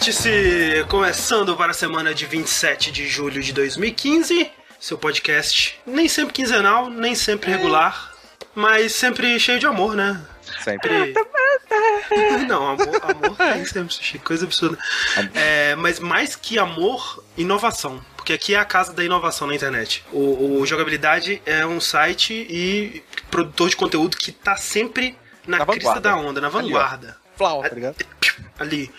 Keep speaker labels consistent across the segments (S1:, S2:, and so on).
S1: Vértice começando para a semana de 27 de julho de 2015. Seu podcast nem sempre quinzenal, nem sempre regular, mas sempre cheio de amor, né?
S2: Sempre.
S1: Não, amor, amor tem sempre, coisa absurda. É, mas mais que amor, inovação. Porque aqui é a casa da inovação na internet. O, o Jogabilidade é um site e produtor de conteúdo que tá sempre na,
S2: Na
S1: crista
S2: vanguarda.
S1: da onda, na
S2: Ali,
S1: vanguarda.
S2: Flau, tá ligado?
S1: Ali.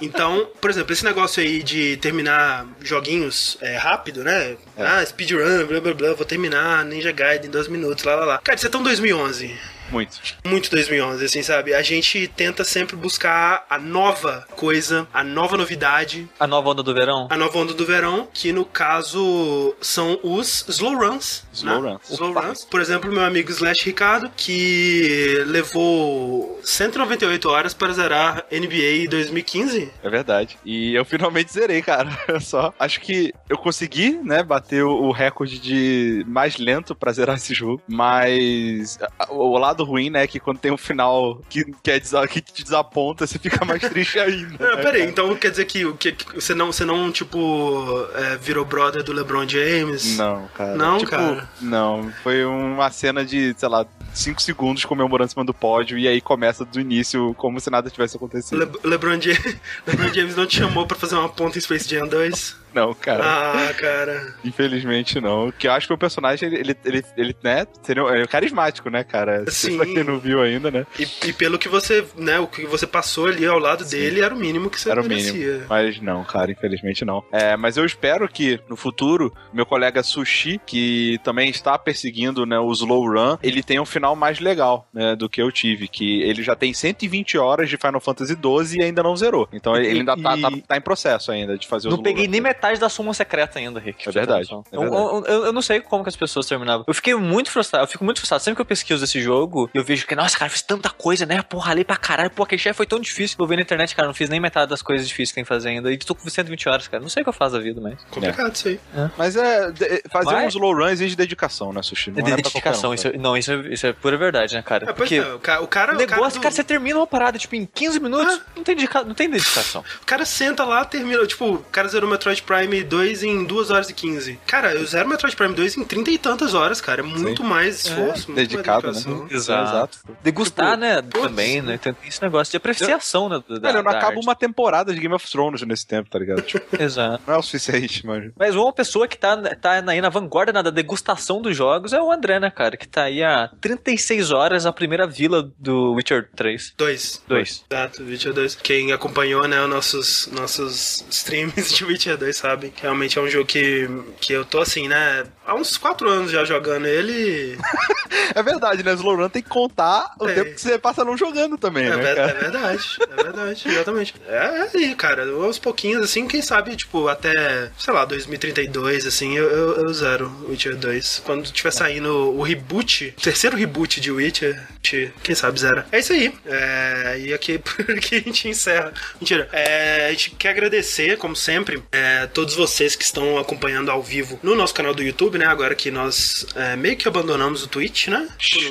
S1: Então, por exemplo, esse negócio aí de terminar joguinhos é, rápido, né?
S2: É.
S1: Ah, speedrun, blá blá blá, vou terminar Ninja Gaiden em dois minutos, lá lá lá. Cara, isso é tão 2011.
S2: Muito.
S1: Muito 2011, assim, sabe? A gente tenta sempre buscar a nova coisa, a nova novidade,
S3: A nova onda do verão?
S1: a nova onda do verão, que no caso são os slow runs.
S2: Slow
S1: né?
S2: runs.
S1: Slow
S3: Opa.
S1: runs. Por exemplo, meu amigo Slash Ricardo, que levou 198 horas para zerar NBA 2015.
S2: É verdade. E eu finalmente zerei, cara. Eu só acho que eu consegui, né, bater o recorde de mais lento pra zerar esse jogo. Mas o lado ruim, né, que quando tem um final que, que, é desa- que te desaponta, você fica mais triste ainda.
S1: Não,
S2: né,
S1: peraí, então quer dizer que, que que- você não, você não tipo, é, virou brother do LeBron James?
S2: Não, cara.
S1: Não,
S2: Tipo,
S1: cara.
S2: Não, foi uma cena de, sei lá, 5 segundos comemorando em cima do pódio e aí começa do início como se nada tivesse acontecido.
S1: Le LeBron, James, LeBron James não te chamou pra fazer uma ponta em Space Jam 2?
S2: Não, cara.
S1: Ah, cara.
S2: Infelizmente não. Que eu acho que o personagem, ele, ele, ele, ele, né, seria é carismático, né, cara?
S1: Sim.
S2: Pra quem não viu ainda, né?
S1: E, e pelo que você, né, o que você passou ali ao lado dele era o mínimo que você
S2: Era o
S1: merecia.
S2: mínimo. Mas não, cara, infelizmente não. É, mas eu espero que no futuro, meu colega Sushi, que também está perseguindo né, o Slow Run, ele tenha um final mais legal né, do que eu tive. Que ele já tem 120 horas de Final Fantasy XII e ainda não zerou. Então ele ainda tá, tá, tá em processo ainda de fazer o
S3: Não peguei
S2: Run.
S3: nem metade da suma secreta ainda, Rick.
S2: É verdade, é
S3: eu,
S2: verdade.
S3: eu- eu não sei como que as pessoas terminavam. Eu fiquei muito frustrado. Eu fico muito frustrado. Sempre que eu pesquiso esse jogo, eu vejo que, nossa, cara, fiz tanta coisa, né? Porra, ali pra caralho. Pô, aquele chefe foi tão difícil. Eu vi na internet, cara, não fiz nem metade das coisas difíceis que tem que fazer ainda. E tô com 120 horas, cara. Não sei o que eu faço da vida, mas.
S1: Complicado isso aí.
S2: Mas é. de- Fazer
S3: Mas-
S2: um slow run exige dedicação, né, Sushi? Não
S3: É dedicação.
S2: um,
S3: isso,
S2: cara.
S3: é- não, isso é, isso é pura verdade, né, cara?
S1: É,
S3: Porque
S1: é, o ca- o cara,
S3: o
S1: o
S3: negócio,
S1: cara,
S3: cara,
S1: do-
S3: você termina uma parada, tipo, em 15 minutos, não, tem dedica... não tem dedicação.
S1: o cara senta lá, termina. Tipo, o cara zerou Metroid Prime 2 em 2 horas e 15. Cara, eu zero Metroid Prime 2 em 30 e tantas horas, cara. É muito mais esforço, muito
S2: Dedicado,
S1: mais
S2: né?
S1: dedicação.
S3: Exato.
S2: Exato.
S3: Degustar,
S2: Tipo,
S3: né,
S1: putz.
S3: também, né? Tem esse negócio de apreciação, né? Da,
S2: Velho, não
S3: da
S2: acaba
S3: arte.
S2: uma temporada de Game of Thrones nesse tempo, tá ligado? Tipo,
S3: Exato.
S2: não é o suficiente, mas.
S3: Mas uma pessoa que tá, tá aí na vanguarda né, da degustação dos jogos é o André, né, cara? Que tá aí há 36 horas a primeira vila do Witcher 3.
S1: 2.
S3: 2.
S1: Exato, Witcher 2. Quem acompanhou, né, os nossos, nossos streams de Witcher 2 sabe realmente é um jogo que, que eu tô assim, né, há uns 4 anos já jogando ele.
S2: É verdade, né? Slow Run tem que contar o
S1: É.
S2: tempo que você passa não jogando também,
S1: É,
S2: né,
S1: é
S2: cara?
S1: verdade, é verdade, exatamente. É aí, cara, aos pouquinhos, assim, quem sabe, tipo, até, sei lá, 2032, assim, eu, eu, eu zero Witcher 2. Quando tiver saindo o reboot, o terceiro reboot de Witcher, quem sabe zero. É isso aí. É, e aqui por aqui a gente encerra. Mentira. É, a gente quer agradecer, como sempre, é, todos vocês que estão acompanhando ao vivo no nosso canal do YouTube, né? Agora que nós é, meio que abandonamos o Twitch, né?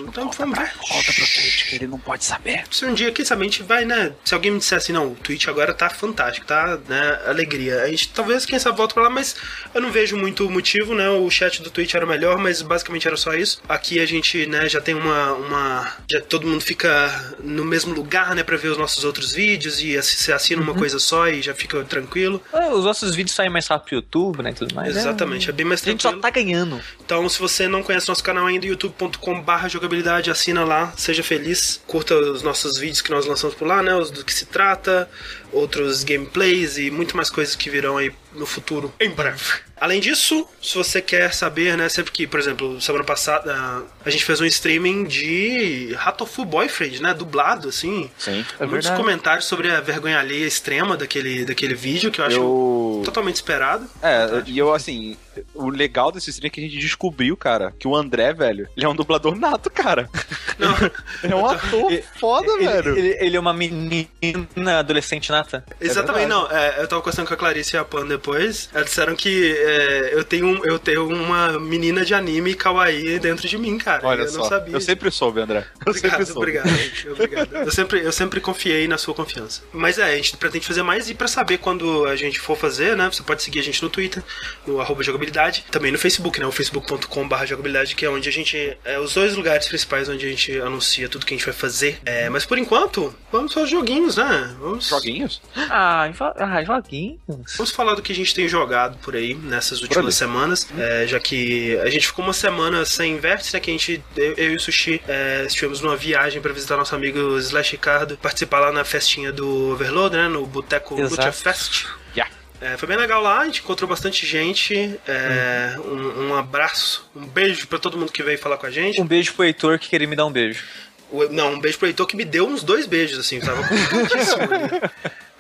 S1: Então vamos ver.
S2: Volta pro Twitch, que ele não pode saber.
S1: Se um dia, quem sabe, a gente vai, né? Se alguém me disser assim, não, o Twitch agora tá fantástico, tá, né? Alegria. A gente talvez, quem sabe, volta pra lá, mas eu não vejo muito motivo, né? O chat do Twitch era melhor, mas basicamente era só isso. Aqui a gente, né, já tem uma. uma já todo mundo fica no mesmo lugar, né, pra ver os nossos outros vídeos e você assina uma coisa só e já fica tranquilo.
S3: Ah, Os nossos vídeos saem mais rápido pro YouTube, né? E tudo mais.
S1: Exatamente, é bem mais
S3: A gente só
S1: tranquilo.
S3: tá ganhando.
S1: Então, se você não conhece nosso canal ainda, youtube.com.br jogabilidade, assina lá, seja feliz, curta os nossos vídeos que nós lançamos por lá, né? Os do que se trata, outros gameplays e muito mais coisas que virão aí no futuro, em breve. Além disso, se você quer saber, né, sempre que, por exemplo, semana passada a gente fez um streaming de Ratofu Boyfriend, né, dublado, assim.
S2: Sim.
S3: É
S1: Muitos
S3: verdade.
S1: comentários sobre a vergonha alheia extrema daquele, daquele vídeo, que eu acho
S2: Eu.
S1: totalmente esperado.
S2: É, e eu assim, o legal desse stream é que a gente descobriu, cara, que o André, velho, ele é um dublador nato, cara.
S1: Não,
S2: Ele é um ator foda,
S3: ele,
S2: velho.
S3: Ele, ele é uma menina adolescente nata.
S1: Exatamente, não. É, eu tava conversando com a Clarice e a Pan depois. Elas disseram que é, eu, tenho, um- eu tenho uma menina de anime kawaii dentro de mim, cara.
S2: Olha
S1: eu
S2: só.
S1: não sabia.
S2: Eu sempre soube, André. Eu sempre
S1: Obrigado,
S2: soube.
S1: obrigado, gente, obrigado. Eu sempre, eu sempre confiei na sua confiança. Mas é, a gente pretende fazer mais e pra saber quando a gente for fazer, né? Você pode seguir a gente no Twitter, no arroba jogabilidade, também no Facebook, né? O facebook.com.br jogabilidade, que é onde a gente. É os dois lugares principais onde a gente anuncia tudo que a gente vai fazer. É, mas por enquanto, vamos aos joguinhos, né? Vamos,
S2: Joguinhos?
S3: Ah, ah, joguinhos.
S1: vamos falar do que a gente tem jogado por aí nessas últimas semanas. é, já que a gente ficou uma semana sem vértice, né? Que a gente, eu, eu e o Sushi, é, estivemos numa viagem pra visitar nosso amigo Slash Ricardo, participar lá na festinha do Overload, né? No Boteco. Lucha Fest.
S2: Yeah.
S1: É, foi bem legal lá, a gente encontrou bastante gente. é, um, um abraço, um beijo pra todo mundo que veio falar com a gente.
S3: Um beijo pro Heitor que queria me dar um beijo.
S1: O- Não, um beijo pro Heitor que me deu uns dois beijos, assim, tava contentíssimo ali.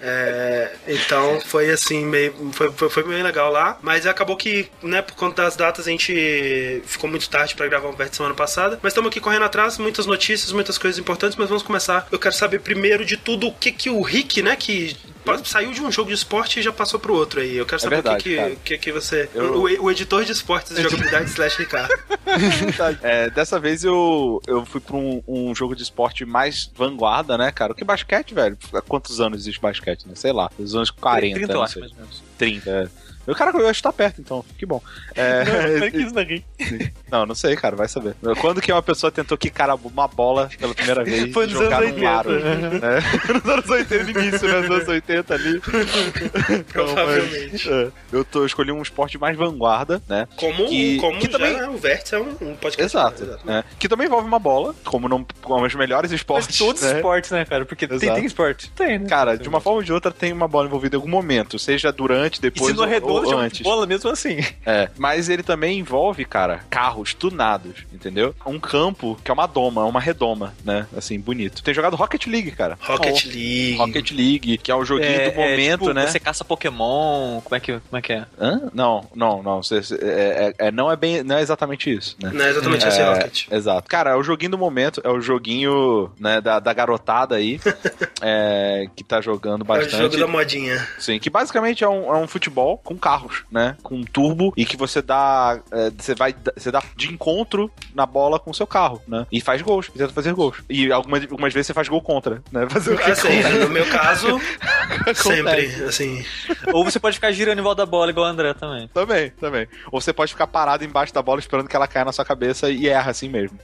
S1: É, então foi assim, meio, foi, foi, foi bem legal lá, mas acabou que, né, por conta das datas, a gente ficou muito tarde pra gravar um vértice semana passada. Mas estamos aqui correndo atrás, muitas notícias, muitas coisas importantes, mas vamos começar. Eu quero saber primeiro de tudo o que que o Rick, né, que saiu de um jogo de esporte e já passou pro outro aí. Eu quero saber
S2: verdade,
S1: o que que, que, que você.
S2: Eu-
S1: O, o editor de esportes e jogabilidade slash Ricardo.
S2: É, dessa vez eu, eu fui pra um, um jogo de esporte mais vanguarda, né, cara? Que basquete, velho? Há quantos anos existe basquete, né? Sei lá, dos anos 40.
S3: 30 eu acho, mais ou menos.
S2: 30, é. Eu, cara, eu acho que tá perto, então. Que bom. É, não, não sei, cara, vai saber. Quando que uma pessoa tentou quicar uma bola pela primeira vez
S3: Foi
S2: e
S3: nos
S2: jogar
S3: anos
S2: num aro?
S3: 80.
S2: né? Nos anos 80, no início, né? Nos anos 80 ali.
S1: Provavelmente.
S2: É, eu, tô, eu escolhi um esporte mais vanguarda, né?
S1: Como,
S2: Que-
S1: como
S2: que
S1: já
S2: também-
S1: o Vértice é um, um podcast.
S2: Exato. né? Que também envolve uma bola, como, não, como os melhores
S3: Mas
S2: esportes.
S3: todos os
S2: né?
S3: esportes, né, cara? Porque tem, tem esporte. Tem, né?
S2: Cara, de uma forma ou de outra tem uma bola envolvida em algum momento, seja durante,
S3: e
S2: depois
S3: se no
S2: ou,
S3: tinha
S2: antes.
S3: bola mesmo assim.
S2: É, mas ele também envolve, cara, carros tunados, entendeu? Um campo que é uma doma, uma redoma, né? Assim, bonito. Tem jogado Rocket League, cara.
S1: Rocket League.
S2: Rocket League, que é o joguinho
S3: É,
S2: do momento,
S3: tipo,
S2: né?
S3: Você caça Pokémon, como é que, como é, que é?
S2: Hã? Não, não, não. Cê- cê- é, é- é- não é bem. Não é exatamente isso, né?
S1: Não é exatamente esse
S2: É,
S1: Rocket.
S2: Exato. Cara, é o joguinho do momento, é o joguinho né, da, da garotada aí, é, que tá jogando
S1: É o
S2: bastante.
S1: jogo da modinha.
S2: Sim, que basicamente é um, é um futebol com carros, né? Com turbo e que você dá. é, você vai. Você dá de encontro na bola com o seu carro, né? E faz gols, e tenta fazer gols. E algumas, algumas vezes você faz gol contra, né? Fazer o que
S1: Assim, no meu caso, sempre, assim.
S3: Ou você pode ficar girando em volta da bola igual o André também.
S2: Também, também. Ou você pode ficar parado embaixo da bola esperando que ela caia na sua cabeça e erra assim mesmo.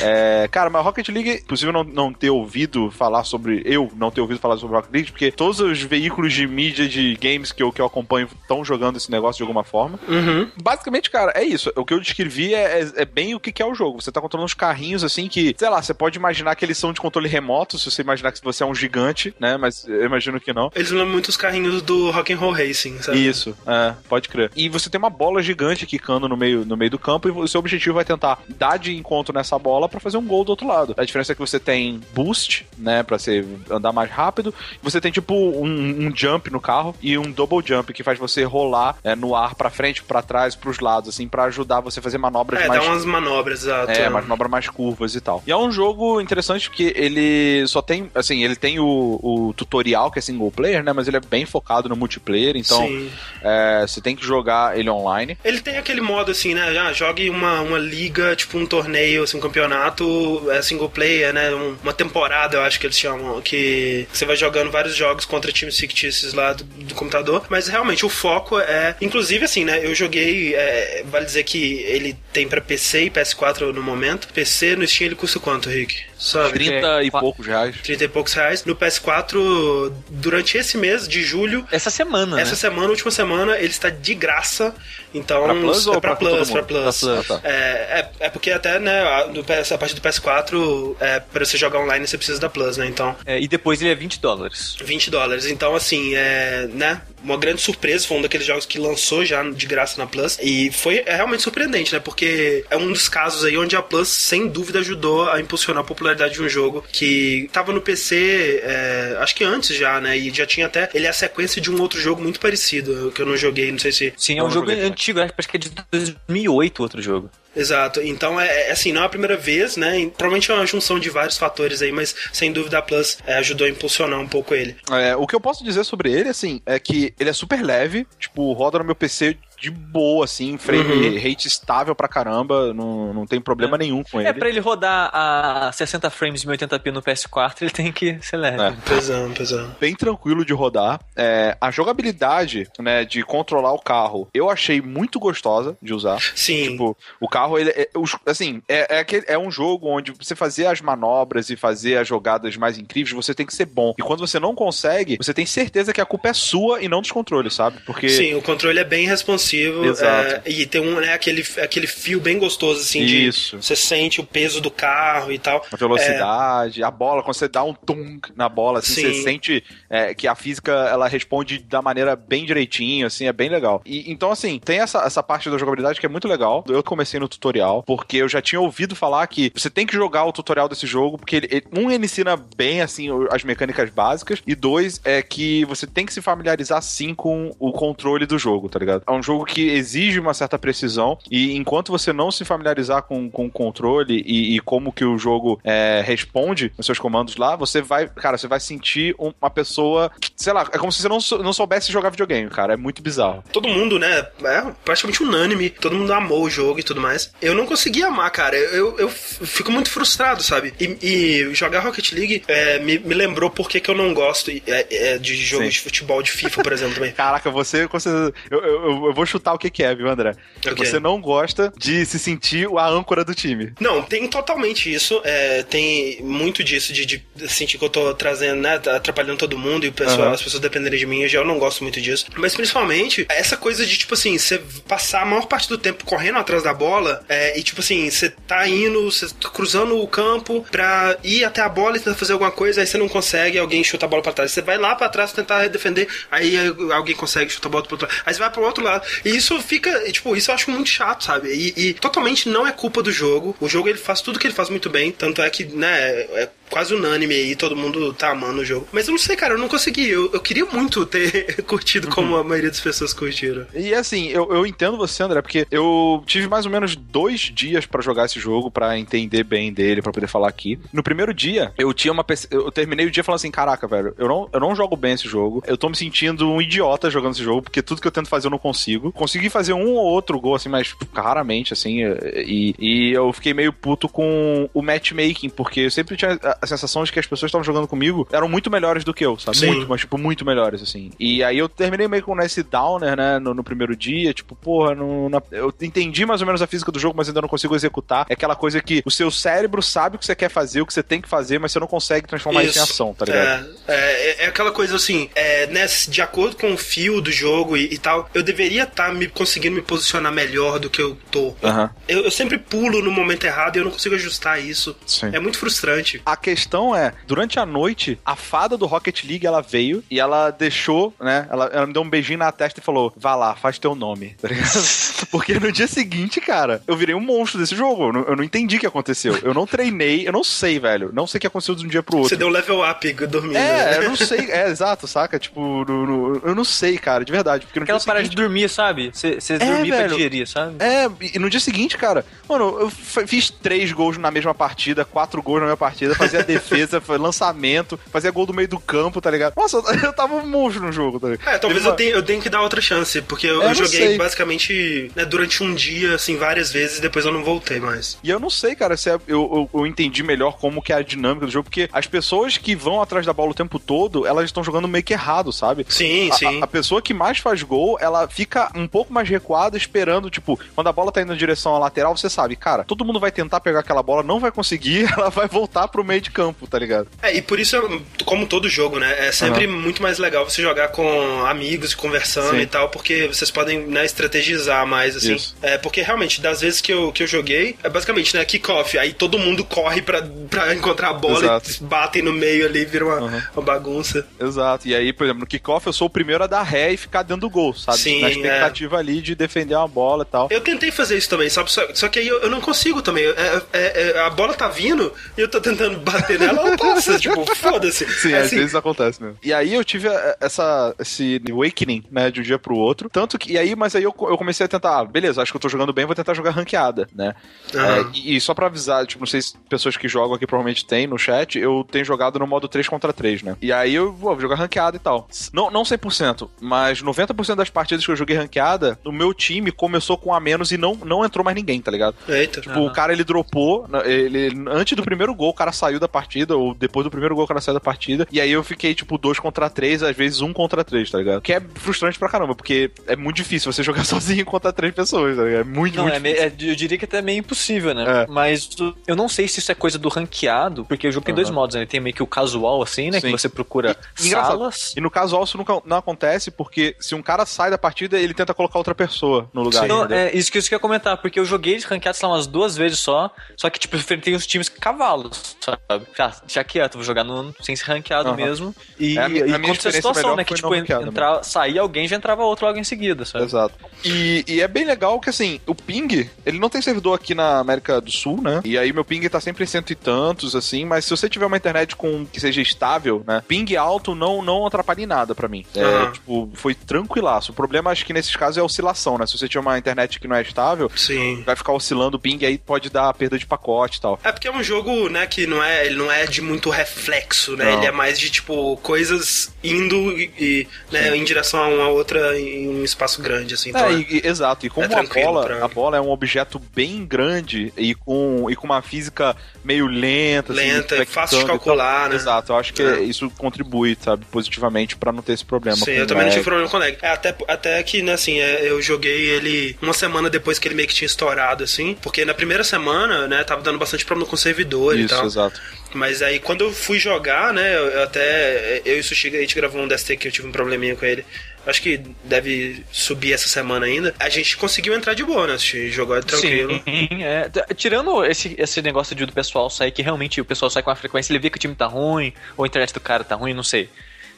S2: É, cara, mas Rocket League, possível não, não ter ouvido falar sobre. Eu não ter ouvido falar sobre Rocket League, porque todos os veículos de mídia de games que eu, que eu acompanho estão jogando esse negócio de alguma forma.
S1: Uhum.
S2: Basicamente, cara, é isso. O que eu descrevi é, é- é bem o que, que é o jogo. Você tá controlando uns carrinhos assim que, sei lá, você pode imaginar que eles são de controle remoto, se você imaginar que você é um gigante, né? Mas eu imagino que não.
S1: Eles lembram muito os carrinhos do Rock'n'Roll Racing, sabe?
S2: Isso, é, pode crer. E você tem uma bola gigante quicando no meio, no meio do campo e o seu objetivo vai tentar dar de encontro nessa bola pra fazer um gol do outro lado. A diferença é que você tem boost, né, pra você andar mais rápido. Você tem tipo um, um jump no carro e um double jump que faz você rolar é, no ar pra frente, pra trás, pros lados, assim, pra ajudar você a fazer manobras
S1: É,
S2: mais
S1: dá umas manobras, exato.
S2: é, mas manobra mais curvas e tal. E é um jogo interessante porque ele só tem, assim, ele tem o, o tutorial que é single player, né? Mas ele é bem focado no multiplayer, então é, você tem que jogar ele online.
S1: Ele tem aquele modo assim, né? Ah, jogue uma, uma liga, tipo um torneio, assim, um campeonato é single player, né? Um- uma temporada, eu acho que eles chamam, que você vai jogando vários jogos contra times fictícios lá do, do computador. Mas realmente o foco é. Inclusive, assim, né? Eu joguei. é, vale dizer que ele tem pra PC e PS4 no momento. PC no Steam ele custa quanto, Rick? Sabe?
S2: 30 e
S3: qua-
S2: poucos reais.
S1: 30 e poucos reais. No PS4, durante esse mês de julho,
S3: Essa semana,
S1: essa
S3: né?
S1: semana, última semana, ele está de graça. Então,
S2: Pra Plus
S1: é
S2: ou
S1: pra
S2: pra
S1: Plus, pra? Plus.
S2: Pra Plus. Ah, tá.
S1: É, é, é porque até, né, a, do PS, a partir do PS4, é, pra você jogar online, você precisa da Plus, né? Então,
S3: É, e depois ele é 20 dólares.
S1: 20 dólares. Então, assim, é, né, uma grande surpresa. Foi um daqueles jogos que lançou já de graça na Plus. E foi é realmente surpreendente, né? Porque é um dos casos aí onde a Plus, sem dúvida, ajudou a impulsionar a popularidade de um jogo que tava no PC, é, acho que antes já, né? E já tinha até. Ele é a sequência de um outro jogo muito parecido, que eu não joguei, não sei se.
S3: Sim, é um jogo
S2: joguei
S3: antigo, acho que é de 2008 outro jogo.
S1: Exato. Então, é, é, assim, não é a primeira vez, né? Provavelmente é uma junção de vários fatores aí, mas sem dúvida a Plus é, ajudou a impulsionar um pouco ele.
S2: É, o que eu posso dizer sobre ele, assim, é que ele é super leve, tipo, roda no meu PC de boa, assim, frame uhum. rate estável pra caramba, não, não tem problema é. nenhum com é, ele.
S3: É, pra ele rodar a 60 frames de 1080p no PS4, ele tem que ser leve.
S1: É. Pesão, pesão.
S2: Bem tranquilo de rodar. É, a jogabilidade, né, de controlar o carro, eu achei muito gostosa de usar.
S1: Sim.
S2: Tipo, o carro, ele, é, assim, é, é, aquele, é um jogo onde você fazer as manobras e fazer as jogadas mais incríveis, você tem que ser bom. E quando você não consegue, você tem certeza que a culpa é sua e não dos controles, sabe? Porque...
S1: Sim, o controle é bem responsivo
S2: Exato.
S1: É, e tem um, né, aquele, aquele fio bem gostoso, assim,
S2: Isso.
S1: de você sente o peso do carro e tal.
S2: A velocidade, é... a bola, quando você dá um tum na bola, assim, você sente é, que a física ela responde da maneira bem direitinho, assim, é bem legal. E, então, assim, tem essa, essa parte da jogabilidade que é muito legal. Eu comecei no tutorial, porque eu já tinha ouvido falar que você tem que jogar o tutorial desse jogo, porque ele, ele, um, ele ensina bem, assim, as mecânicas básicas, e dois, é que você tem que se familiarizar, sim, com o controle do jogo, tá ligado? É um jogo que exige uma certa precisão e enquanto você não se familiarizar com, com o controle e, e como que o jogo é, responde os seus comandos lá, você vai, cara, você vai sentir uma pessoa, sei lá, é como se você não, não soubesse jogar videogame, cara, é muito bizarro.
S1: Todo mundo, né, é praticamente unânime, todo mundo amou o jogo e tudo mais. Eu não consegui amar, cara, eu, eu fico muito frustrado, sabe? E, e jogar Rocket League é, me, me lembrou porque que eu não gosto é, é, de jogos de futebol, de FIFA, por exemplo, também.
S2: Caraca, você, você eu, eu, eu vou chutar o que, que é, viu, André? Okay. Você não gosta de se sentir a âncora do time.
S1: Não, tem totalmente isso. É, tem muito disso de, de, sentir que eu tô trazendo, né? Atrapalhando todo mundo e pessoal, uhum. as pessoas dependerem de mim. Eu já não gosto muito disso. Mas principalmente, essa coisa de, tipo assim, você passar a maior parte do tempo correndo atrás da bola é, e, tipo assim, você tá indo, você tá cruzando o campo pra ir até a bola e tentar fazer alguma coisa, aí você não consegue, alguém chuta a bola pra trás. Você vai lá pra trás tentar defender, aí alguém consegue chutar a bola pro outro lado. Aí você vai pro outro lado. E isso fica, tipo, isso eu acho muito chato, sabe? E, e, totalmente não é culpa do jogo. O jogo ele faz tudo que ele faz muito bem. Tanto é que, né, é quase unânime aí, todo mundo tá amando o jogo. Mas eu não sei, cara, eu não consegui. Eu, eu queria muito ter curtido como uhum. a maioria das pessoas curtiram.
S2: E assim, eu, eu entendo você, André, porque eu tive mais ou menos dois dias para jogar esse jogo, para entender bem dele, para poder falar aqui. No primeiro dia, eu tinha uma. Eu terminei o dia falando assim: caraca, velho, eu não, eu não jogo bem esse jogo. Eu tô me sentindo um idiota jogando esse jogo, porque tudo que eu tento fazer eu não consigo. Consegui fazer um ou outro gol, assim, mas raramente, assim. E, e eu fiquei meio puto com o matchmaking, porque eu sempre tinha a sensação de que as pessoas estavam jogando comigo eram muito melhores do que eu, sabe? Sim. Muito, mas, tipo, muito melhores, assim. E aí eu terminei meio com esse downer, né, no, no primeiro dia, tipo, porra, na, eu entendi mais ou menos a física do jogo, mas ainda não consigo executar. É aquela coisa que o seu cérebro sabe o que você quer fazer, o que você tem que fazer, mas você não consegue transformar isso, isso em ação, tá ligado?
S1: É, é, é aquela coisa assim, é, né, de acordo com o fio do jogo e, e tal, eu deveria estar tá me conseguindo me posicionar melhor do que eu tô.
S2: Uhum.
S1: Eu, eu, sempre pulo no momento errado e eu não consigo ajustar isso.
S2: Sim.
S1: É muito frustrante.
S2: A questão é, durante a noite, a fada do Rocket League, ela veio e ela deixou, né, ela, ela me deu um beijinho na testa e falou, vá lá, faz teu nome, tá ligado? Porque no dia seguinte, cara, eu virei um monstro desse jogo. Eu não, eu não entendi o que aconteceu. Eu não treinei, eu não sei, velho. Não sei o que aconteceu de um dia pro outro.
S1: Você deu level up dormindo.
S2: É, eu não sei. É, exato, saca? Tipo, no, no, eu não sei, cara, de verdade. Porque
S3: Aquela parada de dormir, sabe? Você é, dormir velho, pra digerir, sabe?
S2: É, e no dia seguinte, cara, mano, eu fiz três gols na mesma partida, quatro gols na mesma partida, fazia defesa, lançamento, fazia gol do meio do campo, tá ligado? Nossa, eu tava um monstro no jogo, tá ligado?
S1: É, talvez eu, tenha, eu tenha que dar outra chance, porque eu, é, eu joguei sei. basicamente né, durante um dia, assim, várias vezes, depois eu não voltei mais.
S2: E eu não sei, cara, se é, eu, eu, eu, entendi melhor como que é a dinâmica do jogo, porque as pessoas que vão atrás da bola o tempo todo, elas estão jogando meio que errado, sabe?
S1: Sim,
S2: a,
S1: sim.
S2: A, a pessoa que mais faz gol, ela fica um pouco mais recuada, esperando, tipo, quando a bola tá indo na direção à lateral, você sabe, cara, todo mundo vai tentar pegar aquela bola, não vai conseguir, ela vai voltar pro meio de campo, tá ligado?
S1: É, e por isso, como todo jogo, né, é sempre uhum. muito mais legal você jogar com amigos e conversando Sim. e tal, porque vocês podem, né, estrategizar mais, assim. Isso. É, porque realmente, das vezes que eu, que eu joguei, é basicamente, né, kickoff, aí todo mundo corre pra, pra encontrar a bola Exato. e batem no meio ali, vira uma, uhum. uma bagunça.
S2: Exato. E aí, por exemplo, no kickoff eu sou o primeiro a dar ré e ficar dentro do gol, sabe?
S1: Sim,
S2: Na expectativa é. ali de defender uma bola e tal.
S1: Eu tentei fazer isso também, sabe? Só, só que aí eu, eu, não consigo também. É, é, é, a bola tá vindo e eu tô tentando bater nela, ela passa. tipo, foda-se.
S2: Sim,
S1: É
S2: às
S1: assim,
S2: vezes acontece mesmo. E aí eu tive eh, essa, esse awakening, né, de um dia pro outro. Tanto que, e aí, mas aí eu, eu comecei a tentar, ah, beleza, acho que eu tô jogando bem, vou tentar jogar ranqueada, né?
S1: Aham.
S2: É, e, e só pra avisar, tipo, não sei se pessoas que jogam aqui provavelmente tem no chat, eu tenho jogado no modo 3 contra 3, né? E aí eu vou jogar ranqueada e tal. Não, não 100%, mas 90% das partidas que eu joguei ranqueada, o meu time começou com a menos e não, não entrou mais ninguém, tá ligado?
S1: Eita.
S2: Tipo, o cara ele dropou, ele antes do primeiro gol o cara saiu da partida, ou depois do primeiro gol o cara saiu da partida, e aí eu fiquei tipo 2 contra 3, às vezes 1 contra 3, tá ligado? Que é frustrante pra caramba, porque é muito difícil você jogar sozinho contra três pessoas, tá ligado? É muito,
S3: Não,
S2: muito
S3: é, é- eu diria que até meio impossível, né?
S2: É.
S3: Mas eu não sei se isso é coisa do ranqueado, porque o jogo tem dois
S2: Aham.
S3: modos, né? Tem meio que o casual, assim, né?
S2: Sim.
S3: Que você procura
S2: E-
S3: salas.
S2: E no casual isso nunca, não acontece porque se um cara sai da partida, ele tenta colocar outra pessoa no lugar.
S3: Não,
S2: entendeu?
S3: é isso que, isso que eu ia comentar, porque eu joguei de ranqueado, sei lá, umas duas vezes só, só que, tipo, eu enfrentei uns times cavalos, sabe? Já, já quieto, vou jogar no, sem ser ranqueado
S2: Aham.
S3: mesmo. E,
S2: É, a
S3: e aconteceu a situação, né? Que, tipo, entrar, saía alguém já entrava outro logo em seguida, sabe?
S2: Exato. E, e é bem legal que, assim, o ping, ele não tem servidor aqui na América do Sul, né? E aí meu ping tá sempre em cento e tantos, assim, mas se você tiver uma internet com que seja estável, né? Ping alto não, não atrapalha em nada pra mim. É, tipo, foi tranquilaço. O problema, acho que nesses casos, é a oscilação, né? Se você tiver uma internet que não é estável,
S1: Sim.
S2: vai ficar oscilando o ping e aí pode dar perda de pacote e tal.
S1: É porque é um jogo, né, que não é, ele não é de muito reflexo, né?
S2: Não.
S1: Ele é mais de, tipo, coisas indo e, e, né, em direção a uma outra em um espaço grande, assim. Então,
S2: É, e- e- exato. E como
S1: é
S2: a bola,
S1: pra-
S2: a bola é um objeto bem grande e com, e com uma física meio lenta, assim,
S1: Lenta,
S2: flexando
S1: fácil de
S2: e
S1: calcular, né?
S2: Exato. Eu acho que
S1: É.
S2: isso contribui, sabe, positivamente pra não ter esse problema.
S1: Sim, eu também não
S2: lag.
S1: tive problema com lag. É, até, até que, né, assim, é, eu joguei ele uma semana depois que ele meio que tinha estourado, assim. Porque na primeira semana, né, tava dando bastante problema com o servidor e
S2: Isso,
S1: tal.
S2: exato.
S1: Mas aí quando eu fui jogar, né, eu, até. Eu e o Sushi, a gente gravou um DST que eu tive um probleminha com ele. Acho que deve subir essa semana ainda. A gente conseguiu entrar de boa, né? Jogou tranquilo.
S3: Sim, é. Tirando esse, esse negócio de do pessoal sair, que realmente o pessoal sai com a frequência, ele vê que o time tá ruim, ou a internet do cara tá ruim, não sei.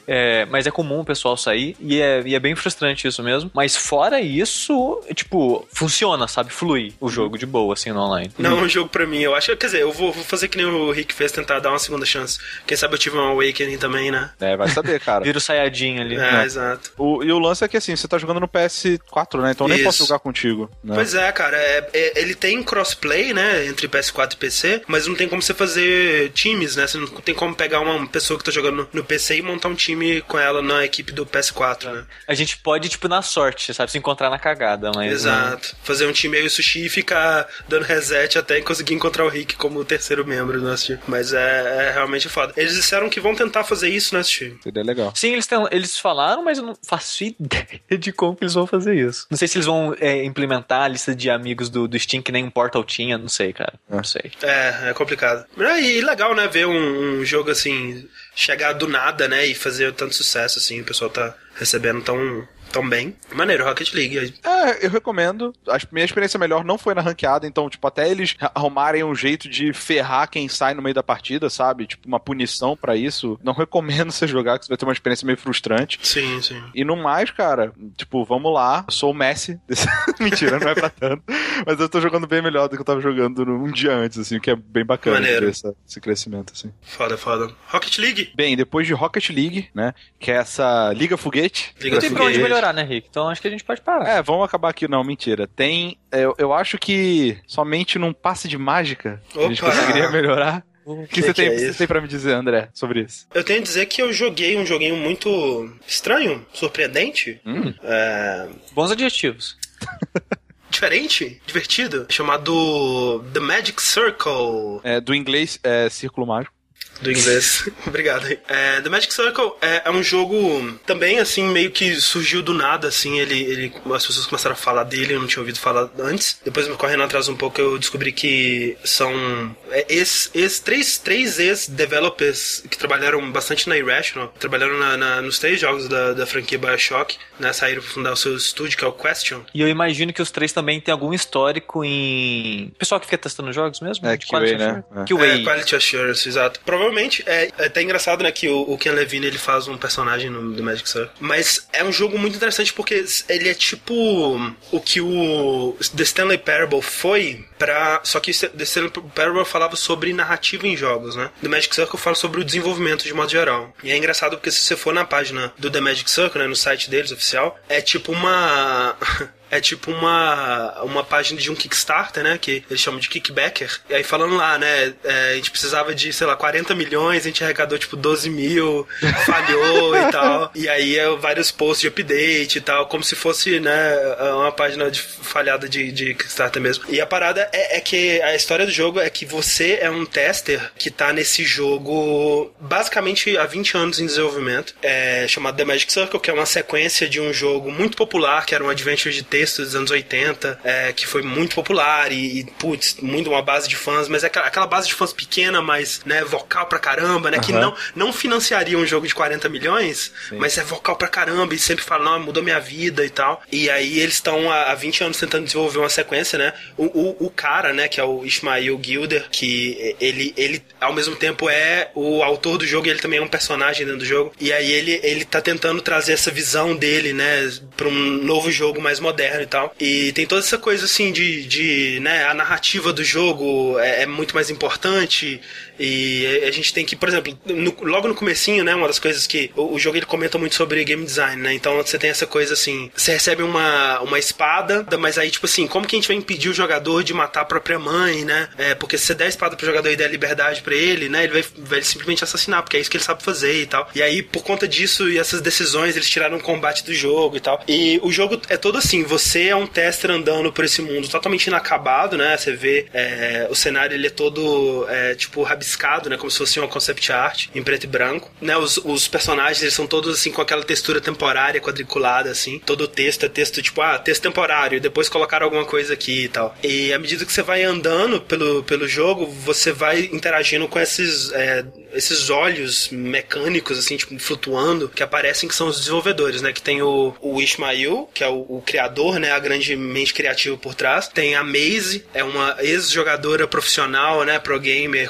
S3: É, mas é comum o pessoal sair e é, e é bem frustrante isso mesmo. Mas fora isso, tipo, funciona, sabe? Flui o jogo de boa, assim, no online.
S1: Não é um jogo pra mim, eu acho. Quer dizer, eu vou, vou fazer que nem o Rick fez, tentar dar uma segunda chance. Quem sabe eu tive um Awakening também, né?
S2: É, vai saber, cara.
S3: Vira o Sayajin ali.
S1: É,
S2: né?
S1: exato.
S2: O- e o lance é que assim, você tá jogando no PS4, né? Então eu nem
S1: Isso.
S2: posso jogar contigo. Né?
S1: Pois é, cara, é- é- ele tem crossplay, né, entre PS4 e PC, mas não tem como você fazer times, né? Você não tem como pegar uma pessoa que tá jogando no, no PC e montar um time com ela na equipe do PS4, né?
S3: A gente pode, tipo, na sorte, sabe? Se encontrar na cagada, mas.
S1: Exato. Fazer um time aí o sushi e ficar dando reset até conseguir encontrar o Rick como terceiro membro do nosso time. Mas é, é realmente foda. Eles disseram que vão tentar fazer isso nesse time.
S2: Seria legal.
S3: Sim, eles, tão- eles falaram, mas eu não faço ideia de como que eles vão fazer isso. Não sei se eles vão é, implementar a lista de amigos do, do Steam que nem um Portal tinha, não sei, cara. Não sei.
S1: É, é complicado. É, E legal, né, ver um, um jogo assim, chegar do nada, né, e fazer tanto sucesso, assim, o pessoal tá recebendo tão, tão bem. Maneiro, Rocket League.
S2: É, eu recomendo. A minha experiência melhor não foi na ranqueada, então, tipo, até eles arrumarem um jeito de ferrar quem sai no meio da partida, sabe? Tipo, uma punição pra isso. Não recomendo você jogar, que você vai ter uma experiência meio frustrante.
S1: Sim, sim.
S2: E no mais, cara, tipo, vamos lá. Eu sou o Messi. desse- Mentira, não é pra tanto. Mas eu tô jogando bem melhor do que eu tava jogando um dia antes, assim, o que é bem bacana
S1: Maneiro.
S2: essa- esse crescimento, assim.
S1: Foda, foda. Rocket League.
S2: Bem, depois de Rocket League, né? Que é essa Liga Foguete.
S1: Liga Foguete.
S3: Melhorar, né, Rick? Então acho que a gente pode parar.
S2: É, vamos acabar aqui. Não, mentira. Tem. Eu, eu acho que somente num passe de mágica a gente
S1: Opa!
S2: conseguiria melhorar. O que,
S1: Que
S2: você,
S1: que
S2: tem,
S1: é
S2: você tem pra me dizer, André, sobre isso?
S1: Eu tenho a dizer que eu joguei um joguinho muito estranho, surpreendente,
S2: Hum.
S1: é,
S3: Bons adjetivos.
S1: diferente, divertido, chamado The Magic Circle.
S2: É, do inglês, é Círculo Mágico.
S1: Do inglês. Obrigado. É, The Magic Circle é, é um jogo também, assim, meio que surgiu do nada, assim, ele, ele, as pessoas começaram a falar dele, eu não tinha ouvido falar antes. Depois, correndo atrás um pouco, eu descobri que são é, ex, ex, três, três ex-developers que trabalharam bastante na Irrational, trabalharam na, na- nos três jogos da, da franquia Bioshock, né, saíram pra fundar o seu estúdio, que é o Question.
S3: E eu imagino que os três também têm algum histórico em. Pessoal que fica testando jogos mesmo?
S2: É, QA, né? É.
S3: QA.
S1: É, Quality Assurance, exato. Provavelmente provavelmente é, é até engraçado, né, que o, o Ken Levine ele faz um personagem no The Magic Circle. Mas é um jogo muito interessante porque ele é tipo o que o The Stanley Parable foi para só que The Stanley Parable falava sobre narrativa em jogos, né? The Magic Circle fala sobre o desenvolvimento de modo geral. E é engraçado porque se você for na página do The Magic Circle, né, no site deles oficial, é tipo uma é tipo uma, uma página de um Kickstarter, né? Que eles chamam de Kickbacker. E aí falando lá, né? É, a gente precisava de, sei lá, 40 milhões, a gente arrecadou tipo 12 mil, falhou e tal. E aí é vários posts de update e tal, como se fosse, né? Uma página de, falhada de, de Kickstarter mesmo. E a parada é, é, que a história do jogo é que você é um tester que tá nesse jogo basicamente há 20 anos em desenvolvimento. É chamado The Magic Circle, que é uma sequência de um jogo muito popular, que era um adventure de texto dos anos 80, é, que foi muito popular e, e, putz, muito uma base de fãs, mas é aquela base de fãs pequena, mas, né, vocal pra caramba, né, uhum. que não, não financiaria um jogo de 40 milhões, Sim. mas é vocal pra caramba e sempre fala, não, mudou minha vida e tal. E aí eles estão há, há 20 anos tentando desenvolver uma sequência, né, o, o, o cara, né, que é o Ismail Gilder, que ele, ele ao mesmo tempo é o autor do jogo e ele também é um personagem dentro do jogo. E aí ele, ele tá tentando trazer essa visão dele, né, pra um novo jogo mais moderno e tal. E tem toda essa coisa assim de, de né, a narrativa do jogo é, é muito mais importante e a gente tem que, por exemplo, no, logo no comecinho, né, uma das coisas que o, o, jogo ele comenta muito sobre game design, né? Então você tem essa coisa assim, você recebe uma, uma espada, mas aí tipo assim, como que a gente vai impedir o jogador de matar a própria mãe, né? É, porque se você der a espada pro jogador e der liberdade para ele, né, ele vai, vai simplesmente assassinar, porque é isso que ele sabe fazer e tal. E aí por conta disso e essas decisões, eles tiraram o combate do jogo e tal. E o jogo é todo assim, você é um tester andando por esse mundo totalmente inacabado, né? Você vê é, o cenário ele é todo é, tipo rabiscado, né? Como se fosse uma concept art em preto e branco, né? Os, os personagens eles são todos assim com aquela textura temporária quadriculada assim. Todo o texto é texto tipo ah texto temporário. Depois colocaram alguma coisa aqui e tal. E à medida que você vai andando pelo, pelo jogo, você vai interagindo com esses é, esses olhos mecânicos assim tipo flutuando que aparecem que são os desenvolvedores, né? Que tem o, o que é o, o criador, né? A grande mente criativa por trás. Tem a Maze, é uma ex-jogadora profissional, né? Pro gamer,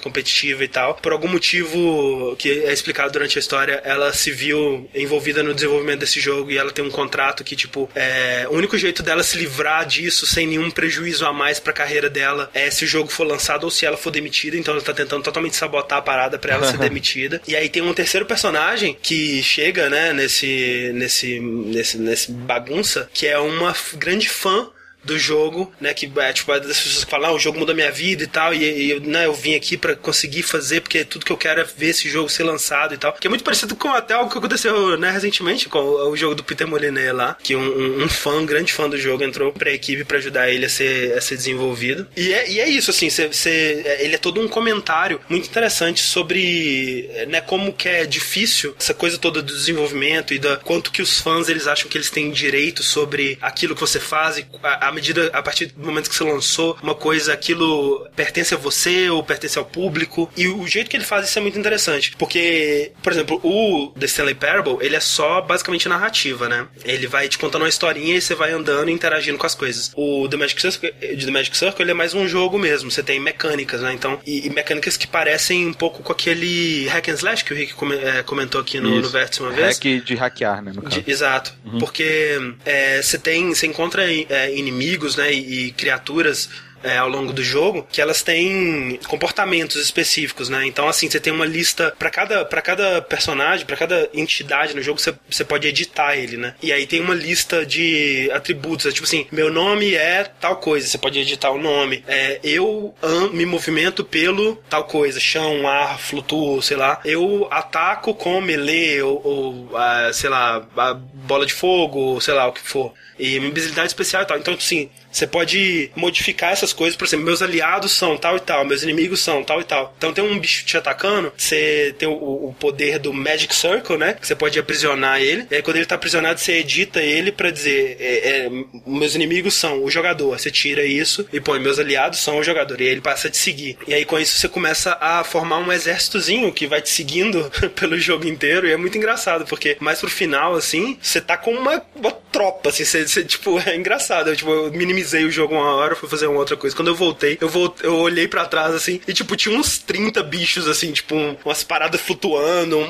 S1: e tal. Por algum motivo que é explicado durante a história, ela se viu envolvida no desenvolvimento desse jogo e ela tem um contrato que, tipo, é, o único jeito dela se livrar disso sem nenhum prejuízo a mais pra carreira dela é se o jogo for lançado ou se ela for demitida. Então ela tá tentando totalmente sabotar a parada pra ela ser demitida. E aí tem um terceiro personagem que chega, né, nesse, nesse, nesse, nesse bagunça, que é uma grande fã do jogo, né? Que é tipo, as pessoas que falam, ah, o jogo mudou minha vida e tal, e, e né, eu vim aqui para conseguir fazer, porque tudo que eu quero é ver esse jogo ser lançado e tal. Que é muito parecido com até algo que aconteceu, né, recentemente, com o, o jogo do Peter Molyneux lá, que um, um, um, fã, um grande fã do jogo, entrou pra equipe para ajudar ele a ser, a ser desenvolvido. E é, e é isso, assim, cê, cê, ele é todo um comentário muito interessante sobre, né, como que é difícil essa coisa toda do desenvolvimento e da quanto que os fãs eles acham que eles têm direito sobre aquilo que você faz e a, a medida, a partir do momento que você lançou uma coisa, aquilo pertence a você ou pertence ao público. E o jeito que ele faz isso é muito interessante. Porque, por exemplo, o The Stanley Parable, ele é só basicamente narrativa, né? Ele vai te contando uma historinha e você vai andando e interagindo com as coisas. O The Magic Circle, The Magic Circle ele é mais um jogo mesmo. Você tem mecânicas, né? Então, e, e mecânicas que parecem um pouco com aquele hack and slash que o Rick é, comentou aqui no, no Vértice uma vez.
S2: Hack de hackear, né?
S1: De, exato. Uhum. Porque é, você tem, você encontra é, inimigos inimigos, né, e, e criaturas é, ao longo do jogo, que elas têm comportamentos específicos, né? Então, assim, você tem uma lista para cada, pra cada personagem, para cada entidade no jogo, você, você pode editar ele, né? E aí tem uma lista de atributos, é tipo assim, meu nome é tal coisa, você pode editar o nome. É, eu me movimento pelo tal coisa, chão, ar, flutuo, sei lá. Eu ataco com melee ou, ou sei lá, a bola de fogo, sei lá, o que for. E uma habilidade especial e tal. Então, assim, você pode modificar essas coisas, por exemplo, meus aliados são tal e tal, meus inimigos são tal e tal. Então tem um bicho te atacando, você tem o, o poder do Magic Circle, né? Que você pode aprisionar ele. E aí quando ele tá aprisionado, você edita ele para dizer: é, é, meus inimigos são o jogador. Você tira isso e põe meus aliados são o jogador. E aí ele passa a te seguir. E aí com isso você começa a formar um exércitozinho que vai te seguindo pelo jogo inteiro. E é muito engraçado, porque mais pro final, assim, você tá com uma, uma tropa, assim, você, tipo, é engraçado. Eu, tipo, eu minimizei o jogo uma hora, fui fazer uma outra coisa. Quando eu voltei, eu voltei, eu olhei pra trás, assim, e tipo, tinha uns 30 bichos, assim, tipo, um- umas paradas flutuando, um-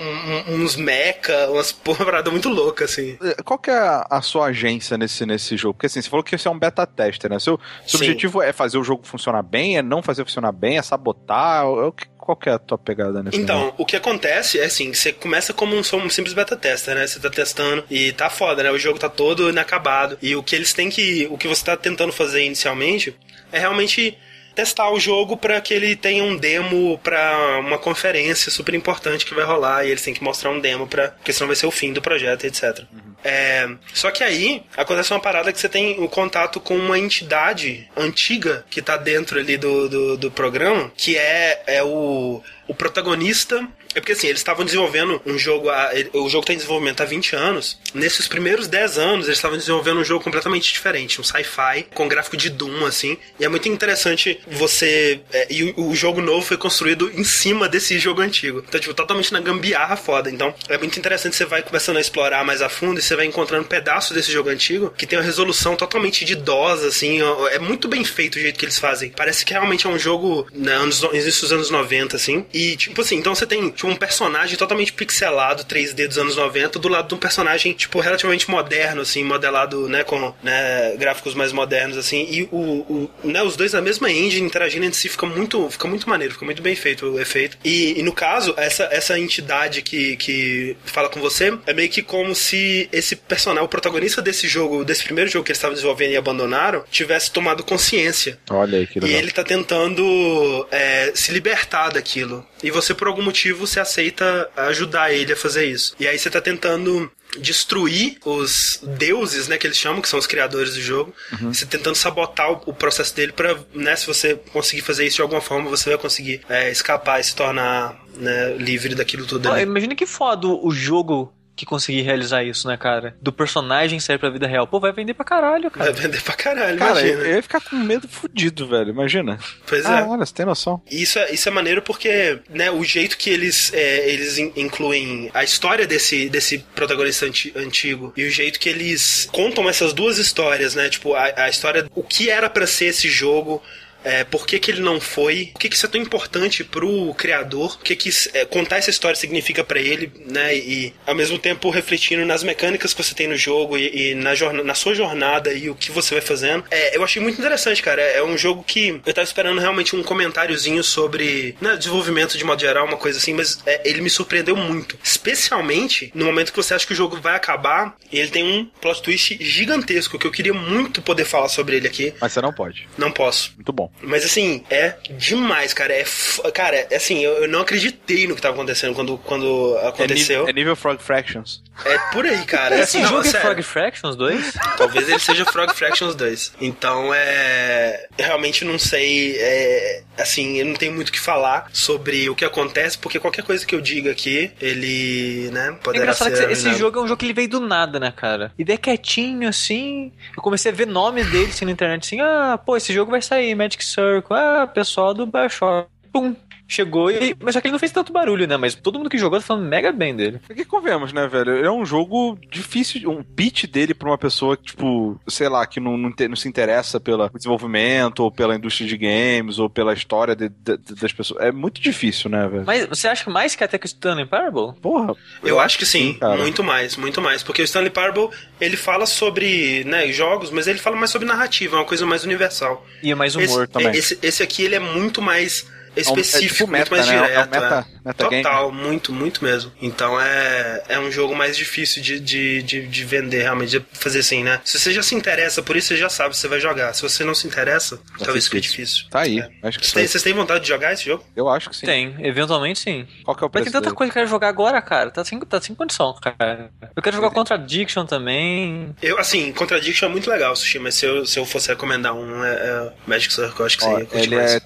S1: um- uns mecha, umas parada muito louca, assim.
S2: É, Qual que é a, sua agência nesse, nesse jogo? Porque assim, você falou que você é um beta tester, né? Seu, seu objetivo é fazer o jogo funcionar bem, é não fazer funcionar bem, é sabotar? É o que- Qual é a tua pegada nesse
S1: Então,
S2: jogo?
S1: o que acontece é assim, você começa como um, um simples beta tester, né? Você tá testando e tá foda, né? O jogo tá todo inacabado. E o que eles têm que. O que você tá tentando fazer inicialmente é realmente testar o jogo para que ele tenha um demo para uma conferência super importante que vai rolar e eles têm que mostrar um demo para porque senão vai ser o fim do projeto, etc. É, só que aí acontece uma parada que você tem o contato com uma entidade antiga que tá dentro ali do, do, do programa, que é, é o, o protagonista. É porque assim, eles estavam desenvolvendo um jogo. O jogo tá em desenvolvimento há 20 anos. Nesses primeiros 10 anos, eles estavam desenvolvendo um jogo completamente diferente, um sci-fi, com gráfico de Doom, assim. E é muito interessante você. é, e o, o jogo novo foi construído em cima desse jogo antigo. Então, tipo, totalmente na gambiarra foda. Então, é muito interessante. Você vai começando a explorar mais a fundo e você vai encontrando pedaços desse jogo antigo que tem uma resolução totalmente de idosa, assim. É muito bem feito o jeito que eles fazem. Parece que realmente é um jogo, né, anos, anos 90, assim. E, tipo assim, então você tem tipo, um personagem totalmente pixelado, 3D dos anos 90, do lado de um personagem, tipo, relativamente moderno, assim, modelado, né, com né, gráficos mais modernos, assim. E o, o- né, os dois na mesma engine interagindo entre si fica muito, fica muito maneiro, fica muito bem feito o efeito. E, e no caso, essa, essa entidade que, que fala com você é meio que como se esse personagem, o protagonista desse jogo, desse primeiro jogo que eles estavam desenvolvendo e abandonaram, tivesse tomado consciência.
S2: Olha aí que
S1: E
S2: legal.
S1: ele tá tentando é, se libertar daquilo. E você, por algum motivo, você aceita ajudar ele a fazer isso. E aí você tá tentando destruir os deuses, né, que eles chamam, que são os criadores do jogo. Você tentando sabotar o, o processo dele pra, né, se você conseguir fazer isso de alguma forma, você vai conseguir é, escapar e se tornar né, livre daquilo tudo ali.
S3: imagina que foda o jogo que conseguir realizar isso, né, cara? Do personagem sair pra vida real. Pô, vai vender pra caralho,
S1: Vai
S3: cara.
S1: vender pra caralho,
S2: Cara, eu,
S1: imagina.
S2: eu ia ficar com medo fudido, velho. Imagina.
S1: Pois
S2: ah,
S1: é.
S2: olha, você tem noção.
S1: Isso é, isso é maneiro porque, né, o jeito que eles, é, eles in- incluem a história desse, desse protagonista anti- antigo e o jeito que eles contam essas duas histórias, né, tipo, a, a história, o que era pra ser esse jogo, é, por que, que ele não foi, por que, que isso é tão importante pro criador, o que, que é, contar essa história significa pra ele, né, e ao mesmo tempo refletindo nas mecânicas que você tem no jogo e, e na, na sua jornada e o que você vai fazendo. É, eu achei muito interessante, cara. É, é um jogo que eu tava esperando realmente um comentáriozinho sobre né, desenvolvimento de modo geral, uma coisa assim, mas é, ele me surpreendeu muito. Especialmente no momento que você acha que o jogo vai acabar e ele tem um plot twist gigantesco que eu queria muito poder falar sobre ele aqui.
S2: Mas você não pode.
S1: Não posso.
S2: Muito bom.
S1: Mas assim, é demais, cara. É f- cara, é assim, eu, eu não acreditei no que tava acontecendo quando, quando
S2: É,
S1: aconteceu.
S2: nível, é nível Frog Fractions.
S1: É, por aí, cara.
S3: Esse
S1: Não,
S3: jogo é
S1: sério.
S3: Frog Fractions 2?
S1: Talvez ele seja Frog Fractions 2. Então é. eu Realmente não sei. É... Assim, eu não tenho muito o que falar sobre o que acontece, porque qualquer coisa que eu diga aqui, ele. né,
S3: É
S1: poderá
S3: engraçado
S1: ser.
S3: que esse jogo é um jogo que ele veio do nada, né, cara? E daí quietinho, assim. Eu comecei a ver nome dele assim, na internet, assim, ah, pô, esse jogo vai sair, Magic Circle, ah, pessoal do Bioshock. Pum. Chegou e. Mas só que ele não fez tanto barulho, né? Mas todo mundo que jogou tá falando mega bem dele.
S2: Porque convenhamos, né, velho? É um jogo difícil. Um pitch dele pra uma pessoa que, tipo, sei lá, que não, não, te- não se interessa pelo desenvolvimento, ou pela indústria de games, ou pela história de- de- de- das pessoas. É muito difícil, né, velho?
S3: Mas você acha mais que até que o Stanley Parable?
S2: Porra.
S1: Eu acho que sim,
S2: cara.
S1: muito mais, muito mais. Porque o Stanley Parable, ele fala sobre né, jogos, mas ele fala mais sobre narrativa, é uma coisa mais universal.
S3: E é mais humor
S1: esse,
S3: também.
S1: Esse, esse aqui, ele é muito mais
S2: É um- é
S1: específico,
S2: tipo meta,
S1: muito mais
S2: né? É um
S1: direto.
S2: meta-
S1: é.
S2: metagame.
S1: Total, muito, muito mesmo. Então é, é um jogo mais difícil de, de, de, de vender, realmente, de fazer assim, né? Se você já se interessa por isso, você já sabe, você vai jogar. Se você não se interessa, talvez fique difícil.
S2: Tá aí.
S1: É.
S2: Acho que
S1: Vocês têm, vocês têm vontade de jogar esse jogo?
S2: Eu acho que sim.
S3: Tem, eventualmente sim.
S2: Qual que é o
S3: Mas
S2: preço
S3: tem tanta
S2: dele?
S3: coisa que eu quero jogar agora, cara. Tá sem, tá sem condição, cara. Eu quero jogar Contradiction também.
S1: Eu, assim, Contradiction é muito legal, Sushi, mas se eu, se eu fosse recomendar um, é, é Magic Circle, eu acho que
S2: Ó,
S1: seria
S2: ele
S1: mais.
S2: é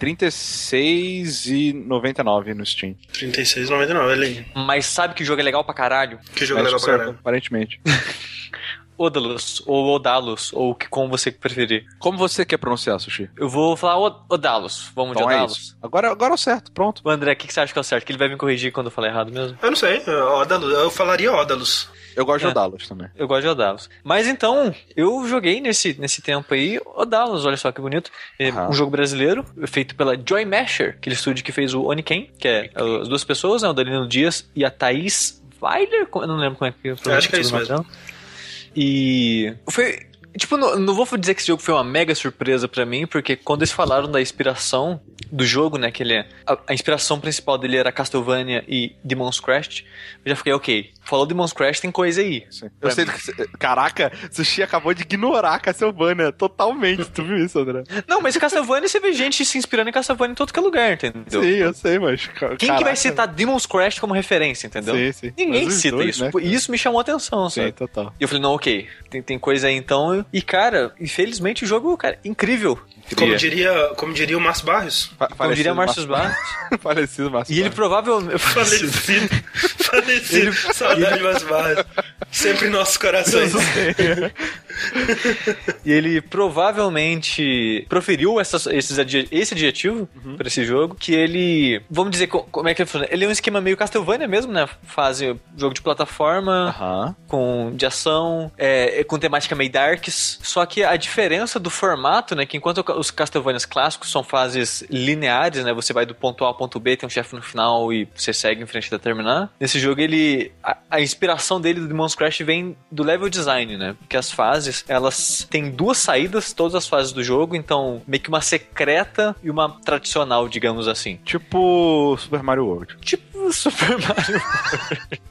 S2: R$36,99 no Steam.
S1: 36,99, ele
S3: Mas sabe que jogo é legal pra caralho?
S1: Que jogo é legal pra caralho.
S2: Aparentemente.
S3: Odalus, ou Odalus, ou que como você preferir.
S2: Como você quer pronunciar, Sushi?
S3: Eu vou falar Odalus. Vamos de
S2: Então é
S3: Odalus.
S2: isso. Agora, agora é o certo, pronto.
S3: O André, o que, que você acha que é o certo? Que ele vai me corrigir quando eu falar errado mesmo?
S1: Eu não sei, Ódalus, eu falaria Ódalus.
S2: Eu gosto
S3: É.
S2: de Odalos também.
S3: Eu gosto de Odalus. Mas então, eu joguei nesse, nesse tempo aí Odalus, olha só que bonito. É
S2: Aham.
S3: um jogo brasileiro, feito pela Joy Masher, aquele estúdio que fez o Oniken, que é as duas pessoas, né? O Danilo Dias e a Thaís Weiler. Eu não lembro como é que eu
S1: acho que é isso mesmo.
S3: E foi. Tipo, não, não vou dizer que esse jogo foi uma mega surpresa pra mim, porque quando eles falaram da inspiração do jogo, né, que ele é, a, a inspiração principal dele era Castlevania e Demon's Crest, eu já fiquei, ok, falou Demon's Crest, tem coisa aí.
S2: Sim. Eu sei
S3: mim.
S2: que Caraca, Sushi acabou de ignorar Castlevania totalmente. tu viu isso, André?
S3: Não, mas Castlevania você vê gente se inspirando em Castlevania em todo que é lugar, entendeu?
S2: Sim, eu sei, mas. ca-
S3: Quem que
S2: caraca.
S3: vai citar Demon's Crest como referência, entendeu?
S2: Sim, sim.
S3: Ninguém cita
S2: dois,
S3: isso.
S2: né, cara?
S3: isso me chamou a atenção,
S2: Sim,
S3: sabe?
S2: total.
S3: E eu falei, não, ok, tem, tem coisa aí então. E, cara, infelizmente o jogo, cara, incrível.
S1: Como diria, como diria o Márcio Barrios.
S2: Fa-
S3: Como diria Márcio Barros.
S2: Falecido Márcio
S3: E ele
S2: Barros.
S3: provavelmente.
S1: Falecido. Falecido. Saudade de Márcio Barrios. Sempre em nossos corações.
S3: E ele provavelmente proferiu essas, esses adje- esse adjetivo
S2: Uhum.
S3: pra esse jogo, que ele, vamos dizer, co- como é que ele funciona? Ele é um esquema meio Castlevania mesmo, né? Fase jogo de plataforma,
S2: Aham.
S3: com de ação, é, é com temática meio darks, só que a diferença do formato, né, que enquanto os Castlevanias clássicos são fases lineares, né, você vai do ponto A ao ponto B, tem um chefe no final e você segue em frente até terminar. Nesse jogo ele a, a inspiração dele do Demon's Crash vem do level design, né? Porque as fases, elas têm duas saídas, todas as fases do jogo, então meio que uma secreta e uma tradicional, digamos assim.
S2: Tipo Super Mario World.
S3: Tipo Super Mario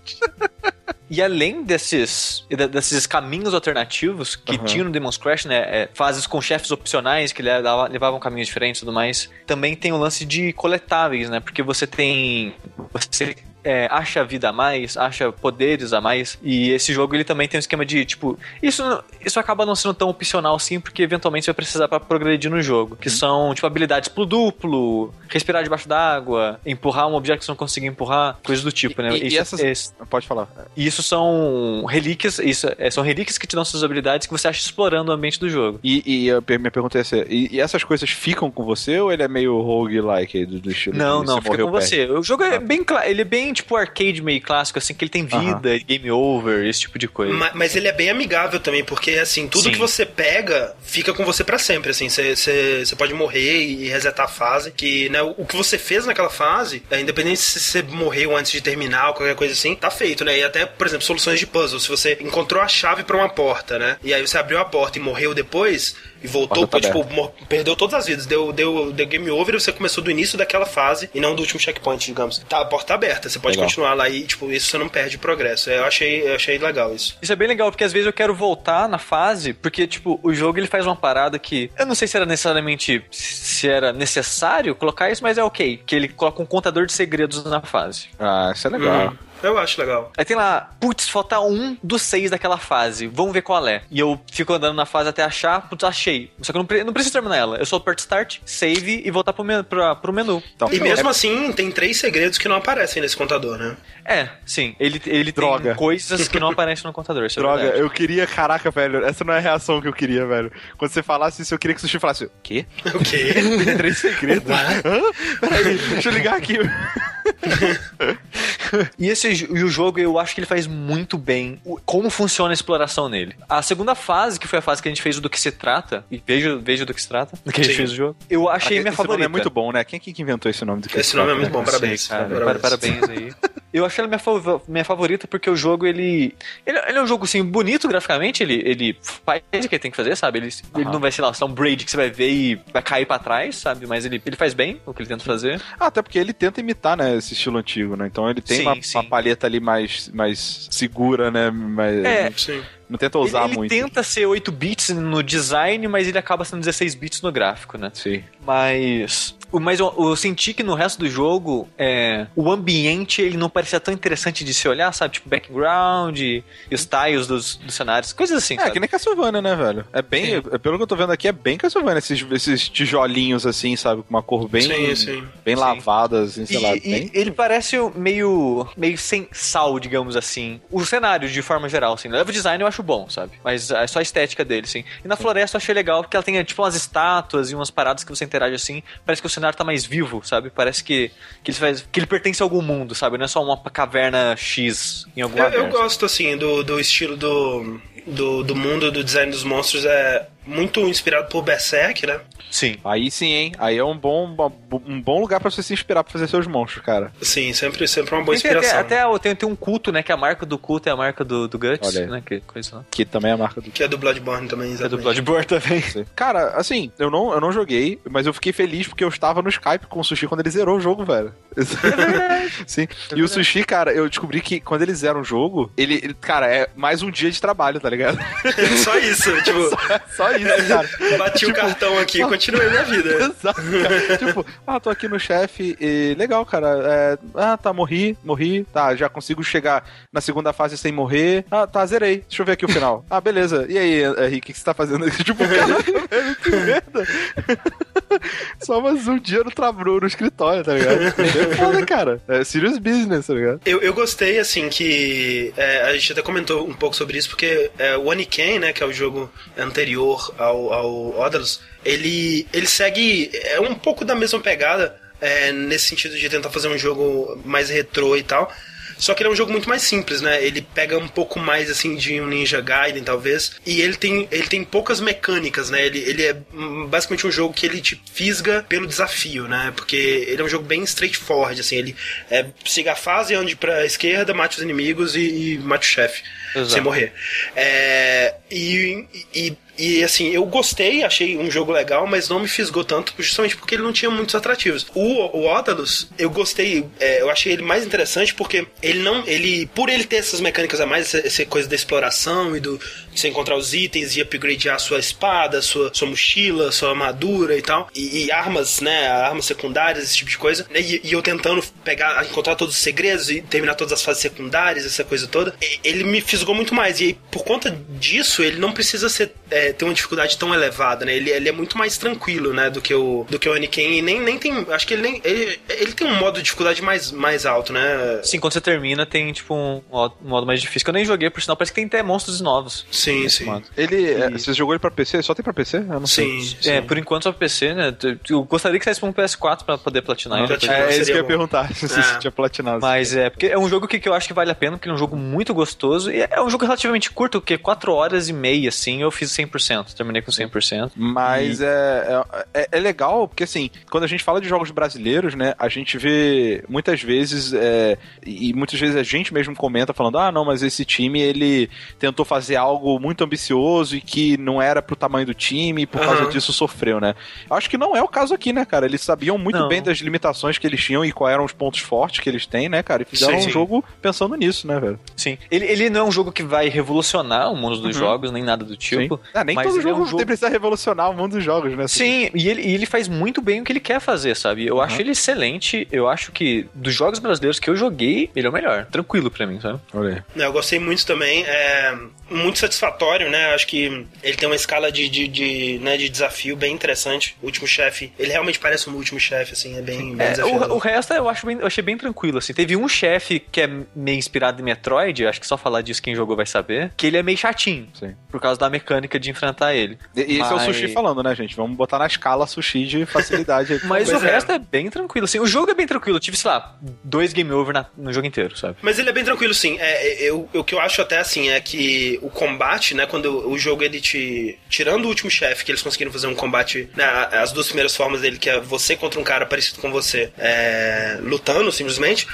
S3: E além desses, de- desses caminhos alternativos que
S2: Aham.
S3: tinham no Demon's Crash, né? é, fases com chefes opcionais que leva- levavam caminhos diferentes e tudo mais. Também tem o lance de coletáveis, né? Porque você tem. Você é, acha vida a mais, acha poderes a mais. E esse jogo ele também tem um esquema de, tipo. Isso, isso acaba não sendo tão opcional assim, porque eventualmente você vai precisar pra progredir no jogo. Que são, tipo, habilidades pulo duplo, respirar debaixo d'água, empurrar um objeto que você não conseguir empurrar, coisas do tipo, né?
S2: E- e
S3: Isso-
S2: essas-
S3: esse-
S2: Pode falar.
S3: e isso são relíquias, isso é, são relíquias que te dão suas habilidades que você acha explorando o ambiente do jogo.
S2: E, e a minha pergunta é essa: e, e essas coisas ficam com você ou ele é meio roguelike do, do estilo?
S3: Não, não, fica com
S2: perde?
S3: você. O jogo é
S2: Ah.
S3: bem cla- ele é bem tipo arcade meio clássico, assim, que ele tem vida, game over, esse tipo de coisa.
S1: Ma- Mas ele é bem amigável também, porque assim, tudo
S3: Sim.
S1: que você pega fica com você pra sempre, assim, você- pode morrer e resetar a fase, que né, o que você fez naquela fase, é, independente se você morreu antes de terminar ou qualquer coisa assim, tá feito, né? E até, por exemplo, soluções de puzzle, se você encontrou a chave pra uma porta, né? E aí você abriu a porta e morreu depois e voltou,
S2: Porta tá
S1: pô, tipo, perdeu todas as vidas, deu, deu, deu game over e você começou do início daquela fase e não do último checkpoint, digamos. Tá, a porta tá aberta, você pode
S2: Legal.
S1: continuar lá e, tipo, isso você não perde progresso. Eu achei, eu achei legal isso.
S3: Isso é bem legal, porque às vezes eu quero voltar na fase, porque, tipo, o jogo ele faz uma parada que. Eu não sei se era necessariamente. se era necessário colocar isso, mas é ok. Que ele coloca um contador de segredos na fase.
S2: Ah, isso é legal.
S1: Hum, eu acho legal.
S3: Aí tem lá, putz, falta um dos seis daquela fase. Vamos ver qual é. E eu fico andando na fase até achar, putz, achei. Só que eu não, pre- não preciso terminar ela. Eu só aperto start, save e voltar pro, men pra- pro menu.
S2: Então,
S1: E
S2: é-
S1: mesmo assim, tem três segredos que não aparecem nesse contador, né?
S3: É, sim. Ele, ele
S2: Droga.
S3: tem coisas que não aparecem no contador. Isso é
S2: Droga,
S3: verdade.
S2: eu queria, caraca, velho, essa não é a reação que eu queria, velho. Quando você falasse isso, eu queria que o Sushi falasse, o quê?
S1: O quê?
S2: Tem três segredos? Hã? Peraí, deixa eu ligar aqui.
S3: E esse e o jogo, eu acho que ele faz muito bem o- como funciona a exploração nele. A segunda fase, que foi a fase que a gente fez o do que se trata, e veja, veja do que se trata, do que a gente
S1: Sim.
S3: fez o jogo, eu achei minha
S2: esse nome
S3: favorita.
S2: é muito bom, né? Quem que que inventou esse nome do que
S1: Esse nome é muito bom, parabéns.
S3: sei, cara.
S1: Parabéns.
S3: Parabéns, parabéns aí. Eu achei ela minha, fa- minha favorita porque o jogo, ele, ele. ele é um jogo, assim, bonito graficamente. Ele, ele faz o que ele tem que fazer, sabe? Ele, ele
S2: Aham.
S3: não vai, sei lá, ser um braid que você vai ver e vai cair pra trás, sabe? Mas ele, ele faz bem o que ele tenta fazer.
S2: Ah, até porque ele tenta imitar, né, esse estilo antigo, né? Então ele tem
S3: Sim,
S2: uma,
S3: sim.
S2: uma palheta ali mais, mais segura, né? Mais,
S3: É.
S1: Sim.
S2: Não tenta usar
S3: ele, ele
S2: muito.
S3: tenta ser 8 bits no design, mas ele acaba sendo 16 bits no gráfico, né?
S2: Sim.
S3: Mas. o- Mas eu, eu senti que no resto do jogo, é, o ambiente ele não parecia tão interessante de se olhar, sabe? Tipo, background e os tiles dos, dos cenários, coisas assim.
S2: É,
S3: sabe?
S2: que nem Castlevania, né, velho? É bem, é- pelo que eu tô vendo aqui, é bem Castlevania, esses, esses tijolinhos assim, sabe? Com uma cor bem,
S1: Sim, sim.
S2: bem
S3: Sim.
S2: lavada, assim, sei
S3: E,
S2: lá.
S3: e
S2: bem...
S3: ele parece meio, meio sem sal, digamos assim. O cenário, de forma geral, assim. O level design eu acho acho bom, sabe? Mas é só a estética dele, sim. E na floresta eu achei legal porque ela tem tipo umas estátuas e umas paradas que você interage assim. Parece que o cenário tá mais vivo, sabe? Parece que, que, ele, faz, que ele pertence a algum mundo, sabe? Não é só uma caverna X em algum
S1: Eu,
S3: lugar.
S1: eu gosto, assim, do, do estilo do, do, do mundo, do design dos monstros. É muito inspirado por Berserk, né?
S3: Sim.
S2: Aí sim, hein? Aí é um bom, um bom lugar pra você se inspirar pra fazer seus monstros, cara.
S1: Sim, sempre, sempre uma boa
S3: Tem, tem,
S1: inspiração.
S3: até até tem, tem um culto, né? Que a marca do culto é a marca do, do Guts,
S2: Olha aí.
S3: né? Que coisa lá.
S2: Que também é a marca do.
S1: Que é do Bloodborne também,
S3: É do
S1: exatamente.
S3: Bloodborne também.
S2: Cara, assim, eu não, eu não joguei, mas eu fiquei feliz porque eu estava no Skype com o Sushi quando ele zerou o jogo, velho. Sim. e o Sushi, cara, eu descobri que quando ele zera um jogo, ele, ele- cara, é mais um dia de trabalho, tá ligado?
S1: Só isso, tipo,
S2: Só isso, cara.
S1: bati o cartão aqui e continuei minha vida.
S2: Exato, cara. tipo, ah, tô aqui no chefe e legal, cara. É, ah, tá, morri, morri. Tá, já consigo chegar na segunda fase sem morrer. Ah, tá, zerei. Deixa eu ver aqui o final. Ah, beleza. E aí, Henrique, o que você tá fazendo? tipo, caraca, velho, que merda. Só mais um dia no trabalho no escritório, tá ligado? É foda, cara. É serious business, tá ligado?
S1: Eu, eu gostei, assim, que é, a gente até comentou um pouco sobre isso, porque é, o Oniken, né, que é o jogo anterior ao, ao Odalus, ele, ele segue é um pouco da mesma pegada, é, nesse sentido de tentar fazer um jogo mais retrô e tal. Só que ele é um jogo muito mais simples, né? Ele pega um pouco mais assim de um Ninja Gaiden, talvez. E ele tem, ele tem poucas mecânicas, né? Ele, ele é basicamente um jogo que ele te fisga pelo desafio, né? Porque ele é um jogo bem straightforward, assim. Ele é siga a fase, ande pra esquerda, mate os inimigos e, e mate o chefe.
S3: Exato.
S1: Sem morrer. É, e, e, e, assim, eu gostei, achei um jogo legal, mas não me fisgou tanto, justamente porque ele não tinha muitos atrativos. O, o Odalus, eu gostei, é, eu achei ele mais interessante porque ele não. ele Por ele ter essas mecânicas a mais, essa, essa coisa da exploração e do você encontrar os itens e upgradear sua espada, sua, sua mochila, sua armadura e tal, e, e armas, né? Armas secundárias, esse tipo de coisa. E, e eu tentando pegar, encontrar todos os segredos e terminar todas as fases secundárias, essa coisa toda, ele me fisgou muito mais. E por conta disso, ele não precisa ser, é, ter uma dificuldade tão elevada, né? Ele, ele é muito mais tranquilo, né? Do que o, do que o Aniken. E nem, nem tem. Acho que ele nem. Ele, ele tem um modo de dificuldade mais, mais alto, né?
S3: Sim, quando você termina, tem tipo um um modo mais difícil. Que eu nem joguei, por sinal, parece que tem até monstros novos.
S1: Sim, sim.
S3: Mano.
S2: Ele. é, você jogou ele pra PC? Só tem pra PC? Eu não sei.
S1: Sim, sim.
S3: É, por enquanto só pra PC, né? Eu gostaria que saísse pra um PS4 pra poder platinar ele.
S1: platinar.
S2: É, é isso que eu ia
S1: bom.
S2: perguntar. Se você
S1: É.
S2: tinha platinado.
S3: Mas é, porque é um jogo que, que eu acho que vale a pena, porque é um jogo muito gostoso. E é um jogo relativamente curto, porque 4 horas e meia, assim, eu fiz 100%. Terminei com 100%.
S2: Mas é, é, é legal, porque assim, quando a gente fala de jogos brasileiros, né, a gente vê muitas vezes, é, e muitas vezes a gente mesmo comenta falando, ah, não, mas esse time, ele tentou fazer algo muito ambicioso e que não era pro tamanho do time e por causa
S1: Aham.
S2: disso sofreu, né. Eu acho que não é o caso aqui, né, cara, eles sabiam muito
S3: Não.
S2: bem das limitações que eles tinham e quais eram os pontos fortes que eles têm, né, cara, e fizeram
S1: Sim,
S2: um
S1: sim.
S2: jogo pensando nisso, né, velho.
S3: Sim. Ele, ele não é um jogo que vai revolucionar o mundo dos
S2: Uhum.
S3: jogos, nem nada do tipo.
S2: Sim. Ah, nem
S3: mas
S2: todo
S3: é
S2: jogo,
S3: um jogo-
S2: precisa revolucionar o mundo dos jogos, né.
S3: Sim, e ele, e ele faz muito bem o que ele quer fazer, sabe? Eu acho ele excelente. Eu acho que dos jogos brasileiros que eu joguei, ele é o melhor. Tranquilo pra mim, sabe?
S2: Olha aí.
S1: Eu gostei muito também. É muito satisfatório, né? Acho que ele tem uma escala de, de, de, né, de desafio bem interessante. O último chefe, ele realmente parece um último chefe, assim, é bem, bem
S3: É,
S1: desafiador.
S3: o, o resto eu, acho bem- eu achei bem tranquilo, assim. Teve um chefe que é meio inspirado em Metroid, acho que só falar disso quem jogou vai saber, que ele é meio chatinho,
S2: Sim.
S3: por causa da mecânica de enfrentar ele.
S2: E esse é o sushi falando, né, gente? Vamos botar na escala sushi de facilidade.
S3: Mas
S1: Pois
S3: o
S1: é.
S3: resto é bem tranquilo, assim. O jogo é bem tranquilo. Eu tive, sei lá, dois game over na- no jogo inteiro, sabe?
S1: Mas ele é bem tranquilo, sim. É, eu, o que eu acho até assim é que o combate, né, quando o jogo ele te. Tirando o último chefe, que eles conseguiram fazer um combate. Né, as duas primeiras formas dele, que é você contra um cara parecido com você, é, lutando simplesmente.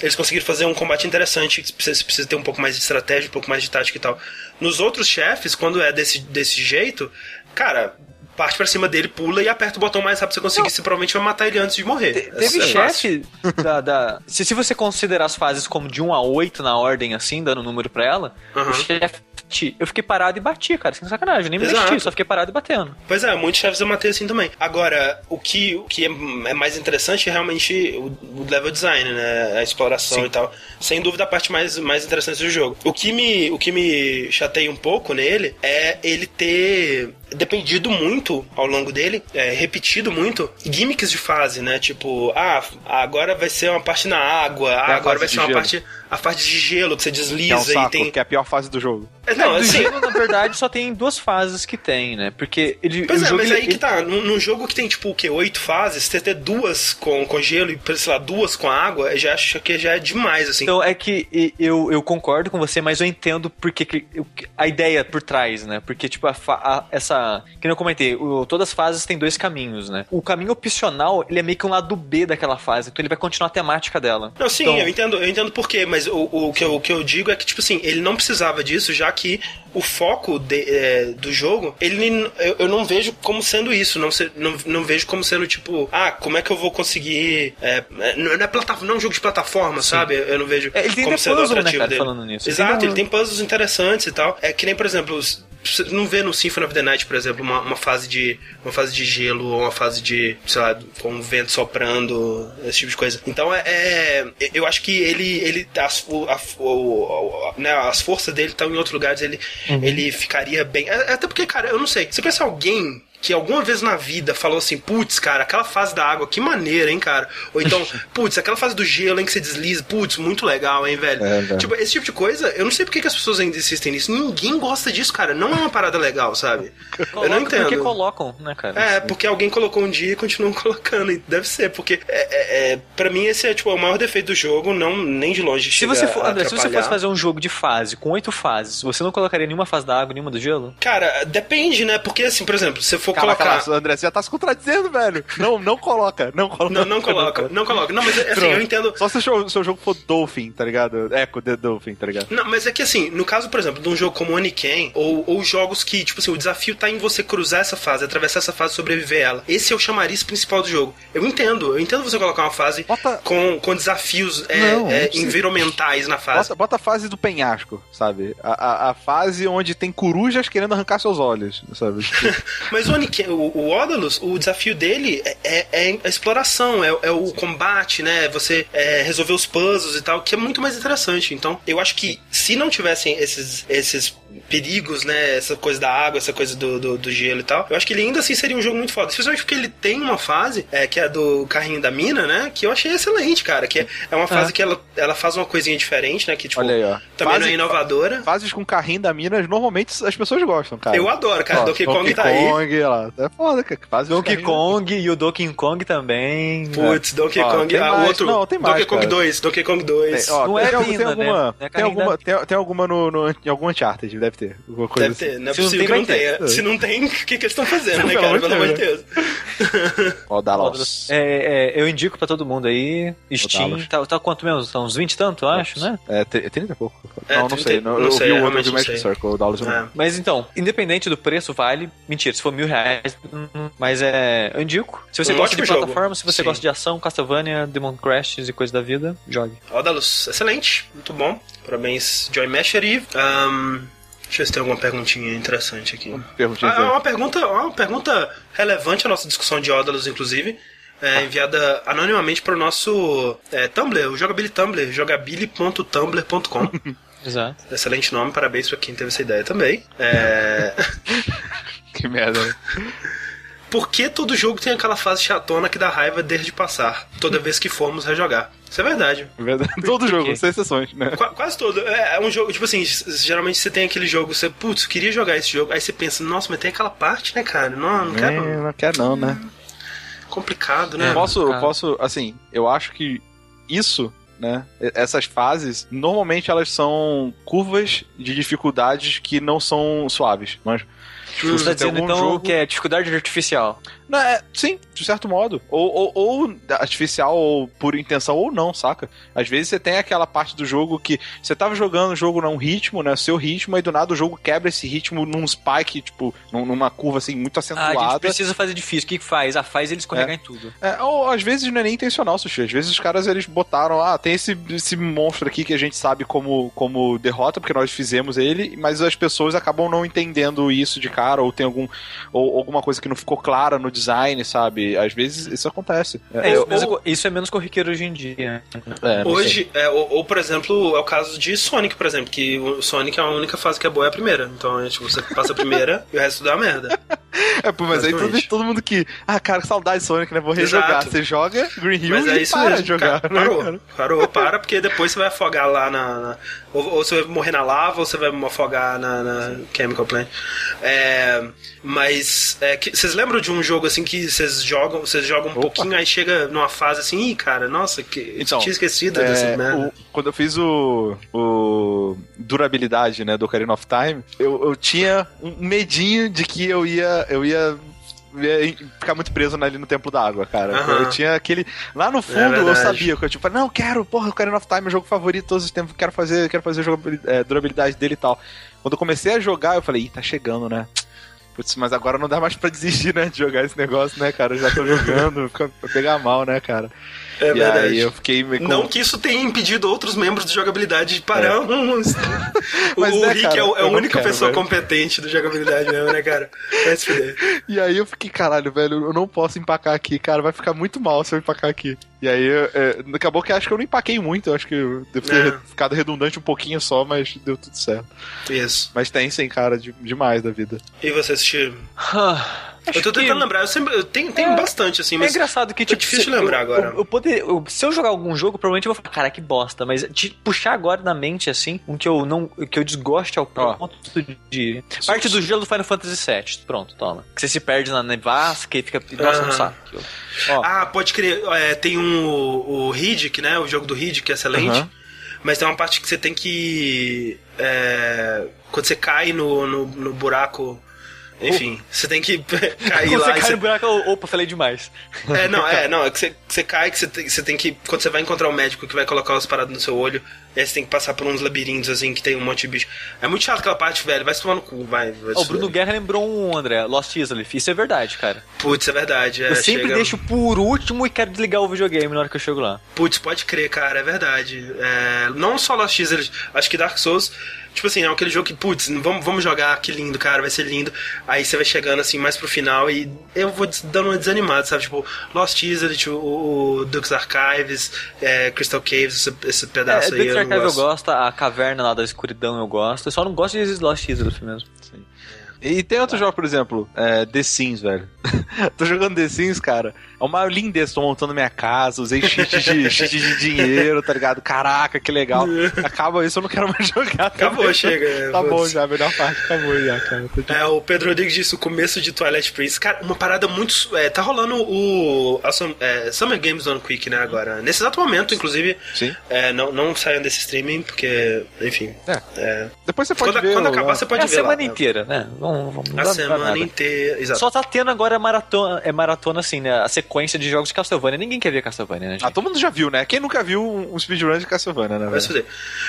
S1: Eles conseguiram fazer um combate interessante, que precisa, precisa ter um pouco mais de estratégia, um pouco mais de tática e tal. Nos outros chefes, quando é desse, desse jeito, cara, parte pra cima dele, pula e aperta o botão mais rápido que você conseguir, você provavelmente vai matar ele antes de morrer.
S3: Te- Teve
S1: É
S3: chefe da. da- se, se você considerar as fases como de 1 a 8 na ordem, assim, dando número pra ela,
S1: Aham.
S3: o chefe. Eu fiquei parado e bati, cara, sem sacanagem. Eu nem me
S1: Exato.
S3: mexi, só fiquei parado e batendo.
S1: Pois é, muitos chefes eu matei assim também. Agora, o que, o que é, é mais interessante é realmente o, o level design, né? A exploração
S3: Sim.
S1: e tal. Sem dúvida a parte mais, mais interessante do jogo. O que me, o que me chateia um pouco nele é ele ter dependido muito ao longo dele, é, repetido muito, gimmicks de fase, né? Tipo, ah, agora vai ser uma parte na água, ah,
S2: a
S1: agora vai ser uma
S2: gelo.
S1: parte, a parte de gelo que você
S2: Que é um
S1: desliza
S2: saco,
S1: e tem.
S2: que é a pior fase do jogo.
S1: É, Não,
S3: do
S1: assim.
S3: gelo, na verdade, só tem duas fases que tem, né? Porque ele.
S1: Pois
S3: o
S1: é,
S3: jogo,
S1: mas
S3: ele-
S1: aí que tá. Num, num jogo que tem, tipo, o quê? Oito fases, você ter duas com, com gelo e, sei lá, duas com água, eu já acho que já é demais, assim.
S3: Então é que eu, eu concordo com você, mas eu entendo porque que, eu- a ideia por trás, né? Porque, tipo, a, a- essa. Que nem eu comentei, o- todas as fases têm dois caminhos, né? O caminho opcional, ele é meio que um lado B daquela fase, então ele vai continuar a temática dela.
S1: Não, sim,
S3: Então-
S1: eu entendo, eu entendo por quê, mas o, o, que eu, o que eu digo é que, tipo assim, ele não precisava disso, já que o foco de- é, do jogo, ele eu, eu não vejo como sendo isso, não, se- não, não vejo como sendo, tipo, ah, como é que eu vou conseguir. É, não, é plataforma, não é um jogo de plataforma, sabe? Eu não vejo
S3: É, ele tem
S1: como sendo
S3: puzzle, né,
S1: atrativo
S3: cara,
S1: dele.
S3: falando nisso.
S1: Exato,
S3: Tem um-
S1: ele tem puzzles interessantes e tal. É que nem, por exemplo, os- você não vê no Symphony of the Night, por exemplo, uma, uma fase de uma fase de gelo ou uma fase de, sei lá, com o vento soprando, esse tipo de coisa. Então é, é- eu acho que ele ele as, o- a- o- o- né, as forças dele estão em outros lugares, ele ele ficaria bem. É- Até porque, cara, eu não sei. Você conhece alguém que alguma vez na vida falou assim, putz, cara, aquela fase da água, que maneira, hein, cara? Ou então, putz, aquela fase do gelo, hein, que você desliza, putz, muito legal, hein, velho?
S2: É, velho.
S1: Tipo, esse tipo de coisa, eu não sei por que as pessoas ainda insistem nisso. Ninguém gosta disso, cara. Não é uma parada legal, sabe? eu não
S3: Coloca
S1: entendo.
S3: Porque colocam, né, cara?
S1: É, porque alguém colocou um dia e continuam colocando. E deve ser, porque é, é, é, pra mim esse é tipo, o maior defeito do jogo, não nem de longe
S3: Se você, for, André, se você fosse fazer um jogo de fase com oito fases, você não colocaria nenhuma fase da água, nenhuma do gelo?
S1: Cara, depende, né? Porque assim, por exemplo, se você for
S2: Cala,
S1: colocar.
S2: André, você já tá se contradizendo, velho. Não, não coloca. Não coloca.
S1: Não, não coloca, não coloca. Não, mas assim,
S2: Pronto.
S1: eu entendo.
S2: Só se o seu, seu jogo for Dolphin, tá ligado? Echo the Dolphin, tá ligado?
S1: Não, mas é que assim, no caso, por exemplo, de um jogo como Oniken, ou, ou jogos que, tipo assim, o desafio tá em você cruzar essa fase, atravessar essa fase e sobreviver ela. Esse é o chamariz principal do jogo. Eu entendo, eu entendo você colocar uma fase
S2: Bota-
S1: com, com desafios é,
S2: Não,
S1: é,
S2: não precisa.
S1: environmentais na fase.
S2: Bota, bota a fase do penhasco, sabe? A, a, a fase onde tem corujas querendo arrancar seus olhos, sabe?
S1: Mas o, Oniken, o, o Odalus, o desafio dele é, é- é a exploração, é, é o combate, né? Você é, resolver os puzzles e tal, que é muito mais interessante. Então, eu acho que se não tivessem esses, esses perigos, né? Essa coisa da água, essa coisa do, do, do gelo e tal, eu acho que ele ainda assim seria um jogo muito foda. Especialmente porque ele tem uma fase, é, que é a do carrinho da mina, né? Que eu achei excelente, cara. Que é, é uma fase que ela, ela faz uma coisinha diferente, né? Que, tipo,
S2: Olha aí, ó.
S1: também não
S2: Fase-
S1: é inovadora.
S2: Fases com carrinho da Minas, normalmente as pessoas gostam, cara.
S1: Eu adoro, cara.
S2: Ó,
S1: Donkey Kong tá aí.
S2: Kong, lá. É foda, cara. Fase
S3: Donkey Kong e o Donkey Kong também.
S1: Putz, Donkey
S2: Ó,
S1: Kong. Ah, o
S2: mais.
S1: outro.
S2: Não, tem mais,
S1: Donkey Kong
S2: cara.
S1: 2. Donkey Kong 2.
S2: Tem, ó,
S3: Não
S2: tem,
S3: é
S2: tem alguma,
S3: né? Não é
S2: tem alguma, tem, tem alguma no, no, em algum Uncharted, deve ter. Alguma coisa
S1: Deve ter, não é
S3: Se não
S1: possível
S3: tem,
S1: que não tenha. Se não tem, o que, que eles estão fazendo, né, cara? Pelo amor de
S2: de
S1: Deus.
S2: assim. Ó, o Dallas.
S3: É, é, eu indico pra todo mundo aí. Steam, tá, tá quanto mesmo? Tá uns 20 e tanto, eu acho, né?
S2: É, te- 30 e pouco.
S1: É,
S2: não, não
S1: 30
S2: sei. Não,
S1: não
S2: eu
S1: sei,
S2: vi o outro
S1: realmente
S2: do
S1: não
S2: Magic. Circle, o Dallas não-
S1: É.
S3: Mas então, independente do preço, vale. Mentira, se for mil reais. hum, Mas é. Eu indico. Se você
S1: Um
S3: gosta de
S1: ótimo jogo.
S3: plataforma, se você
S1: Sim.
S3: gosta de ação, Castlevania, Demon Crashes e coisa da vida, jogue.
S1: Odalus, excelente, muito bom. Parabéns, Joy Masher. E, ahn, deixa eu ver se tem alguma perguntinha interessante aqui.
S2: Perguntinha
S1: Ah,
S2: de-
S1: uma pergunta, uma pergunta relevante à nossa discussão de Odalus, inclusive. É, enviada anonimamente para o nosso é, Tumblr, o Jogabili Tumblr, jogabili.tumblr.com.
S3: Exato.
S1: Excelente nome, parabéns para quem teve essa ideia também. É,
S2: Que merda, né?
S1: Por que todo jogo tem aquela fase chatona que dá raiva desde passar, toda vez que formos rejogar? Isso é verdade.
S2: É verdade. Todo jogo, sem exceções, né?
S1: Qua- quase todo. É, é um jogo, tipo assim, geralmente você tem aquele jogo, você, putz, queria jogar esse jogo, aí você pensa, nossa, mas tem aquela parte, né, cara? Não, não
S2: É,
S1: quero.
S2: não quer não, né?
S1: Complicado, né?
S3: É.
S2: posso, posso, assim, eu acho que isso, né? Essas fases, normalmente elas são curvas de dificuldades que não são suaves. Mas,
S3: Você tá
S2: tem
S3: dizendo então
S2: jogo...
S3: que é dificuldade artificial.
S2: Não, é, sim, de certo modo. Ou, ou, ou artificial, ou por intenção, ou não, saca? Às vezes você tem aquela parte do jogo que você tava jogando o jogo num ritmo, né? Seu ritmo, e do nada o jogo quebra esse ritmo num spike, tipo, num- numa curva assim, muito
S3: Ah, a gente
S2: acentuada.
S3: precisa fazer difícil. O que que faz? Ah, faz ele escorregar em tudo.
S2: É, ou às vezes não é nem intencional, Sushi. Às vezes os caras eles botaram, ah, tem esse, esse monstro aqui que a gente sabe como, como derrota, porque nós fizemos ele, mas as pessoas acabam não entendendo isso de cara, ou tem algum. Ou alguma coisa que não ficou clara no design, sabe? Às vezes isso acontece.
S3: É, isso, mas
S1: ou-
S3: isso é menos corriqueiro hoje em dia.
S2: É, não sei.
S1: Hoje, é, ou, ou, por exemplo, é o caso de Sonic, por exemplo, que o Sonic é a única fase que é boa é a primeira. Então, é, tipo, você passa a primeira e o resto dá uma merda.
S2: É, pô, mas aí todo, todo mundo que. Ah, cara, que saudade de Sonic, né? Vou rejogar.
S1: Exato.
S2: Você joga Green Hill
S1: Mas
S2: e
S1: é isso
S2: para
S1: mesmo.
S2: de jogar.
S1: cara,
S2: né,
S1: parou,
S2: cara?
S1: parou, para, porque depois você vai afogar lá na. na- ou, ou você vai morrer na lava, ou você vai afogar na, na Chemical Plant. É, mas é, que- vocês lembram de um jogo assim que vocês jogam, vocês jogam um
S2: Opa.
S1: pouquinho, aí chega numa fase assim, ih, cara, nossa, que
S2: Então,
S1: tinha esquecido
S2: É,
S1: dessa merda.
S2: o- quando eu fiz o, o durabilidade, né, do Ocarina of Time, eu, eu tinha um medinho de que eu ia, eu ia, ia ficar muito preso ali no Templo da Água, cara. Eu tinha aquele lá no fundo eu
S1: verdade.
S2: sabia que eu tipo, não, quero, porra, Ocarina of Time é meu jogo favorito todos os tempos, quero fazer, quero fazer jogabilidade, é, durabilidade dele e tal. Quando eu comecei a jogar, eu falei, ih, tá chegando, né? Putz, mas agora não dá mais pra desistir, né, de jogar esse negócio, né, cara? Eu já tô jogando, fica pra pegar mal, né, cara?
S1: É
S2: e
S1: verdade.
S2: aí eu fiquei meio
S1: Não que isso tenha impedido outros membros de jogabilidade de parar uns. o
S2: Mas, né,
S1: Rick
S2: cara,
S1: é, o- é a única
S2: quero,
S1: pessoa
S2: velho.
S1: competente do jogabilidade mesmo, né, cara? Vai se fuder.
S2: E aí eu fiquei, caralho, velho, eu não posso empacar aqui, cara, vai ficar muito mal se eu empacar aqui. E aí, é, acabou que acho que eu não empaquei muito, eu acho que eu devo ter
S1: É.
S2: ficado redundante um pouquinho só, mas deu tudo certo.
S1: Isso.
S2: Mas tem sim, cara, de- demais da vida.
S1: E você assistiu?
S3: Ah,
S1: Eu
S3: acho
S1: tô
S3: que-
S1: tentando lembrar, eu sempre. Eu tenho, tenho
S3: É.
S1: bastante, assim,
S3: É
S1: mas.
S3: engraçado que,
S1: tá
S3: tipo,
S1: difícil
S3: se-
S1: de lembrar
S3: eu,
S1: agora.
S3: Eu, eu poder, eu- se eu jogar algum jogo, provavelmente eu vou falar, cara, que bosta. Mas de puxar agora na mente, assim, um que eu não. que eu desgoste ao
S2: Ó.
S3: ponto de. Parte do gelo do Final Fantasy VII. Pronto, toma. Que você se perde na nevasca e fica. Nossa,
S1: Aham.
S3: um saco. Ó,
S1: Ah, pode crer. É, tem um, o Riddick, né? O jogo do Riddick, é excelente.
S2: Aham.
S1: Mas tem uma parte que você tem que. é, quando você cai no, no, no buraco. Enfim, você tem que cair
S3: quando
S1: lá.
S3: você cai
S1: você-
S3: no buraco, opa, falei demais.
S1: É, não, é, não, é que você, você cai, que você tem, você tem que. Quando você vai encontrar o médico que vai colocar as paradas no seu olho, e aí você tem que passar por uns labirintos, assim, que tem um monte de bicho. É muito chato aquela parte, velho. Vai se tomar no cu, vai. vai
S3: o Bruno. Guerra lembrou um, André, Lost Isleaf. Isso é verdade, cara.
S1: Putz, é verdade. É,
S3: eu sempre
S1: chega-
S3: deixo por último e quero desligar o videogame na hora que eu chego lá.
S1: Putz, pode crer, cara, é verdade. É, não só Lost X, acho que Dark Souls, tipo assim, é aquele jogo que, putz, vamos, vamos jogar, que lindo, cara, vai ser lindo. Aí você vai chegando assim mais pro final e eu vou dando uma desanimada, sabe? Tipo, Lost Islet, o, o Duke's Archives, é, Crystal Caves, esse, esse
S3: É,
S1: pedaço aí.
S3: Dexter
S1: Eu gosto.
S3: a caverna lá da escuridão eu gosto. Eu só não gosto de Lost Isleaf mesmo.
S2: E tem outro jogo, por exemplo, é, The Sims, velho. tô jogando The Sims, cara. É uma lindeza, tô montando minha casa, usei cheat de, cheat de dinheiro, tá ligado? Caraca, que legal. Acaba isso, eu não quero mais jogar.
S1: Acabou,
S2: também.
S1: chega,
S2: Tá bom já, a melhor parte acabou já, cara.
S1: É, o Pedro Rodrigues disse o começo de Twilight Princess. Cara, uma parada muito. É, tá rolando o. a é, Summer Games Done Quick, né, agora. Nesse exato momento, inclusive.
S2: Sim.
S1: É, não, não saiam desse streaming, porque, enfim.
S2: É.
S1: é,
S2: Depois você pode
S1: quando
S2: ver.
S1: quando
S2: lá.
S1: acabar, você pode
S3: é a
S1: ver.
S3: semana
S1: lá,
S3: inteira, né? Vamos, vamos,
S1: A semana inteira. Exato.
S3: Só tá tendo agora maratona, é maratona assim, né? A sequência de jogos de Castlevania. Ninguém quer ver Castlevania, né, gente?
S2: Ah, todo mundo já viu, né? Quem nunca viu um speedrun de Castlevania, né, velho?
S1: fuder.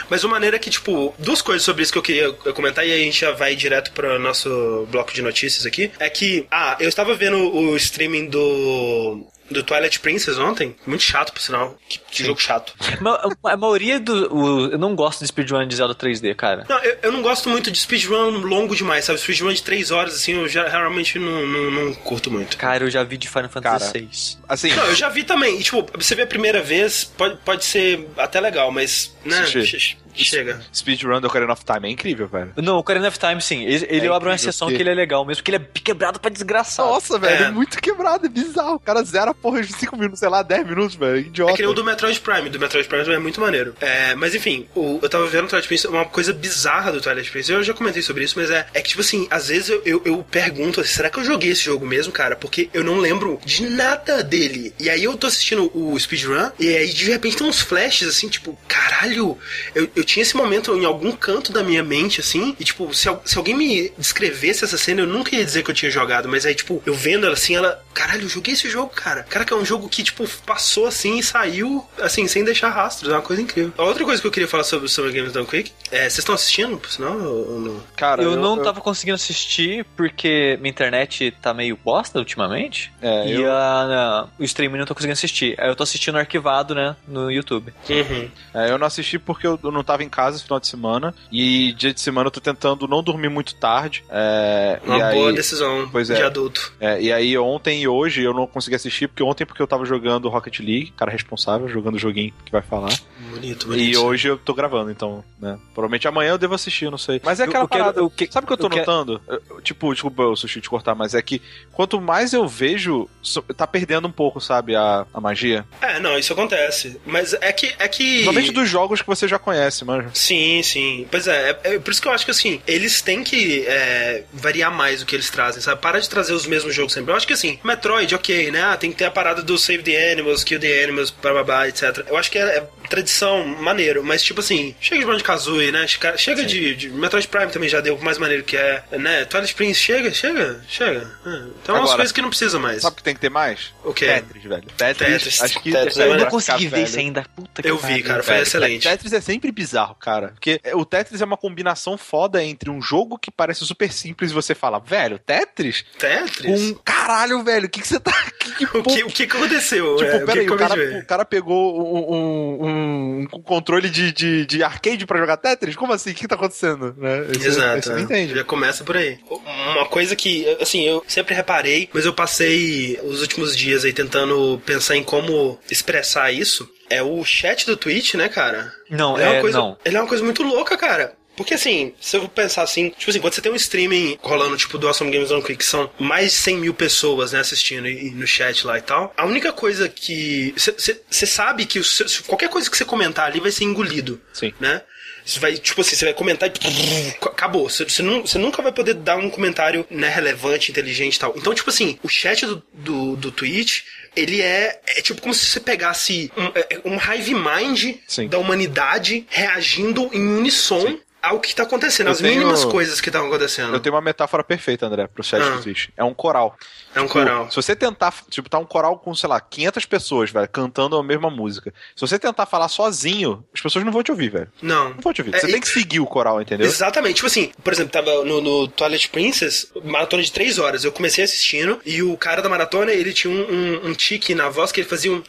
S1: Mas uma maneira que, tipo, duas coisas sobre isso que eu queria comentar, e aí a gente já vai direto pro nosso bloco de notícias aqui, é que, ah, eu estava vendo o streaming do. Do Twilight Princess ontem, muito chato, por sinal. Que, que jogo chato.
S3: Ma- A maioria do. o- eu não gosto de speedrun de Zelda 3D, cara.
S1: Não, eu, eu não gosto muito de speedrun longo demais, sabe? Speedrun de três horas, assim, eu já realmente não, não, não curto muito.
S3: Cara, eu já vi de Final Fantasy VI.
S2: Assim,
S1: Não, eu já vi também. E, tipo, você vê a primeira vez, pode, pode ser até legal, mas, né,
S2: che-
S1: chega.
S2: speedrun do Ocarina of Time é incrível, velho.
S3: Não, o Ocarina of Time, sim. Ele, ele
S2: É
S3: eu abro uma exceção
S2: porque-
S3: que ele é legal mesmo, porque ele é quebrado pra desgraçar.
S2: Nossa, velho,
S1: É.
S2: é muito quebrado, é bizarro. O cara zera a porra de 5 minutos, sei lá, 10 minutos, velho. Idiota.
S1: É que nem o do Metroid Prime. Do Metroid Prime é muito maneiro. É, mas enfim, o- eu tava vendo o Twilight Princess, uma coisa bizarra do Twilight Princess. Eu já comentei sobre isso, mas é, é que, tipo assim, às vezes eu, eu, eu pergunto assim, será que eu joguei esse jogo mesmo, cara? Porque eu não lembro de nada dele. E aí eu tô assistindo o speedrun, e aí de repente tem uns flashes assim, tipo, caralho, eu, eu tinha esse momento em algum canto da minha mente, assim, e tipo, se, se alguém me descrevesse essa cena, eu nunca ia dizer que eu tinha jogado, mas aí, tipo, eu vendo ela assim, ela, caralho, eu joguei esse jogo, cara. Cara, que é um jogo que, tipo, passou assim e saiu, assim, sem deixar rastros. É uma coisa incrível. A outra coisa que eu queria falar sobre o Summer Games Done Quick, é, vocês estão assistindo, por sinal, ou não?
S2: Cara,
S3: eu, não tava conseguindo assistir porque minha internet tá meio bosta ultimamente.
S2: É,
S3: e
S2: eu-
S3: a- a- o streaming não tô conseguindo assistir. Aí eu tô assistindo arquivado, né, no YouTube.
S1: Uhum.
S2: É, eu não assisti porque eu eu não tava em casa esse final de semana. E dia de semana eu tô tentando não dormir muito tarde. É,
S1: Uma
S2: e
S1: boa
S2: aí,
S1: decisão
S2: Pois é.
S1: de adulto.
S2: é, e aí ontem e hoje eu não consegui assistir, porque ontem porque eu tava jogando Rocket League, cara responsável, jogando o joguinho que vai falar.
S1: Bonito, bonito.
S2: E hoje eu tô gravando, então, né? Provavelmente amanhã eu devo assistir, não sei. Mas é aquela
S3: eu quero-
S2: parada.
S3: eu que-
S2: Sabe o que eu tô
S3: quero-
S2: notando? Eu- tipo, desculpa o sushi te cortar, mas é que quanto mais eu vejo, tá perdendo um pouco, sabe, a, a magia.
S1: É, não, isso acontece. Mas é que. É que...
S2: Principalmente dos jogos que você já conhece, manja.
S1: Sim, sim. Pois é, é, é por isso que eu acho que assim, eles têm que é, variar mais o que eles trazem, sabe? Para de trazer os mesmos jogos sempre. Eu acho que assim, Metroid, ok, né? Ah, tem que ter a parada do Save the Animals, Kill the Animals, blá, etc. Eu acho que é, é tradição, maneiro, mas tipo assim, chega de Banjo Kazooie, né? Chega, de, de. Metroid Prime também já deu o mais maneiro que é, né? Twilight Prince, chega, chega, chega. É, Então é umas
S2: Agora,
S1: coisas que não precisa mais.
S2: Sabe o que tem que ter mais?
S1: O quê?
S2: Tetris, velho. Tetris,
S1: Tetris.
S2: acho que
S1: Tetris
S2: é
S1: é
S3: Eu não consegui ver isso ainda. Puta que
S1: Eu vi, cara, foi
S2: Velho,
S1: excelente.
S2: Tetris é sempre bizarro, cara. Porque o Tetris é uma combinação foda entre um jogo que parece super simples e você fala, velho, Tetris?
S1: Tetris?
S2: Com caralho, velho, o que, que você tá. Que,
S1: O que, o que que aconteceu?
S2: Tipo,
S1: É, o
S2: peraí,
S1: que
S2: o, cara, o cara pegou um, um- um- controle de, de, de arcade pra jogar Tetris? Como assim? O que tá acontecendo? Né? Esse-
S1: Exato.
S2: não
S1: é.
S2: entende.
S1: Já começa por aí. Uma coisa que, assim, eu sempre reparei, mas eu passei os últimos dias aí tentando pensar em como expressar isso. É o chat do Twitch, né, cara?
S3: Não,
S1: Ele é uma
S3: é,
S1: coisa,
S3: não.
S1: Ele é uma coisa muito louca, cara. Porque assim, se eu pensar assim, tipo assim, quando você tem um streaming rolando, tipo, do Awesome Games on Quick, que são mais de 100 mil pessoas, né, assistindo e, e no chat lá e tal, a única coisa que. Você sabe que o seu- se qualquer coisa que você comentar ali vai ser engolido.
S2: Sim.
S1: Né? Você vai, tipo assim, você vai comentar e acabou. Você, você, nu- você nunca vai poder dar um comentário né, relevante, inteligente e tal. Então, tipo assim, o chat do, do, do Twitch, ele é, é tipo como se você pegasse um, é- um hive mind
S2: Sim.
S1: da humanidade reagindo em unissom ao que tá acontecendo,
S2: Eu
S1: às
S2: tenho-
S1: mínimas coisas que estão acontecendo.
S2: Eu tenho uma metáfora perfeita, André, pro chat
S1: Ah.
S2: Twitch. É um coral.
S1: É um
S2: Tipo,
S1: coral.
S2: Se você tentar, tipo, tá um coral com, sei lá, 500 pessoas, velho, cantando a mesma música. Se você tentar falar sozinho, as pessoas não vão te ouvir, velho.
S1: Não.
S2: Não vão te ouvir.
S1: É,
S2: Você
S1: e-
S2: tem que seguir o coral, entendeu?
S1: Exatamente. Tipo assim, por exemplo, tava no, no Twilight Princess, maratona de três horas. Eu comecei assistindo e o cara da maratona, ele tinha um, um, um tique na voz que ele fazia um.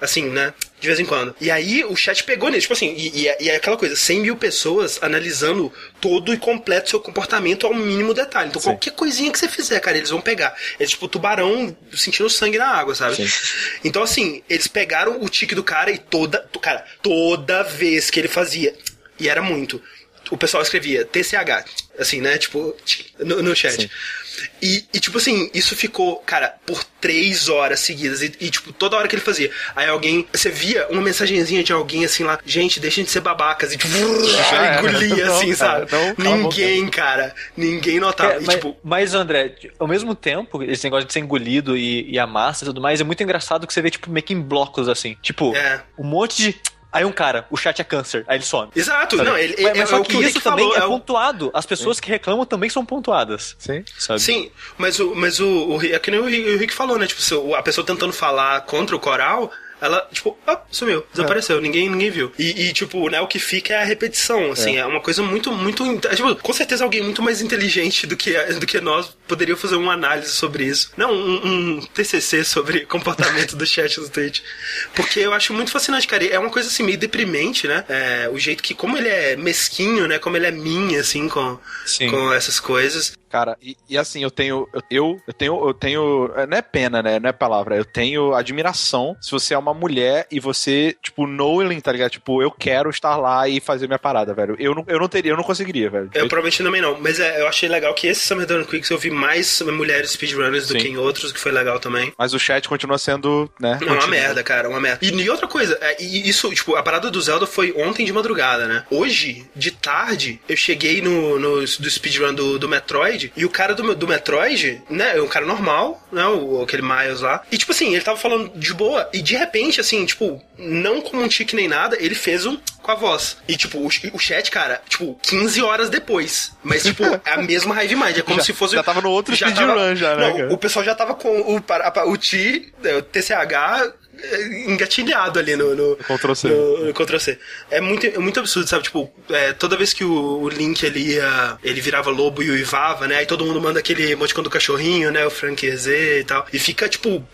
S1: Assim, né? De vez em quando. E aí o chat pegou nele. Tipo assim, e, e é- e é aquela coisa: 100 mil pessoas analisando todo e completo seu comportamento ao mínimo detalhe. Então
S2: Sim.
S1: qualquer coisinha que você fizer, cara, eles vão pegar. É tipo tubarão sentindo sangue na água, sabe? Então assim, eles pegaram o tique do cara e toda. Cara, toda vez que ele fazia. E era muito o pessoal escrevia TCH, assim, né? Tipo, no, no chat.
S2: Sim.
S1: E, e, tipo assim, isso ficou, cara, por três horas seguidas. E, e, tipo, toda hora que ele fazia. Aí alguém. Você via uma mensagenzinha de alguém assim lá, gente, deixem de ser babacas. E tipo,
S2: era.
S1: engolia
S2: Não,
S1: assim,
S2: cara,
S1: sabe?
S2: não.
S1: Ninguém, cara. Ninguém notava.
S3: É,
S1: e,
S3: mas,
S1: tipo,
S3: mas, André, ao mesmo tempo, esse negócio de ser engolido e, e a massa e tudo mais, é muito engraçado que você vê, tipo, meio que em blocos, assim. Tipo,
S1: É.
S3: um monte de. Aí um cara, o chat é câncer, aí ele some.
S1: exato,
S3: Sabe?
S1: não, ele,
S3: mas,
S1: é,
S3: mas
S1: é
S3: só
S1: o
S3: que,
S1: que o
S3: isso também
S1: falou.
S3: é
S1: é o-
S3: pontuado. As pessoas que reclamam também são pontuadas.
S2: Sim.
S3: Sabe?
S1: Sim, mas o, mas o, o é que nem o Rick, o Rick falou, né? Tipo, a pessoa tentando falar contra o coral, ela, tipo, ah, sumiu, desapareceu, ninguém, ninguém viu. E, e, tipo, né, o que fica é a repetição, assim, é, uma coisa muito, muito. é, Tipo, com certeza alguém muito mais inteligente do que, do que nós poderia fazer uma análise sobre isso. Não, um, um TCC sobre comportamento do chat do Twitch. Porque eu acho muito fascinante, cara. É uma coisa assim, meio deprimente, né? É, o jeito que, como ele é mesquinho, né? Como ele é minha, assim, com,
S3: Sim.
S1: com essas coisas.
S2: Cara, e, e assim, eu tenho. Eu, eu, eu tenho. Eu tenho. é, Não é pena, né? Não é palavra. Eu tenho admiração se você é uma mulher e você, tipo, knowing, tá ligado? Tipo, eu quero estar lá e fazer minha parada, velho. Eu não, eu não teria, eu não conseguiria, velho.
S1: Eu provavelmente também não, mas é, eu achei legal que esse Summer Done Quicks eu vi mais mulheres speedrunners do
S2: Sim.
S1: que em outros, que foi legal também.
S2: Mas o chat continua sendo, né?
S1: Não, uma
S2: continua.
S1: merda, cara, uma merda. E, e outra coisa, é, e isso, tipo, a parada do Zelda foi ontem de madrugada, né? Hoje, de tarde, eu cheguei no, no do speedrun do, do Metroid, e o cara do, do Metroid, né, é um cara normal, né, o, aquele Miles lá, e tipo assim, ele tava falando de boa, e de repente, assim, tipo, não como um tique nem nada, ele fez um com a voz. E, tipo, o, o chat, cara, tipo, 15 horas depois. Mas, tipo, é a mesma Hive Mind. É como
S2: Já-
S1: se fosse.
S2: já tava no outro
S1: já
S2: speedrun
S1: tava-
S2: já, né,
S1: Não, o pessoal já tava com o, para- o T, é, o TCH engatilhado ali no, no,
S2: Ctrl C.
S1: no, no Ctrl C. É muito, é muito absurdo, sabe? Tipo, é, toda vez que o, o Link ele ia, ele virava lobo e uivava, né? Aí todo mundo manda aquele emoticon do cachorrinho, né? O Frank Z e tal. E fica, tipo.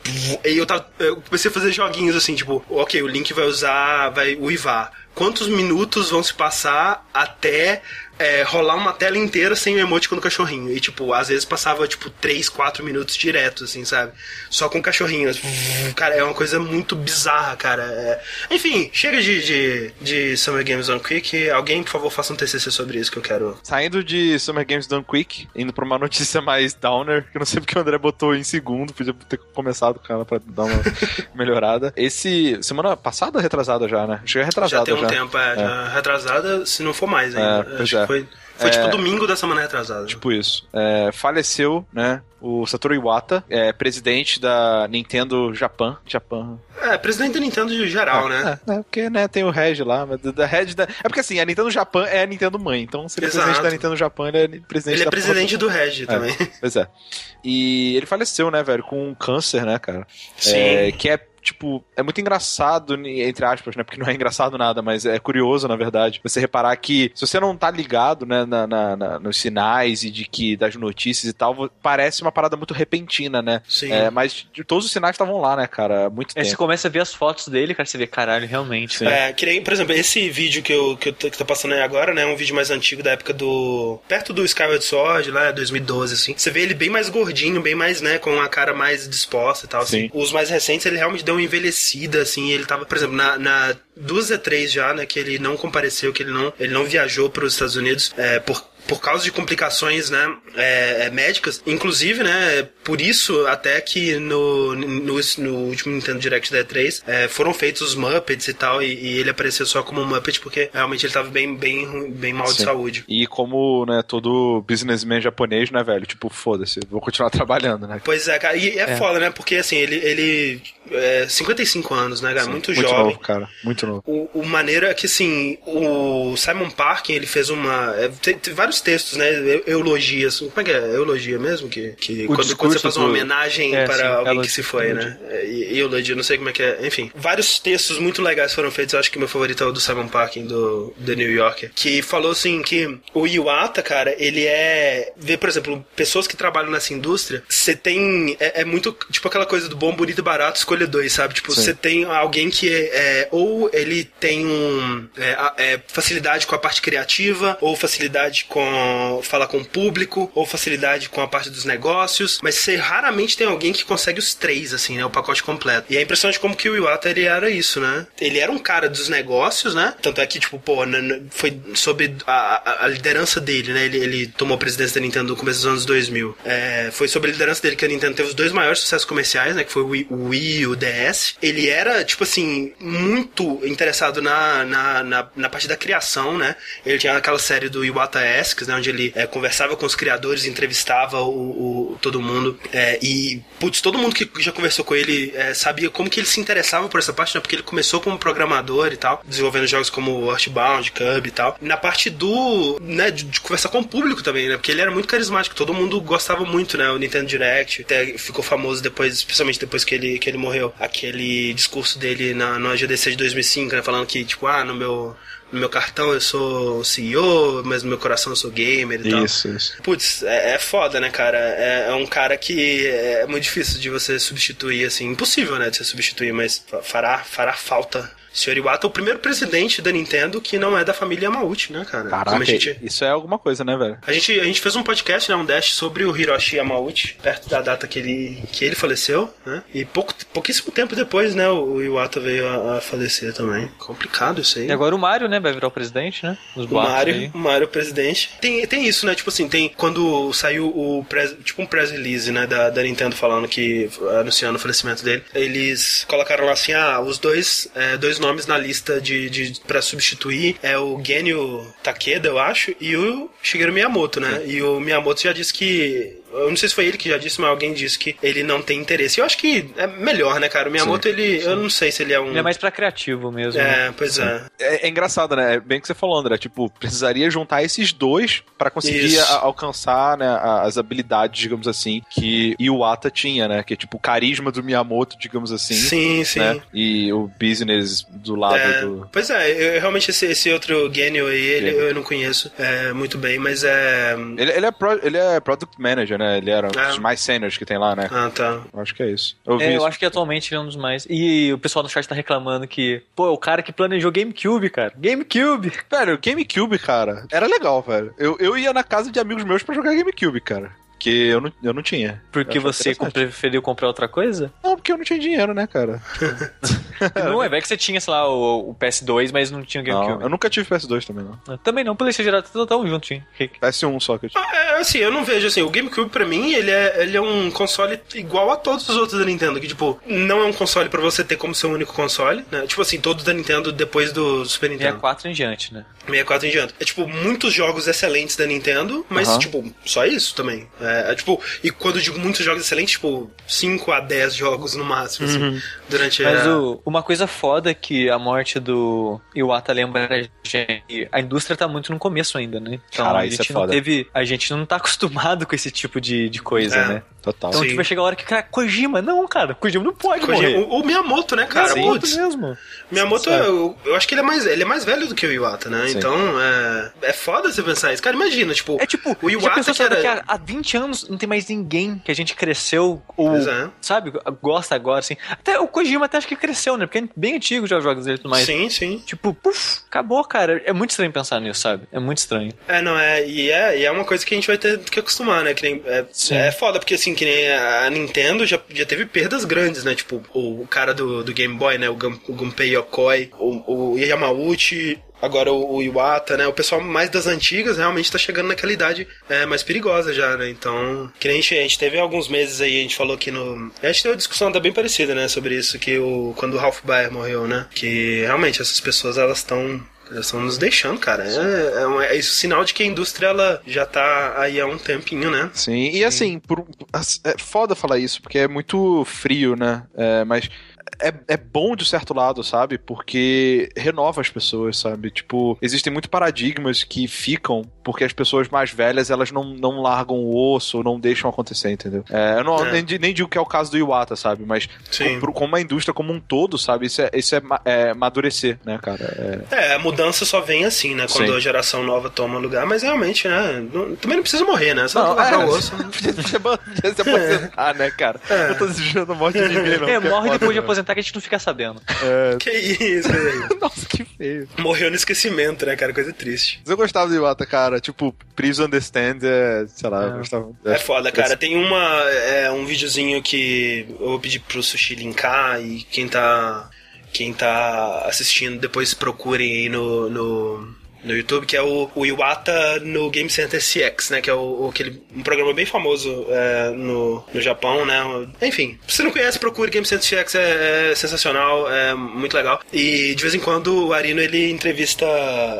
S1: Aí eu, tava, eu comecei a fazer joguinhos assim, tipo, ok, o Link vai usar, vai uivar. Quantos minutos vão se passar até é, rolar uma tela inteira sem o emoticon do cachorrinho. E, tipo, às vezes passava, tipo, 3, 4 minutos direto, assim, sabe? Só com o cachorrinho. Cara, é uma coisa muito bizarra, cara. É... Enfim, chega de, de, de Summer Games Done Quick. Alguém, por favor, faça um TCC sobre isso que eu quero.
S2: Saindo de Summer Games Done Quick, indo pra uma notícia mais downer, que eu não sei porque o André botou em segundo, podia ter começado com ela pra dar uma melhorada. Esse, semana passada retrasada já, né? Chega retrasada
S1: já. tem um
S2: já.
S1: tempo, é, já retrasada, se não for mais ainda.
S2: É, pois
S1: Acho
S2: é.
S1: foi, foi tipo
S2: É.
S1: domingo da semana retrasada.
S2: Tipo isso. É, faleceu, né? O Satoru Iwata, é, presidente da Nintendo Japan. Japan.
S1: É, presidente da Nintendo de geral, né?
S2: É, é, porque, né, tem o Reg lá, mas da- Reg da... É porque assim, a Nintendo Japan é a Nintendo mãe, então se ele é
S1: Exato.
S2: presidente da Nintendo Japan, ele é presidente
S1: Ele é presidente do Reg também.
S2: Pois é. E ele faleceu, né, velho, com um câncer, né, cara?
S1: Sim.
S2: É, que é, tipo, é muito engraçado, entre aspas, né? Porque não é engraçado nada, mas é curioso, na verdade, você reparar que se você não tá ligado, né, na, na- na- nos sinais e de que das notícias e tal, parece uma parada muito repentina, né?
S1: Sim.
S2: É, mas de- todos os sinais estavam lá, né, cara? Muito
S3: Aí você
S2: tempo.
S3: começa a ver as fotos dele, cara, você vê, caralho, realmente.
S2: Sim.
S1: É, que nem, por exemplo, esse vídeo que eu, que eu tô, que tô passando aí agora, né? É um vídeo mais antigo da época do. Perto do Skyward Sword, lá, 2012, assim. Você vê ele bem mais gordinho, bem mais, né? Com a cara mais disposta e tal. assim.
S2: Sim.
S1: Os mais recentes, ele realmente deu uma envelhecida, assim. Ele tava, por exemplo, na. na duas E3 já, né? Que ele não compareceu, que ele não, ele não viajou para os Estados Unidos é, por por causa de complicações né, é, é, médicas. Inclusive, né, por isso até que no, no, no último Nintendo Direct da E3 é, foram feitos os Muppets e tal, e, e ele apareceu só como Muppet porque realmente ele tava bem, bem, bem mal de
S2: Sim.
S1: saúde.
S2: E como, né, todo businessman japonês, né, velho? Tipo, foda-se, vou continuar trabalhando, né?
S1: Pois é, cara, e é, foda, né? Porque assim, ele, ele é 55 anos, né, cara? Muito,
S2: Muito
S1: jovem.
S2: novo, cara. Muito novo.
S1: O, o maneiro é que, assim, o Simon Parkin, ele fez uma... é, tem, tem vários textos, né? eu- Eulogias. Como é que é? Eulogia mesmo? Que, que quando,
S2: discurso
S1: quando você faz uma homenagem
S3: É,
S1: para
S3: sim,
S1: alguém que se foi, né? É, e- Eulogia, não sei como é que é. Enfim, vários textos muito legais foram feitos. Eu acho que meu favorito é o do Simon Parkin, do The New Yorker. Que falou, assim, que o Iwata, cara, ele é... Vê, por exemplo, pessoas que trabalham nessa indústria, você tem... É, é muito, tipo, aquela coisa do bom, bonito e barato, escolha dois, sabe? Tipo, você tem alguém que é, é, ou ele tem um é, é, facilidade com a parte criativa, ou facilidade com falar com o público, ou facilidade com a parte dos negócios, mas você raramente tem alguém que consegue os três, assim, né? O pacote completo. E é impressionante como que o Iwata, ele era isso, né? Ele era um cara dos negócios, né? Tanto é que, tipo, pô, foi sobre a, a- liderança dele, né? Ele, ele tomou a presidência da Nintendo no começo dos anos 2000. É, foi sobre a liderança dele que a Nintendo teve os dois maiores sucessos comerciais, né? Que foi o Wii, o Wii e o DS. Ele era, tipo assim, muito interessado na, na, na, na parte da criação, né? Ele tinha aquela série do Iwata Né? Onde ele é, conversava com os criadores, entrevistava o, o- todo mundo. É, e, putz, todo mundo que já conversou com ele é, sabia como que ele se interessava por essa parte, né? Porque ele começou como programador e tal, desenvolvendo jogos como Earthbound, Cub e tal. Na parte do, né, de, de conversar com o público também, né? Porque ele era muito carismático, todo mundo gostava muito, né? O Nintendo Direct, até ficou famoso depois, especialmente depois que ele, que ele morreu. Aquele discurso dele na, no GDC de 2005, né? Falando que, tipo, ah, no meu, no meu cartão eu sou CEO, mas no meu coração eu sou gamer e tal.
S2: Isso, isso.
S1: Putz, é, é foda, né, cara? É, é um cara que é muito difícil de você substituir, assim. Impossível, né, de você substituir, mas fa- fará, fará falta. Senhor Iwata é o primeiro presidente da Nintendo que não é da família Yamauchi, né, cara?
S2: Caraca,
S1: gente...
S2: isso é alguma coisa, né, velho?
S1: A gente, a gente fez um podcast, né, um dash sobre o Hiroshi Yamauchi, perto da data que ele, que ele faleceu, né? E pouco, pouquíssimo tempo depois, né, o Iwata veio a, a falecer também. Complicado isso aí.
S3: E agora o Mario, né, vai virar o presidente, né? Os
S1: O Mario,
S3: aí.
S1: o Mario presidente. Tem, tem isso, né? Tipo assim, tem quando saiu o press, tipo um press release, né, da, da Nintendo falando que anunciando o falecimento dele, eles colocaram lá assim, ah, os dois, é, dois nomes na lista de, de para substituir é o Genio Takeda, eu acho, e o Shigeru Miyamoto, né? E o Miyamoto já disse que eu não sei se foi ele que já disse, mas alguém disse que ele não tem interesse. Eu acho que é melhor, né, cara? O Miyamoto, ele. Eu não sei se ele é um.
S3: Ele é mais pra criativo mesmo.
S1: É, pois é.
S2: É, é engraçado, né? É bem o que você falou, André. Tipo, precisaria juntar esses dois pra conseguir a- alcançar né, as habilidades, digamos assim, que Iwata tinha, né? Que é tipo o carisma do Miyamoto, digamos assim.
S1: Sim, sim.
S2: Né? E o business do lado
S1: É,
S2: do.
S1: Pois é, eu, realmente esse, esse outro Genio aí, ele, eu não conheço é, muito bem, mas é.
S2: Ele, ele é pro- ele é product manager, né? Né? Ele era um
S1: É.
S2: dos mais seniors que tem lá, né?
S1: Ah, tá.
S2: Eu Acho que é isso. Eu vi
S3: É, eu
S2: isso.
S3: acho que atualmente ele é um dos mais. E o pessoal no chat tá reclamando que, pô, é o cara que planejou GameCube, cara. GameCube!
S2: Velho, o GameCube, cara, era legal, velho. Eu, eu ia na casa de amigos meus pra jogar GameCube, cara. Que eu não, eu não tinha.
S3: Porque
S2: Eu
S3: você preferiu comprar outra coisa?
S2: Não, porque eu não tinha dinheiro, né, cara?
S3: Não, é, vai que você tinha, sei lá, o, o PS2, mas não tinha o
S2: Não,
S3: GameCube.
S2: eu nunca tive PS2 também, não.
S3: Também não, PlayStation geral, tudo tão juntinho. Rick.
S2: PS1 só que eu tive.
S1: Ah, É, assim, eu não vejo assim, o GameCube pra mim, ele é, ele é um console igual a todos os outros da Nintendo, que tipo, não é um console pra você ter como seu único console, né? Tipo assim, todos da Nintendo depois do Super Nintendo.
S3: 64 em diante, né?
S1: 64 em diante. É tipo, muitos jogos excelentes da Nintendo, mas tipo, só isso também. É, é, tipo, e quando eu digo muitos jogos excelentes, tipo, 5 a 10 jogos no máximo, assim, durante
S3: Mas
S1: a...
S3: o- uma coisa foda que a morte do Iwata lembra a gente, a indústria tá muito no começo ainda, né? Então a
S2: isso é
S3: gente não
S2: foda.
S3: teve. A gente não tá acostumado com esse tipo de, de coisa,
S1: É.
S3: né?
S2: Total.
S3: Então
S1: Sim.
S3: tipo, vai chegar a hora que, cara, Kojima, não, cara, Kojima não pode
S1: Kojima-
S3: morrer.
S1: o, o Miyamoto, né, cara?
S3: Miyamoto mesmo.
S1: Miyamoto, eu, eu acho que ele é mais, ele é mais velho do que o Iwata, né?
S2: Sim.
S1: Então, é, é foda você pensar isso. Cara, imagina, tipo,
S3: É tipo,
S1: o
S3: já
S1: Iwata
S3: pensou
S1: que era...
S3: que há, há 20 anos não tem mais ninguém que a gente cresceu ou,
S1: é.
S3: sabe, gosta agora, assim. Até o Kojima até acho que cresceu, né? Porque é bem antigo já os jogos dele e tudo mais.
S1: Sim, sim.
S3: Tipo, puf, acabou, cara. É muito estranho pensar nisso, sabe? É muito estranho.
S1: É, não, é e, é, e é uma coisa que a gente vai ter que acostumar, né? Que nem, é,
S3: Sim.
S1: é foda, porque assim, que nem a Nintendo já, já teve perdas grandes, né? Tipo, o, o cara do, do Game Boy, né? O, Gun, o Gunpei Yokoi, o, o Yamauchi, agora o, o Iwata, né? O pessoal mais das antigas realmente tá chegando naquela idade é, mais perigosa já, né? Então, que nem a gente, a gente teve alguns meses aí, a gente falou aqui no... A gente teve uma discussão até bem parecida, né? Sobre isso, que o, quando o Ralph Baer morreu, né? Que realmente essas pessoas, elas estão... Elas estão nos deixando, cara. É, é, um- é isso sinal de que a indústria ela já tá aí há um tempinho, né?
S2: Sim, e assim, por, é foda falar isso, porque é muito frio, né? É, mas é, é bom de certo lado, sabe? Porque renova as pessoas, sabe? Tipo, existem muitos paradigmas que ficam porque as pessoas mais velhas elas não, não largam o osso ou não deixam acontecer, entendeu? É, eu não,
S1: É.
S2: Nem, nem digo que é o caso do Iwata, sabe? Mas
S1: Sim.
S2: co- como a indústria como um todo, sabe? Isso é, isso é, é amadurecer, né, cara? É,
S1: É, a mudança só vem assim, né? Quando
S2: Sim.
S1: a geração nova toma lugar, mas realmente, né? não- também não precisa morrer, né? Só
S2: Não,
S1: largar
S2: é.
S1: o osso.
S2: Podia, podia, se aposentar, né, cara?
S1: É.
S2: Eu tô desejando a morte de ninguém, não.
S3: é, morre
S2: foda,
S3: depois de
S2: né?
S3: Aposentar que a gente não fica sabendo.
S1: Que isso, aí.
S2: Nossa, que feio.
S1: Morreu no esquecimento, né, cara? Coisa triste.
S2: Mas eu gostava do Iwata, cara. Tipo, Please Understand, é, sei lá,
S3: É.
S2: eu gostava.
S1: É foda, cara. Tem uma, é, um videozinho que eu vou pedir pro Sushi linkar e quem tá, quem tá assistindo depois procurem aí no, no, no YouTube, que é o, o Iwata no Game Center CX, né? Que é o, o- aquele, um programa bem famoso é, no, no Japão, né? Enfim, se não conhece, procure Game Center CX, é, é sensacional, é muito legal. E de vez em quando o Arino ele entrevista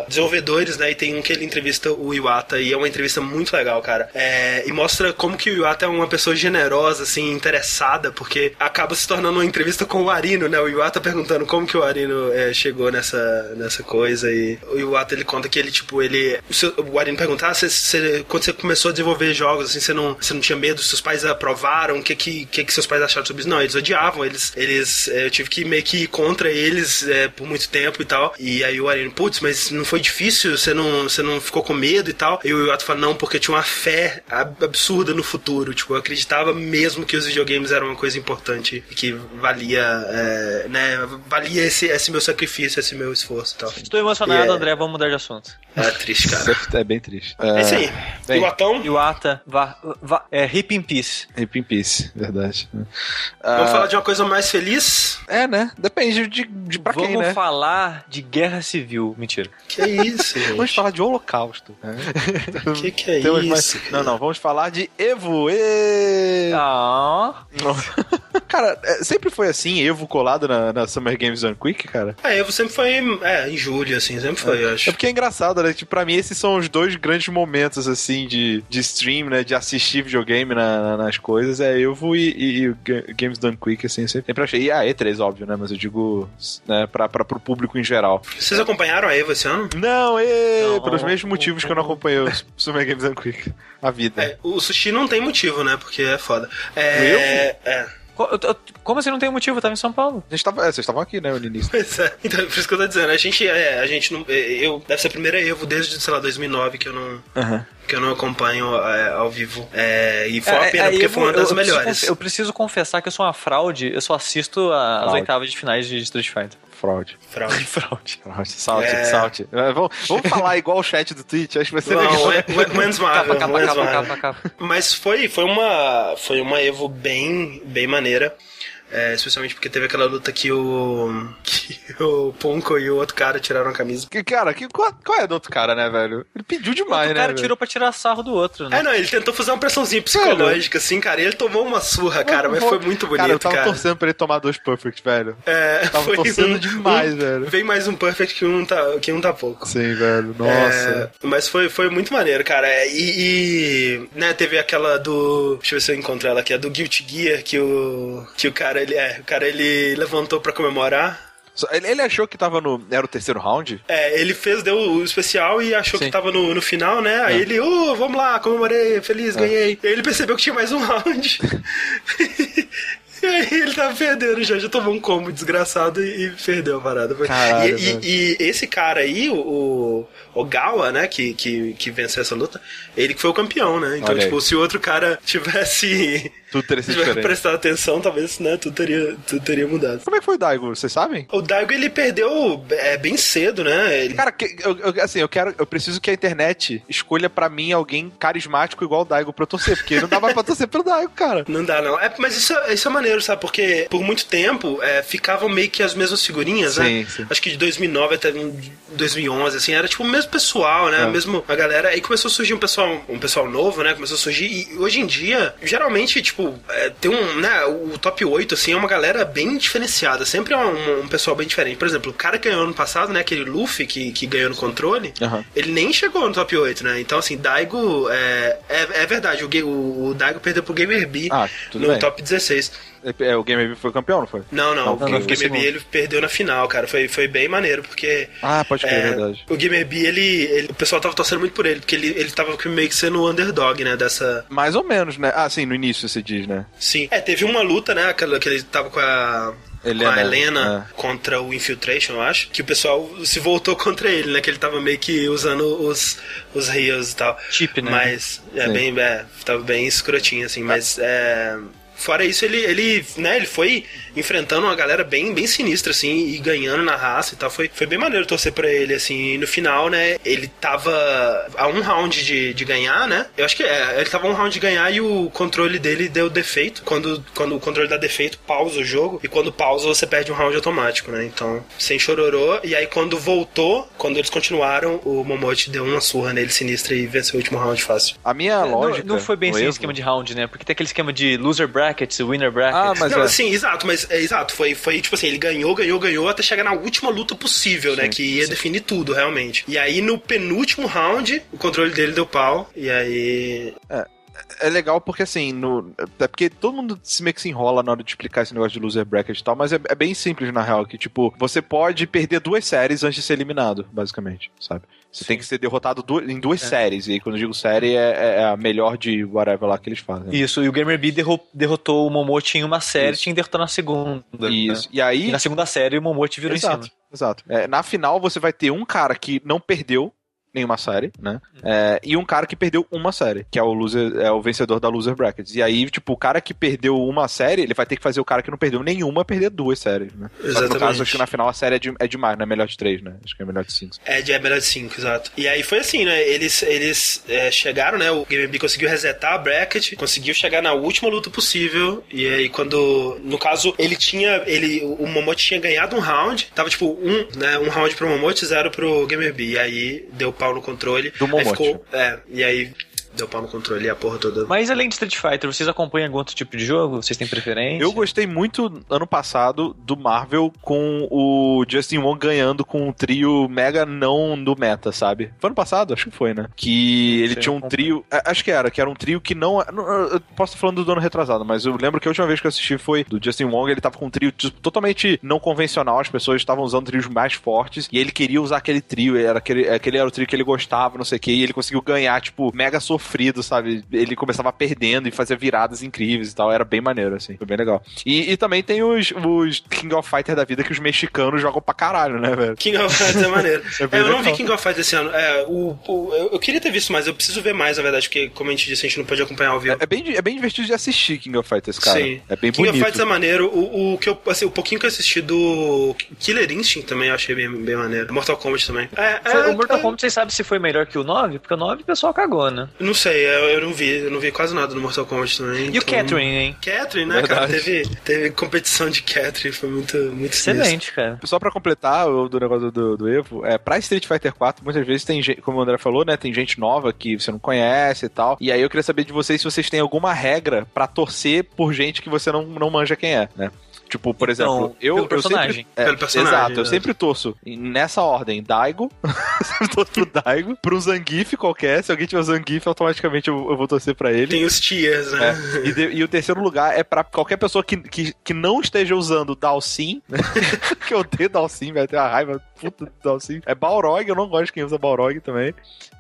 S1: desenvolvedores, né? E tem um que ele entrevista o Iwata e é uma entrevista muito legal, cara. É, e mostra como que o Iwata é uma pessoa generosa, assim, interessada, porque acaba se tornando uma entrevista com o Arino, né? O Iwata perguntando como que o Arino é, chegou nessa, nessa coisa e o Iwata ele conta que ele, tipo, ele. O, seu- o Arino pergunta, ah, você- você- quando você começou a desenvolver jogos, assim, você não, não tinha medo? Seus pais aprovaram? O que que, que que seus pais acharam sobre isso? Não, eles odiavam, eles, eles é, eu tive que meio que ir contra eles é, por muito tempo e tal. E aí o Arino, putz, mas não foi difícil? Você não, você não ficou com medo e tal? E o Iwata fala, não, porque eu tinha uma fé ab- absurda no futuro. Tipo, eu acreditava mesmo que os videogames eram uma coisa importante e que valia, é, né, valia esse, esse meu sacrifício, esse meu esforço e tal.
S3: Estou emocionado,
S1: Yeah.
S3: André, vamos mudar de assunto.
S1: É triste, cara.
S2: É bem triste.
S1: É isso aí.
S2: bem.
S1: Iwatão,
S3: Iwata, vá, vá, é, Hip in Peace.
S2: Rip in Peace, verdade.
S1: vamos
S2: Ah,
S1: falar de uma coisa mais feliz?
S2: É, né? Depende de, de pra
S3: Vamos
S2: quem, né?
S3: falar de guerra civil. Mentira.
S1: Que isso, gente?
S2: Vamos falar de holocausto. né?
S1: Que que é
S2: Temos
S1: isso?
S2: mais- Não, não, vamos falar de Evo. Ê!
S3: Ah,
S2: Cara, é, sempre foi assim, Evo colado na, na Summer Games Done Quick, cara.
S1: A Evo sempre foi, é, em julho, assim, sempre foi, eu
S2: É
S1: acho.
S2: Porque é engraçado, né? Tipo, pra mim, esses são os dois grandes momentos, assim, de, de stream, né? De assistir videogame na- na- nas coisas. É Evo e, e, e Games Done Quick, assim, sempre, sempre achei. E a E3, óbvio, né? Mas eu digo, né? Pra, pra, pro público em geral.
S1: Vocês acompanharam a Evo esse ano?
S2: Não, e
S3: Não.
S2: pelos mesmos motivos que eu não acompanhei o Summer Games Done Quick. A vida.
S1: É, o sushi não tem motivo, né? Porque é foda. É. É.
S3: Eu- eu- Como assim não tem motivo? Eu tava em São Paulo.
S2: A gente tava, é, vocês estavam aqui, né, no início.
S1: Pois é. Então, por isso que eu tô dizendo, a gente, é, a gente não. é, Eu, deve ser a primeira Evo desde, sei lá, 2009 que eu não. Que eu não acompanho é, ao vivo. É, e foi uma
S3: É,
S1: pena,
S3: é,
S1: porque
S3: eu
S1: foi uma das
S3: eu preciso
S1: melhores.
S3: conf- Eu preciso confessar que eu sou uma fraude. Eu só assisto a- as oitavas de finais de Street Fighter.
S2: Fraude.
S1: Fraude.
S3: fraude.
S2: Fraude. Salte,
S1: É.
S2: salte. É, vamos, vamos falar igual o chat do Twitch, acho que vai ser legal.
S1: Não, é, é, menos
S3: Capa, capa, capa, capa, capa.
S1: Mas foi, foi uma foi uma Evo bem bem maneira. É, especialmente porque teve aquela luta que o que o Ponko e o outro cara tiraram a camisa.
S2: Que, cara, que, qual, qual é do outro cara, né, velho? Ele pediu demais,
S3: o
S2: né?
S3: cara
S2: velho?
S3: tirou pra tirar sarro do outro, né?
S1: É, não, ele tentou fazer uma pressãozinha psicológica, assim, cara, e ele tomou uma surra, cara, mas foi muito bonito,
S2: Cara, eu tava
S1: cara.
S2: torcendo pra ele tomar dois perfect, velho.
S1: É,
S2: Tava
S1: foi
S2: torcendo demais, velho.
S1: Vem mais um perfect que um tá, que um tá pouco.
S2: Sim, velho. Nossa.
S1: É, mas foi, foi muito maneiro, cara. É, E, e, né, teve aquela do. Deixa eu ver se eu encontro ela aqui, a do Guilty Gear, que o. Que o cara, ele. É, o cara ele levantou pra comemorar.
S2: Ele, achou que tava no. Era o terceiro round?
S1: É, ele fez, deu o especial e achou
S3: Sim.
S1: que tava no, no final, né? Aí ele, ô, vamos lá, comemorei, feliz, ganhei. E aí ele percebeu que tinha mais um round. E aí ele tava perdendo já, já tomou um combo desgraçado e, perdeu a parada.
S2: Caralho,
S1: e, e- e esse cara aí, o Ogawa, né, que, que, que venceu essa luta, ele que foi o campeão, né? Então, tipo, se o outro cara tivesse,
S2: Tudo teria sido
S1: tivesse prestado atenção, talvez, né, tudo teria, tudo teria mudado.
S2: Como é que foi o Daigo? Vocês sabem?
S1: O Daigo, ele perdeu é, bem cedo, né? Ele,
S2: Cara, que- eu, eu- assim, eu quero. Eu preciso que a internet escolha pra mim alguém carismático igual o Daigo pra eu torcer, porque não dava pra torcer pelo Daigo, cara.
S1: Não dá, não. É, mas isso, é- isso é maneiro, sabe? Porque por muito tempo é, ficavam meio que as mesmas figurinhas, né?
S2: Sim, sim.
S1: Acho que de 2009 até 2011, assim, era tipo o mesmo pessoal, né?
S2: É.
S1: Mesmo a galera. Aí começou a surgir um pessoal, um pessoal novo, né? Começou a surgir. E hoje em dia, geralmente, tipo, é, tem um, né? O top 8, assim, é uma galera bem diferenciada. Sempre é um, um pessoal bem diferente. Por exemplo, o cara que ganhou ano passado, né? Aquele Luffy que, que ganhou no controle, ele nem chegou no top 8, né? Então, assim, Daigo. É, é, é verdade, o, o, o Daigo perdeu pro Gamer B
S2: Ah,
S1: no
S2: bem.
S1: top 16.
S2: É, o Game Review foi campeão, não foi?
S1: Não, não,
S2: Não,
S1: o
S2: não,
S1: o ele perdeu na final, cara. Foi, foi bem maneiro, porque.
S2: Ah, pode crer, é, verdade.
S1: o Gamer B, ele, ele- O pessoal tava torcendo muito por ele, porque ele, ele tava meio que sendo o underdog, né? Dessa.
S2: Mais ou menos, né? Ah, sim, no início você diz, né?
S1: Sim. É, teve uma luta, né? Aquela que ele tava com a. com
S2: Helena,
S1: a Helena
S2: é.
S1: contra o Infiltration, eu acho. Que o pessoal se voltou contra ele, né? Que ele tava meio que usando os, os rios e tal.
S3: Chip, né?
S1: Mas, é
S2: Sim.
S1: bem, é, tava bem escrotinho, assim, mas é. Fora isso, ele, ele, né, ele foi enfrentando uma galera bem, bem sinistra, assim, e ganhando na raça e tal. Foi, foi bem maneiro torcer pra ele, assim. E no final, né, ele tava a um round de, de ganhar, né? Eu acho que é, ele tava a um round de ganhar e o controle dele deu defeito. Quando, quando o controle dá defeito, pausa o jogo. E quando pausa, você perde um round automático, né? Então, sem chororô. E aí, quando voltou, quando eles continuaram, o Momote deu uma surra nele sinistra e venceu o último round fácil.
S2: A minha
S3: Não-
S2: lógica.
S3: Não, foi bem assim
S2: Evo-
S3: esquema de round, né? Porque tem aquele esquema de loser brackets, winner brackets.
S2: Ah, mas
S1: não,
S2: é.
S1: sim, exato, mas é, exato, foi, foi tipo assim, ele ganhou, ganhou, ganhou até chegar na última luta possível, né?
S2: Sim,
S1: Que ia definir tudo, realmente. E aí, no penúltimo round, o controle dele deu pau, e aí.
S2: é legal porque assim, no, é porque todo mundo se meio que se enrola na hora de explicar esse negócio de loser bracket e tal, mas é, é bem simples na real, que tipo, você pode perder duas séries antes de ser eliminado, basicamente, sabe? Você tem que ser derrotado em duas séries, e aí quando eu digo série é, é a melhor de whatever lá que eles fazem.
S3: Isso, e o Gamer B derro- derrotou o Momote em uma série
S2: Isso.
S3: tinha que derrotar na segunda.
S2: Isso.
S3: né?
S2: E aí.
S3: E na segunda série o Momote virou em
S2: Exato,
S3: cima.
S2: exato. É, na final você vai ter um cara que não perdeu nenhuma série, né? É, e um cara que perdeu uma série, que é o loser, é o vencedor da loser brackets. E aí, tipo, o cara que perdeu uma série, ele vai ter que fazer o cara que não perdeu nenhuma perder duas séries, né? Só que no
S1: Exatamente.
S2: caso, acho que na final a série é, de, é demais, não é melhor de três, né? Acho que é melhor de cinco.
S1: É, de é melhor de 5, exato. E aí foi assim, né? Eles, eles é, chegaram, né? O Game B conseguiu resetar a bracket, conseguiu chegar na última luta possível. E aí, quando. No caso, ele tinha. Ele, o Momote tinha ganhado um round. Tava tipo um, né? Um round pro Momote, zero pro Gamer B. E aí deu pau no controle.
S2: Do
S1: Aí
S2: Momote.
S1: ficou. É, e aí deu pau no controle e a porra toda.
S3: Mas além de Street Fighter, vocês acompanham algum outro tipo de jogo? Vocês têm preferência?
S2: Eu gostei muito ano passado do Marvel com o Justin Wong ganhando com um trio mega não do meta, sabe? Foi ano passado? Acho que foi, né? Que ele tinha um trio. a- Acho que era, que era um trio que não. não- Eu posso estar falando do ano retrasado, mas eu lembro que a última vez que eu assisti foi do Justin Wong, ele tava com um trio tipo, totalmente não convencional, as pessoas estavam usando trios mais fortes e ele queria usar aquele trio, era aquele, aquele era o trio que ele gostava, não sei o que, e ele conseguiu ganhar, tipo, mega sofrido sofrido, sabe? Ele começava perdendo e fazia viradas incríveis e tal. Era bem maneiro, assim. Foi bem legal. E, e também tem os, os King of Fighter da vida que os mexicanos jogam pra caralho, né, velho?
S1: King of Fighters é maneiro.
S2: É
S1: É, eu não vi. King of Fighters esse ano. É, o, o- eu, eu queria ter visto mais, eu preciso ver mais, na verdade, porque, como a gente disse, a gente não pode acompanhar ao vivo.
S2: É bem, é bem divertido de assistir King of Fighters, cara.
S1: Sim.
S2: É bem
S1: King
S2: bonito.
S1: of Fighters é maneiro. O, o, que eu, assim, o pouquinho que eu assisti do Killer Instinct também eu achei bem, bem maneiro. Mortal Kombat também. É, é,
S3: o Mortal
S1: é,
S3: Kombat, vocês sabem se foi melhor que o 9? Porque o 9 o pessoal cagou, né?
S1: Não sei, eu, eu não vi. Eu não vi quase nada no Mortal Kombat também.
S3: E o
S1: então-
S3: Catherine, hein?
S1: Catherine, né, cara?
S2: Verdade.
S1: Teve, teve competição de Catherine, foi muito, muito sinistro.
S3: Excelente, cara.
S2: Só pra completar o do negócio do, do Evo, é, pra Street Fighter 4, muitas vezes tem gente, como o André falou, né? Tem gente nova que você não conhece e tal. E aí eu queria saber de vocês se vocês têm alguma regra pra torcer por gente que você não, não manja quem é, né? Tipo, por exemplo, eu,
S3: pelo
S2: eu
S3: personagem.
S2: sempre. é,
S1: Pelo personagem,
S2: Exato, eu
S1: né?
S2: sempre torço nessa ordem: Daigo, sempre torço pro Daigo, pro Zangief qualquer. Se alguém tiver o Zangief, automaticamente eu, eu vou torcer pra ele.
S1: Tem os tiers, né?
S2: É. E, de- e o terceiro lugar é pra qualquer pessoa que, que, que não esteja usando Dalsim, né? que eu odeio Dalsim, velho, tem uma raiva puta do Dalsim. É Balrog, eu não gosto de quem usa Balrog também.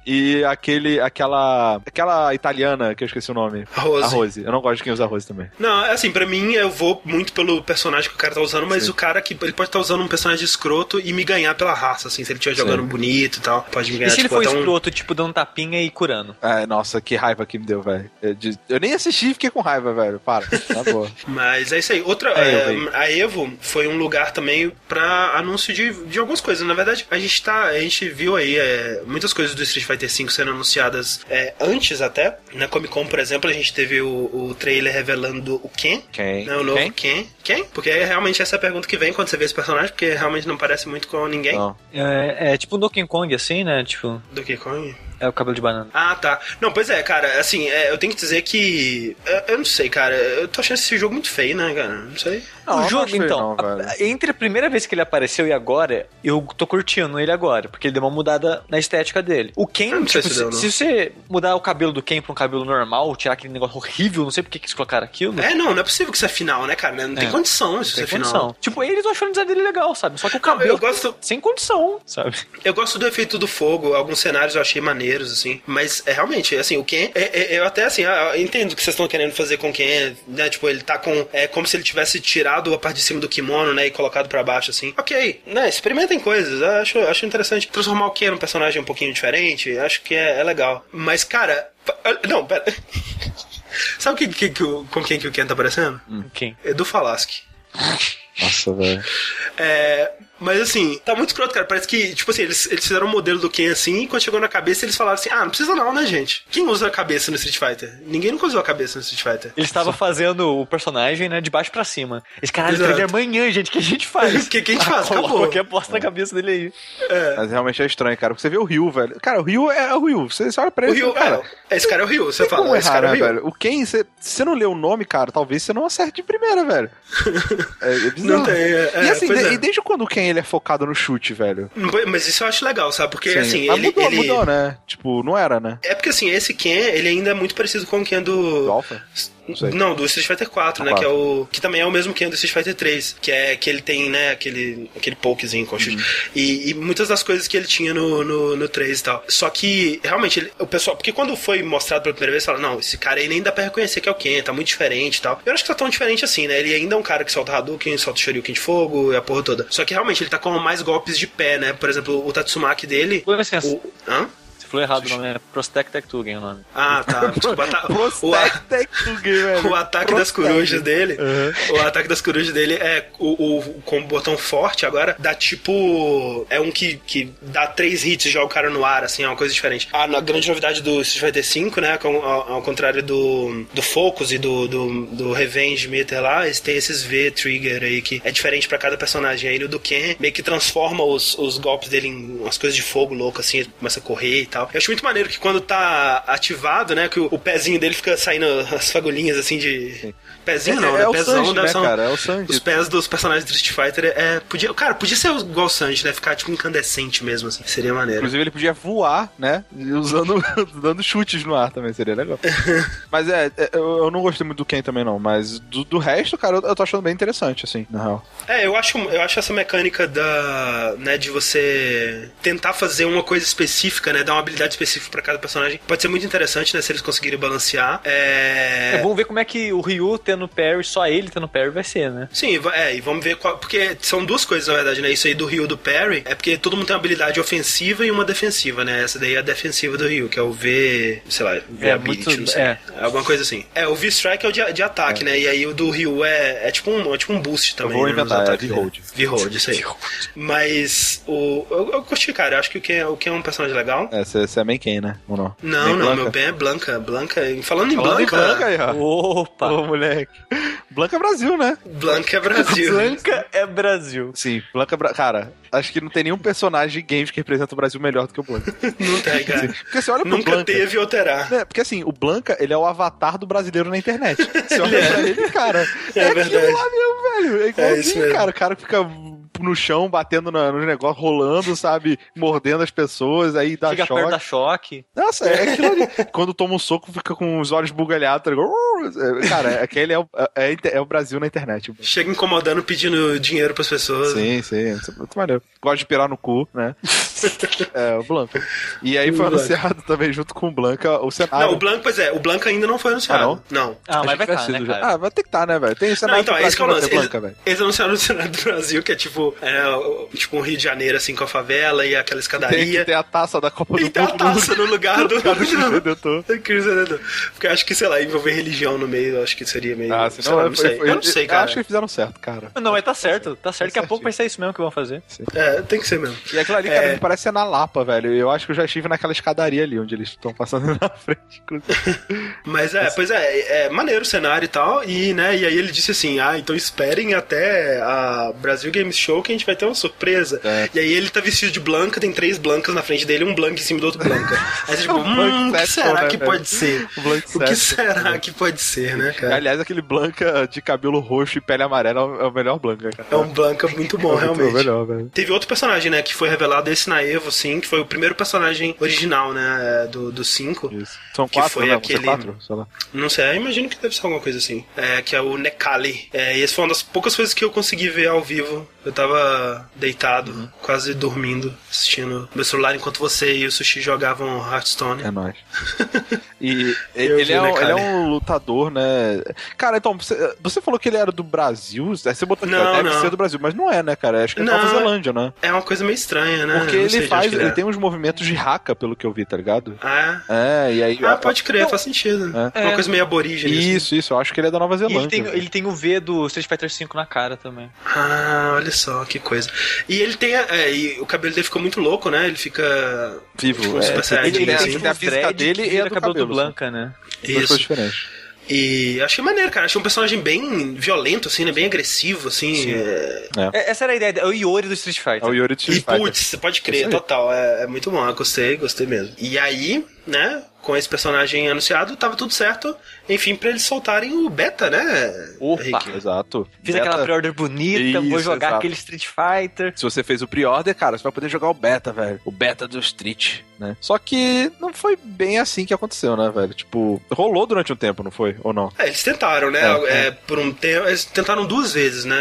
S2: E aquele, aquela, aquela italiana que eu esqueci o nome.
S1: A Rose.
S2: A Rose. Eu não gosto de quem usa Rose também.
S1: Não, é assim, pra mim eu vou muito pelo personagem que o cara tá usando, mas
S2: Sim.
S1: o cara que ele pode estar usando um personagem escroto e me ganhar pela raça, assim, se ele estiver jogando bonito e tal, pode me ganhar.
S3: E se ele
S1: tipo,
S3: for
S1: até um-
S3: escroto, tipo, dando tapinha e curando?
S2: É, nossa, que raiva que me deu, velho. Eu, eu nem assisti e fiquei com raiva, velho. Para, tá boa.
S1: Mas é isso aí. Outra,
S2: É,
S1: é, a Evo foi um lugar também pra anúncio de, de algumas coisas. Na verdade, a gente tá, a gente viu aí é, muitas coisas do Street Fighter V sendo anunciadas é, antes até. Na Comic Con, por exemplo, a gente teve o, o trailer revelando o Ken.
S2: Quem?
S1: Né, o novo
S2: Quem?
S1: Ken. Quem? Porque é realmente essa a pergunta que vem quando você vê esse personagem, porque realmente não parece muito com ninguém.
S2: Não.
S3: É, é tipo um Donkey Kong, assim, né? Tipo,
S1: Do que Kong?
S3: É o cabelo de banana.
S1: Ah, tá. Não, pois é, cara, assim, é, eu tenho que dizer que. Eu, eu não sei, cara. Eu tô achando esse jogo muito feio, né, cara? Não sei.
S2: Não,
S3: o
S2: não
S3: jogo, então,
S2: não,
S3: a- entre a primeira vez que ele apareceu e agora, eu tô curtindo ele agora, porque ele deu uma mudada na estética dele. O Ken,
S1: não
S3: tipo,
S1: se
S3: se,
S1: deu, não.
S3: se você mudar o cabelo do Ken pra um cabelo normal, tirar aquele negócio horrível, não sei por que que eles colocaram aquilo.
S1: É, não, não é possível que isso é final, né, cara? Não tem
S3: É.
S1: condição isso
S3: Tem
S1: ser final.
S3: condição. Tipo, eles achando o design dele legal, sabe? Só que o
S1: Não,
S3: cabelo
S1: eu gosto,
S3: sem condição, sabe?
S1: eu gosto do efeito do fogo, alguns cenários eu achei assim. Mas é realmente, assim, o Ken. É, é- eu até assim, ah, eu entendo o que vocês estão querendo fazer com o Ken, né? Tipo, ele tá com. É como se ele tivesse tirado a parte de cima do kimono, né? E colocado pra baixo, assim. Ok, né? Experimentem coisas. eu Acho, acho interessante. Transformar o Ken num personagem um pouquinho diferente, acho que é, é legal. Mas, cara. pa- Não, pera. Sabe que, que, que com quem que o Ken tá parecendo?
S3: Quem?
S1: Edu Falaschi.
S2: Nossa, velho.
S1: É, mas assim, tá muito escroto, cara. Parece que, tipo assim, eles, eles fizeram um modelo do Ken assim, e quando chegou na cabeça, eles falaram assim: ah, não precisa não, né, gente? Quem usa a cabeça no Street Fighter? Ninguém nunca usou a cabeça no Street Fighter.
S3: Ele estava fazendo o personagem, né, de baixo pra cima. Esse caralho,
S1: Exato.
S3: trailer amanhã, gente, o que a gente faz?
S1: O que que a gente faz?
S3: Coloca
S1: Acabou.
S3: qualquer bosta na cabeça dele aí.
S2: Mas realmente é estranho, cara. Porque você vê o Ryu, velho. Cara, o Ryu é o Ryu. Você, você olha pra
S1: O
S2: ele
S1: Ryu,
S2: cara.
S1: é, esse cara é o Ryu, você
S2: Tem
S1: fala,
S2: como
S1: esse
S2: errar,
S1: cara é o
S2: né,
S1: Ryu.
S2: velho? O Ken, você, se você não lê o nome, cara, talvez você não acerte de primeira, velho. É, é bizarro.
S1: Não tem, é,
S2: e assim,
S1: pois
S2: de-
S1: é.
S2: e desde quando o Ken ele é focado no chute, velho?
S1: Mas isso eu acho legal, sabe? Porque
S2: Sim.
S1: assim,
S2: Mas
S1: ele,
S2: mudou,
S1: ele-
S2: mudou, né? Tipo, não era, né?
S1: É porque assim, esse Ken, ele ainda é muito parecido com o Ken do.
S2: Do Alpha? Não sei.
S1: Não, do Street Fighter 4, né?
S2: Quatro.
S1: Que é o. Que também é o mesmo Ken do Street Fighter 3. Que é que ele tem, né, aquele, aquele pokezinho com chute.
S2: Uhum.
S1: E, e muitas das coisas que ele tinha no, no, no 3 e tal. Só que, realmente, ele- o pessoal. Porque quando foi mostrado pela primeira vez, fala, não, esse cara aí nem dá pra reconhecer que é o Ken, tá muito diferente e tal. Eu acho que tá tão diferente assim, né? Ele ainda é um cara que solta Hadouken, solta Shoryuken de fogo e a porra toda. Só que realmente ele tá com mais golpes de pé, né? Por exemplo, o Tatsumaki dele.
S3: Oi, mas criança,
S1: O, hã?
S3: Você falou errado o nome, é Prostectectugen o nome.
S1: Ah, tá. Desculpa, tá. O, a-
S2: Prospecting, velho.
S1: o ataque das corujas dele.
S2: Uhum.
S1: O ataque das corujas dele é o, o com o botão forte agora dá tipo é um que, que dá três hits e joga o cara no ar assim, é uma coisa diferente. A, a grande novidade do Street Fighter 5, né, com- ao, ao contrário do do Focus e do, do, do Revenge Meter lá, eles têm esses V trigger aí que é diferente pra cada personagem. Aí no do Ken meio que transforma os, os golpes dele em umas coisas de fogo louco assim, ele começa a correr e tal. Eu acho muito maneiro que quando tá ativado, né, que o, o pezinho dele fica saindo as fagulhinhas assim de Pezinho não,
S2: é,
S1: né?
S2: é o
S1: Pezão
S2: Sanji,
S1: deve
S2: né, cara? É o Sanji.
S1: Os pés dos personagens do Street Fighter é. Podia, cara, podia ser igual o Sanji, né? Ficar tipo incandescente mesmo, assim. Seria maneiro.
S2: Inclusive, ele podia voar, né? Usando, dando chutes no ar também, seria legal. mas é, é, eu, eu não gostei muito do Ken também, não. Mas do, do resto, cara, eu, eu tô achando bem interessante, assim, na real.
S1: É, eu acho, eu acho essa mecânica da, né, de você tentar fazer uma coisa específica, né, dar uma habilidade específica pra cada personagem. Pode ser muito interessante, né? Se eles conseguirem balancear. É.
S3: É, vamos ver como é que o Ryu tendo parry, só ele tendo parry vai ser, né?
S1: Sim, é, e vamos ver qual. Porque são duas coisas, na verdade, né? Isso aí do Ryu do Parry é porque todo mundo tem uma habilidade ofensiva e uma defensiva, né? Essa daí é a defensiva do Ryu, que é o V. sei lá, V
S3: É,
S1: Ability,
S3: muito-
S1: não sei.
S3: é.
S1: Alguma coisa assim. É, o V-Strike é o de, de ataque, né? E aí o do Ryu é, é, tipo, um, é tipo um boost também.
S2: vou
S1: né,
S2: inventar, é
S1: ataques dele.
S2: V-Hold.
S1: V-Hold, isso aí. Mas o. Eu, eu curti, cara. Eu acho que o Ken, o Ken é um personagem legal.
S2: É, você é quem, né? Ou não?
S1: Não,
S2: Main
S1: não,
S2: Blanca?
S1: meu bem é Blanca. Blanca. Falando em
S2: Falando em
S1: Blanca.
S2: Blanca aí, ó.
S3: Opa!
S2: Ô, moleque. Blanca é Brasil, né?
S1: Blanca é Brasil.
S3: Blanca é Brasil.
S2: Sim, Blanca é. Cara, acho que não tem nenhum personagem de games que representa o Brasil melhor do que o Blanca.
S1: Não tem, cara.
S2: Porque você olha pro
S1: Nunca
S2: Blanca...
S1: teve ou terá.
S2: É, porque assim, o Blanca, ele é o avatar do brasileiro na internet. Você olha pra ele, cara, é,
S1: É
S2: aquilo
S1: verdade.
S2: lá mesmo, velho. É
S1: É
S2: igualzinho,
S1: mesmo.
S2: cara. O cara que fica no chão, batendo na- nos negócios, rolando, sabe? Mordendo as pessoas, aí dá
S3: Chega
S2: choque.
S3: perto choque.
S2: Nossa, é aquilo ali. Quando toma um soco, fica com os olhos bugalhados. Tá? É, Cara, aquele é o, é, é o Brasil na internet.
S1: Chega incomodando, pedindo dinheiro pras pessoas.
S2: Sim, sim. É muito maneiro. Gosta de pirar no cu, né? é, o Blanca. E aí foi
S1: O
S2: anunciado também, junto com o Blanca, o cenário.
S1: Não, o Blanco, pois é, o Blanco ainda não foi anunciado.
S2: Ah, não?
S1: não.
S3: Ah, mas vai estar,
S2: sido
S3: né,
S2: já.
S3: cara?
S2: Ah, vai ter que estar, né, velho? Tem o
S1: Não,
S2: cenário
S1: então,
S2: do
S1: é isso que eu
S2: Brasil,
S1: lance. Eles,
S2: ter Blanca, velho.
S1: eles anunciaram no Senado do Brasil, que é tipo, é, o- tipo um Rio de Janeiro, assim, com a favela e aquela
S2: Tem que
S1: escadaria.
S2: ter a taça da Copa
S1: E
S2: do
S1: tem a
S2: Mundo.
S1: taça no lugar do.
S2: Cristo Redentor.
S1: Porque eu acho que, sei lá, envolver religião no meio, eu acho que seria meio.
S2: Ah,
S1: sei
S2: senão
S1: lá,
S2: foi-
S1: não sei.
S2: foi-
S1: eu não sei, cara.
S2: Acho que fizeram certo, cara.
S3: Não, mas tá certo, tá certo. Daqui a pouco vai ser isso mesmo que vão fazer.
S1: É, tem que ser mesmo.
S2: E aquilo ali, cara,
S1: É.
S2: parece ser na Lapa, velho. Eu acho que eu já estive naquela escadaria ali, onde eles estão passando na frente.
S1: Mas é, pois é, é maneiro o cenário e tal. E, né, e aí ele disse assim: ah, então esperem até a Brasil Games Show que a gente vai ter uma surpresa.
S2: É.
S1: E aí ele tá vestido de Blanca, tem três blancas na frente dele, um Blanca em cima do outro Blanca. Aí você tipo, hum, o que será
S2: né,
S1: que
S2: velho?
S1: pode ser?
S2: O
S1: O que será que pode ser, né, cara?
S2: Aliás, aquele Blanca de cabelo roxo e pele amarela é o- melhor Blanca, cara.
S1: É um Blanca muito bom,
S2: É
S1: realmente.
S2: melhor, velho.
S1: Teve outro personagem, né, que foi revelado esse na Evo, sim, que foi o primeiro personagem original, né, do 5.
S2: Isso. São
S1: Que
S2: quatro,
S1: foi
S2: né?
S1: aquele-
S2: quatro? Sei lá.
S1: Não sei, imagino que deve ser alguma coisa assim. É, que é o Nekali. É, e essa foi uma das poucas coisas que eu consegui ver ao vivo. Eu tava deitado,
S2: Uhum.
S1: quase dormindo, assistindo meu celular enquanto você e o Sushi jogavam Hearthstone.
S2: É nóis. E ele,
S1: vi,
S2: é
S1: né,
S2: um, ele é um lutador, né? Cara, então, você, você falou que ele era do Brasil. Aí você botou que
S1: Não,
S2: deve
S1: não.
S2: ser do Brasil, mas não é, né, cara? Acho que é
S1: Não,
S2: Nova Zelândia, né?
S1: É uma coisa meio estranha, né?
S2: Porque
S1: sei
S2: ele
S1: onde
S2: faz.
S1: que
S2: Ele
S1: é.
S2: tem uns movimentos de haka, pelo que eu vi, tá ligado?
S1: Ah,
S2: É, e aí.
S1: ah, pode crer,
S2: Não,
S1: faz sentido.
S2: É.
S1: Uma coisa meio aborígene. assim.
S2: Isso, isso, eu acho que ele é da Nova Zelândia.
S3: ele tem, ele tem o V do Street Fighter V na cara também.
S1: Ah, olha só, que coisa. E ele tem. É, e o cabelo dele ficou muito louco, né? Ele fica.
S2: Vivo.
S1: Tipo,
S2: é,
S1: Super
S2: você tem,
S1: Saiyajin,
S2: ele tem,
S1: assim.
S2: a física dele e a do
S3: cabelo
S2: cabelo.
S3: Blanca, né?
S1: Isso. E achei maneiro, cara. Achei um personagem bem violento, assim, né? Bem agressivo, assim. é-
S3: É, Essa era a ideia, é o Iori do Street Fighter.
S2: É o Yori do
S1: E
S2: Street Fighter.
S1: putz, você pode crer, total. É, é muito bom, eu gostei, gostei mesmo. E aí, né, com esse personagem anunciado, tava tudo certo, enfim, pra eles soltarem o beta, né?
S3: Opa!
S1: Henrique?
S2: Exato.
S3: Fiz
S2: Beta-
S3: aquela pre-order bonita, vou
S2: Isso,
S3: jogar
S2: exato.
S3: aquele Street Fighter.
S2: Se você fez o pre-order, cara, você vai poder jogar o beta, velho. O beta do Street, né? Só que não foi bem assim que aconteceu, né, velho? Tipo, rolou durante um tempo, não foi? Ou não?
S1: É, eles tentaram, né?
S2: É,
S1: É, por um tempo. Eles tentaram duas vezes, né?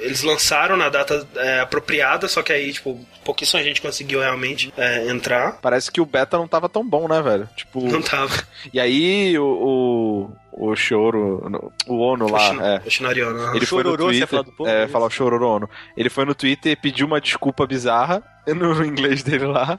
S1: Eles lançaram na data é, apropriada, só que aí, tipo, pouquíssima gente conseguiu realmente é, entrar.
S2: Parece que o beta não tava tão bom, né, velho? Tipo,
S1: Não tava.
S2: e aí o, o, o Choro, o Ono lá, é.
S1: O Shinariano. aham.
S2: Ele foi no
S3: Chororô,
S2: Twitter,
S3: falar do povo?
S2: é, falar o Chororono. Ele foi no Twitter e pediu uma desculpa bizarra no inglês dele lá.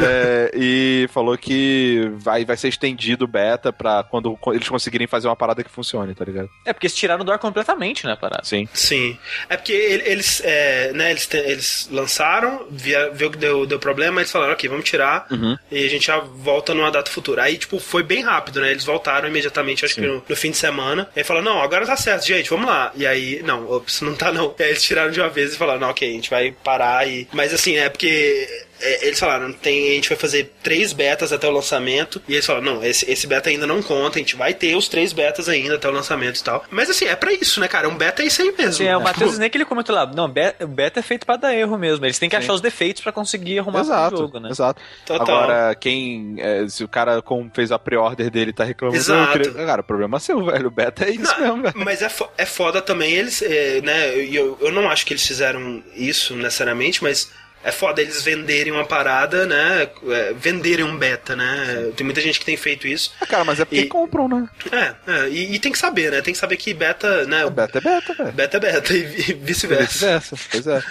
S2: É, e falou que vai, vai ser estendido o beta pra quando eles conseguirem fazer uma parada que funcione, tá ligado?
S3: É, porque eles tiraram do ar completamente, né, a parada.
S2: Sim.
S1: Sim. É porque ele- eles, é, né, eles, eles lançaram, via, viu que deu, deu problema, eles falaram, ok, vamos tirar
S2: Uhum.
S1: e a gente já volta numa data futura. Aí, tipo, foi bem rápido, né? Eles voltaram imediatamente, acho que no, no fim de semana. E aí falaram, não, agora tá certo, gente, vamos lá. E aí, não, ops, não tá não. E aí eles tiraram de uma vez e falaram, não, ok, a gente vai parar e... Mas assim, é porque... é, Eles falaram, tem, a gente vai fazer três betas até o lançamento. E eles falaram, não, esse, esse beta ainda não conta, a gente vai ter os três betas ainda até o lançamento e tal. Mas assim, é pra isso, né, cara? Um beta é isso aí mesmo.
S3: Sim, é, o
S1: Tipo,
S3: Matheus Snake ele comentou lá, não, be- o beta é feito pra dar erro mesmo. Eles têm que
S2: Sim.
S3: achar os defeitos pra conseguir arrumar
S2: Exato,
S3: o jogo, né?
S2: exato.
S1: Total.
S2: Agora, quem. é, se o cara com, fez a pre-order dele tá reclamando,
S1: Exato.
S2: eu queria- cara, o problema é seu, velho. O beta é isso
S1: Não,
S2: mesmo, velho.
S1: Mas é, fo- é foda também eles, é, né? E eu, eu não acho que eles fizeram isso necessariamente, mas é foda eles venderem uma parada, né? É, venderem um beta, né? Tem muita gente que tem feito isso.
S2: Ah, cara, mas é porque
S1: E-
S2: compram, né?
S1: É, é, e, e tem que saber, né? Tem que saber que beta, né?
S2: Beta é beta, velho.
S1: Beta é beta e vi- vice-versa.
S2: Vice-versa, pois é.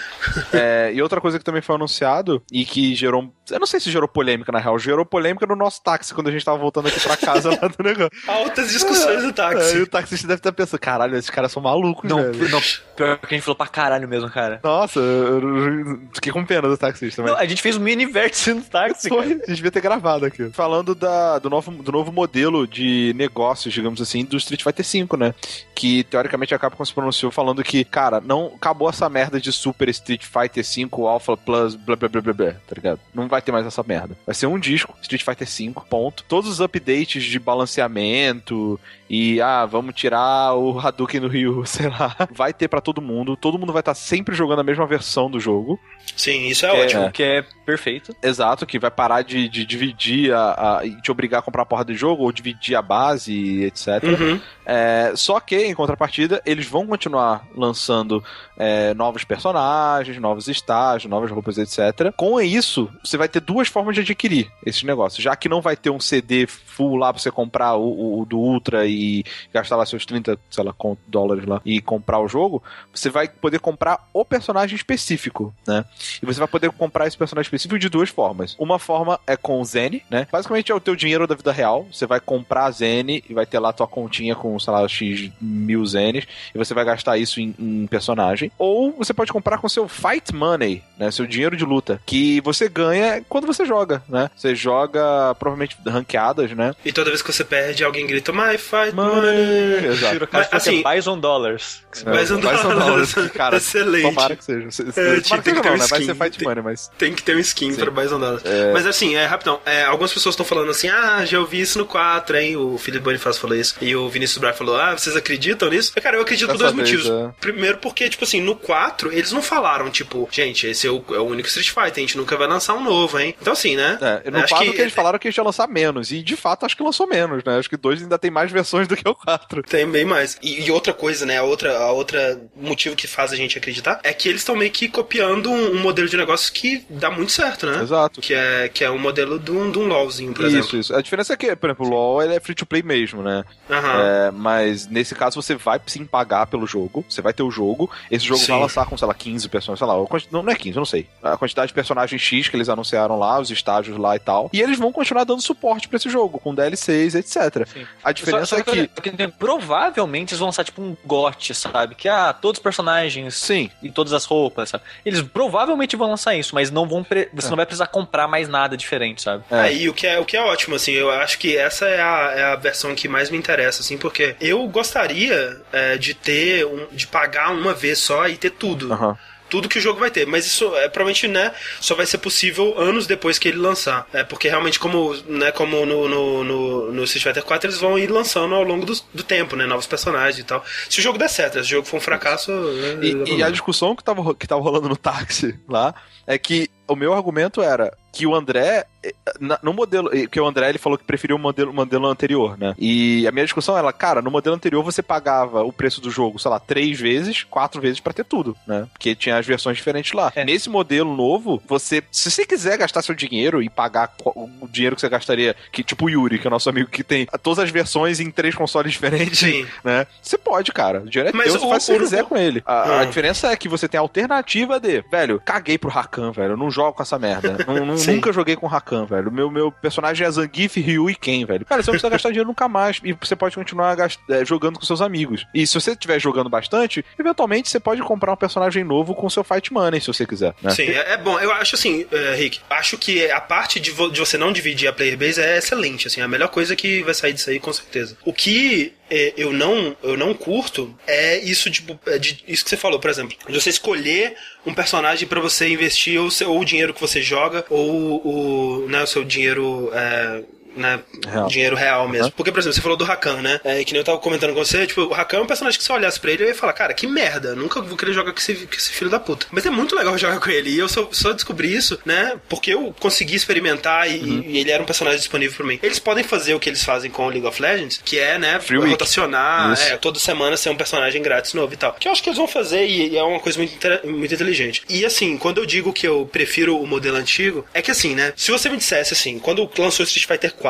S2: É, E outra coisa que também foi anunciado e que gerou. Eu não sei se gerou polêmica, na real. Gerou polêmica no nosso táxi quando a gente tava voltando aqui pra casa lá do negócio.
S1: Altas discussões do
S2: É, e
S1: táxi.
S2: o taxista deve estar pensando: caralho, esses caras são malucos,
S3: Não,
S2: velho.
S3: não, pior que a gente falou pra caralho mesmo, cara.
S2: Nossa, eu fiquei com pena do taxista, mas.
S3: Não, a gente fez um mini vértice no táxi, cara.
S2: Foi, a gente devia ter gravado aqui. Falando da, do, novo, do novo modelo de negócios, digamos assim, do Street Fighter V, né? Que teoricamente a Capcom se pronunciou falando que, cara, não acabou essa merda de Super Street Fighter V Alpha Plus, blá blá blá blá blá, tá ligado? Não vai ter mais essa merda. Vai ser um disco, Street Fighter V, ponto. Todos os updates de balanceamento e, ah, vamos tirar o Hadouken do Ryu, sei lá. Vai ter pra todo mundo. Todo mundo vai estar sempre jogando a mesma versão do jogo.
S1: Sim, isso é
S3: Que
S1: ótimo.
S3: é, que é perfeito.
S2: Exato, que vai parar de, de dividir a, a- e te obrigar a comprar a porra de jogo, ou dividir a base, etc.
S1: Uhum.
S2: É, só que, em contrapartida, eles vão continuar lançando é, novos personagens, novos estágios, novas roupas, etc. Com isso, você vai ter duas formas de adquirir esses negócios. Já que não vai ter um CD full lá pra você comprar o, o- do Ultra e gastar lá seus 30, sei lá, dólares lá e comprar o jogo, você vai poder comprar o personagem específico, né? E você vai poder comprar esse personagem específico de duas formas. Uma forma é com o Zen, né? Basicamente é o teu dinheiro da vida real. Você vai comprar a Zen e vai ter lá tua continha com, sei lá, X mil Zenes e você vai gastar isso em, em personagem. Ou você pode comprar com seu Fight Money, né? Seu dinheiro de luta, que você ganha quando você joga, né? Você joga provavelmente ranqueadas, né?
S1: E toda vez que você perde, alguém grita, My fight money.
S2: Exato.
S3: Juro, cara,
S1: Mas,
S3: assim,
S1: assim-
S3: Bison Dollars.
S2: Ser um dólar, cara,
S1: Excelente.
S2: Tomara que seja. Se- se-
S1: É,
S2: tomara
S1: tem que ter
S2: não,
S1: um
S2: né? Vai
S1: skin.
S2: ser Fight
S1: Tem-
S2: Money, mas...
S1: Tem que ter um skin
S2: Sim.
S1: pra Bison Dollars. Mas assim, é rapidão. É, algumas pessoas estão falando assim, ah, já ouvi isso no 4, hein? O Felipe Bonifácio falou isso. E o Vinícius Braga falou, ah, vocês acreditam nisso? Cara, eu acredito por dois
S2: vez,
S1: motivos.
S2: é.
S1: Primeiro porque, tipo assim, no 4, eles não falaram, tipo, gente, esse é o, é o único Street Fighter, a gente nunca vai lançar um novo, hein? Então assim, né?
S2: É, no
S1: Acho
S2: 4
S1: que-
S2: que, eles falaram que eles iam lançar menos. E de fato acho que lançou menos, né? Acho que dois ainda tem mais versões do que o 4.
S1: Tem bem mais. E, e outra coisa, né? A outra, a outra motivo que faz a gente acreditar é que eles estão meio que copiando um, um modelo de negócio que dá muito certo, né?
S2: Exato.
S1: Que é, que é um modelo de um, de um LOLzinho, por
S2: Isso,
S1: exemplo.
S2: isso. A diferença é que, por exemplo, o LoL ele é free to play mesmo, né?
S1: Aham.
S2: É, mas nesse caso você vai sim pagar pelo jogo. Você vai ter o jogo. Esse jogo
S1: Sim.
S2: vai lançar com, sei lá, 15 personagens. Sei lá, não é 15, eu não sei. A quantidade de personagens X que eles anunciaram lá, os estágios lá e tal. E eles vão continuar dando suporte pra esse jogo, com DLCs, etc.
S3: Sim.
S2: A diferença
S3: Só- só
S2: é que.
S3: que provavelmente eles vão lançar tipo um GOT, sabe? Que ah, todos os personagens
S2: Sim,
S3: e todas as roupas, sabe? Eles provavelmente vão lançar isso, mas não vão pre- você
S2: É.
S3: não vai precisar comprar mais nada diferente, sabe?
S2: É.
S1: Aí o que é o que é ótimo, assim, eu acho que essa é a, é a versão que mais me interessa, assim, porque eu gostaria é, de ter, um, de pagar uma vez só e ter tudo.
S2: aham.
S1: Tudo que o jogo vai ter, mas isso é provavelmente, né, só vai ser possível anos depois que ele lançar. É porque realmente, como, né, como no, no, no, no Street Fighter 4, eles vão ir lançando ao longo do, do tempo, né, novos personagens e tal. Se o jogo der certo, se o jogo for um fracasso. né,
S2: E, e a discussão que tava, que tava rolando no táxi lá é que o meu argumento era que o André, no modelo, que o André ele falou que preferiu o modelo, modelo anterior, né? E a minha discussão era, cara, no modelo anterior você pagava o preço do jogo, sei lá, três vezes, quatro vezes pra ter tudo, né? Porque tinha as versões diferentes lá.
S3: É.
S2: Nesse modelo novo, você, se você quiser gastar seu dinheiro e pagar o dinheiro que você gastaria, que tipo o Yuri, que é o nosso amigo que tem todas as versões em três consoles diferentes,
S1: Sim.
S2: né? Você pode, cara. O dinheiro é
S1: Mas
S2: teu, você
S1: o-
S2: faz o que você quiser com ele. A, a
S1: Ah.
S2: diferença é que você tem a alternativa de, velho, caguei pro Rakan, velho. Eu não jogo com essa merda. Não- não- nunca joguei com o Velho. Meu, meu personagem é Zangief, Ryu e Ken, velho. Cara, você não precisa gastar dinheiro nunca mais. E você pode continuar gast- é, jogando com seus amigos. E se você estiver jogando bastante, eventualmente você pode comprar um personagem novo com seu Fight Money, se você quiser. Né?
S1: Sim, é, é bom. Eu acho assim, eh, Rick, acho que a parte de, vo- de você não dividir a player base é excelente, assim, é a melhor coisa que vai sair disso aí, com certeza. O que eu não eu não curto é isso tipo, é de, isso que você falou, por exemplo, de você escolher um personagem pra você investir ou, ou o dinheiro que você joga ou o, né, o seu dinheiro é, né,
S2: Real.
S1: dinheiro real mesmo.
S2: Aham.
S1: Porque, por exemplo, você falou do Rakan, né? É, que nem eu tava comentando com você, tipo, o Rakan é um personagem que se eu olhasse pra ele, eu ia falar, cara, que merda, nunca vou querer jogar com esse, com esse filho da puta. Mas é muito legal jogar com ele. E eu só, só descobri isso, né? Porque eu consegui experimentar e,
S2: Uhum.
S1: e ele era um personagem disponível pra mim. Eles podem fazer o que eles fazem com o League of Legends, que é, né,
S2: Free
S1: rotacionar, é, toda semana ser um personagem grátis novo e tal. Que eu acho que eles vão fazer e, e é uma coisa muito, muito inteligente. E assim, quando eu digo que eu prefiro o modelo antigo, é que assim, né? Se você me dissesse assim, quando lançou Street Fighter 4,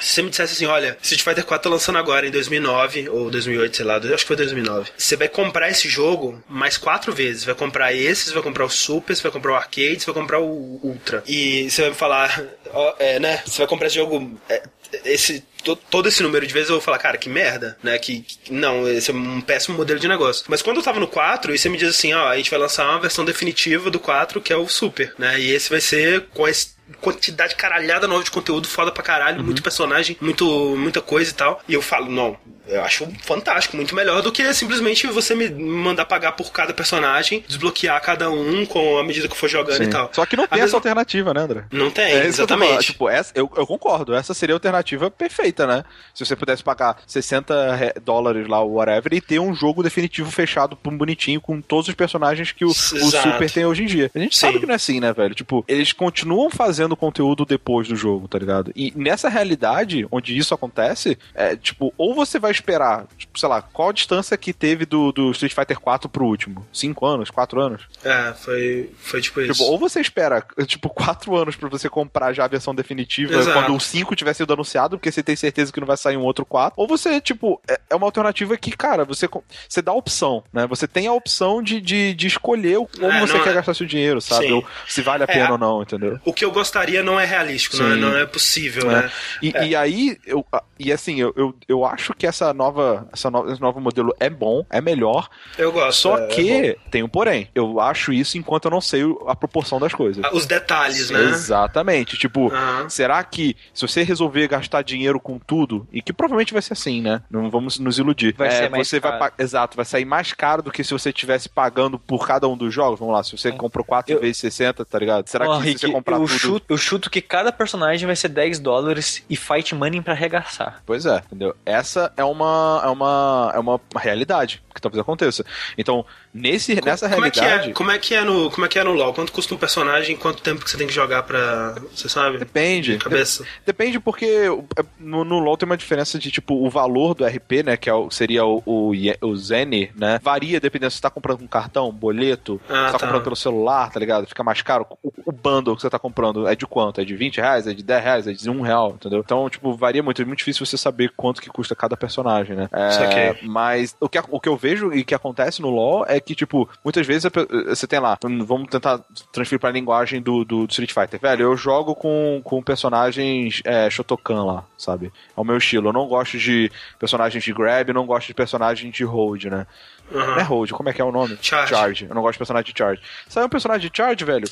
S1: se você me dissesse assim, olha, Street Fighter 4 tá lançando agora em 2009 ou 2008, sei lá, acho que foi 2009. Você vai comprar esse jogo mais quatro vezes. Vai comprar esse, você vai comprar o Super, vai comprar o Arcade, vai comprar o Ultra. E você vai me falar, ó, é, né? Você vai comprar esse jogo, é, esse to- todo esse número de vezes eu vou falar, cara, que merda, né? Que, que- não, esse é um péssimo modelo de negócio. Mas quando eu tava no 4, e você me diz assim, ó, a gente vai lançar uma versão definitiva do 4, que é o Super, né? E esse vai ser com esse quantidade caralhada nova de conteúdo foda pra caralho, muito personagem, muito, muita coisa e tal. E eu falo, não, eu acho fantástico, muito melhor do que simplesmente você me mandar pagar por cada personagem, desbloquear cada um com a medida que eu for jogando
S2: Sim.
S1: e tal.
S2: Só que não
S1: A
S2: tem essa
S1: mesma-
S2: alternativa, né, André?
S1: Não tem,
S2: É
S1: exatamente.
S2: Tipo, essa, eu, eu concordo. Essa seria a alternativa perfeita, né? Se você pudesse pagar 60 re- dólares lá, whatever, e ter um jogo definitivo fechado, um bonitinho, com todos os personagens que o, o. Super tem hoje em dia. A gente
S1: Sim.
S2: sabe que não é assim, né, velho? Tipo, eles continuam fazendo conteúdo depois do jogo, tá ligado? E nessa realidade, onde isso acontece, é tipo, ou você vai esperar, tipo, sei lá, qual a distância que teve do, do Street Fighter 4 pro último? Cinco anos? Quatro anos?
S1: É, foi, foi tipo isso.
S2: Tipo, ou você espera, tipo, quatro anos pra você comprar já a versão definitiva
S1: Exato.
S2: quando o 5 tiver sido anunciado, porque você tem certeza que não vai sair um outro 4. Ou você, tipo, é, é uma alternativa que, cara, você, você dá a opção, né? Você tem a opção de, de, de escolher o- como
S1: É,
S2: você quer
S1: é-
S2: gastar seu dinheiro, sabe?
S1: Sim.
S2: Ou se vale a
S1: É,
S2: pena
S1: a-
S2: ou não, entendeu?
S1: O que eu gostaria não é realístico, não é, não é possível,
S2: É.
S1: né?
S2: E, e aí, eu, e assim, eu, eu, eu acho que essa nova, essa no, esse novo modelo é bom, é melhor,
S1: Eu gosto.
S2: só
S1: é- é
S2: que tem um porém. Eu acho isso enquanto eu não sei a proporção das coisas.
S1: Os detalhes, né?
S2: Exatamente. Tipo,
S1: Aham.
S2: será que se você resolver gastar dinheiro com tudo, e que provavelmente vai ser assim, né? Não vamos nos iludir.
S3: Vai
S2: É,
S3: ser mais
S2: você vai
S3: caro.
S2: pa- Exato, vai sair mais caro do que se você estivesse pagando por cada um dos jogos. Vamos lá, se você comprou 4
S3: Eu-
S2: vezes 60, tá ligado? Será
S3: Ó,
S2: que
S3: Rick,
S2: se você comprar tudo.
S3: Chuto, eu chuto que cada personagem vai ser 10 dólares e fight money pra arregaçar.
S2: Pois é, entendeu? Essa é uma, é uma, é uma realidade que talvez aconteça. Então, nesse, nessa
S1: como é, que
S2: realidade.
S1: é, como, é que é no, como é que é no LoL? Quanto custa um personagem quanto tempo que você tem que jogar pra. Você sabe?
S2: Depende.
S1: Cabeça.
S2: Depende porque é, no, no LoL tem uma diferença de, tipo, o valor do RP, né, que é o- seria o, o, o Zen, né, varia dependendo se você tá comprando com cartão, boleto,
S1: Ah,
S2: se tá,
S1: tá.
S2: comprando pelo celular, tá ligado? Fica mais caro. O, o bundle que você tá comprando é de quanto? É de 20 reais? É de 10 reais? É de 1 real, entendeu? Então, tipo, varia muito. É muito difícil você saber quanto que custa cada personagem, né? É,
S1: Saquei.
S2: mas o que, o que eu vejo e que acontece no LoL é que, tipo, muitas vezes você tem lá, hum, vamos tentar transferir pra linguagem do, do, do Street Fighter. Velho, eu jogo com, com personagens é, Shotokan lá, sabe? É o meu estilo. Eu não gosto de personagens de grab, eu não gosto de personagens de hold, né?
S1: Aham.
S2: Não é hold, como é que é o nome?
S1: Charge.
S2: Eu não gosto de personagem de charge. Sai um personagem de charge, velho,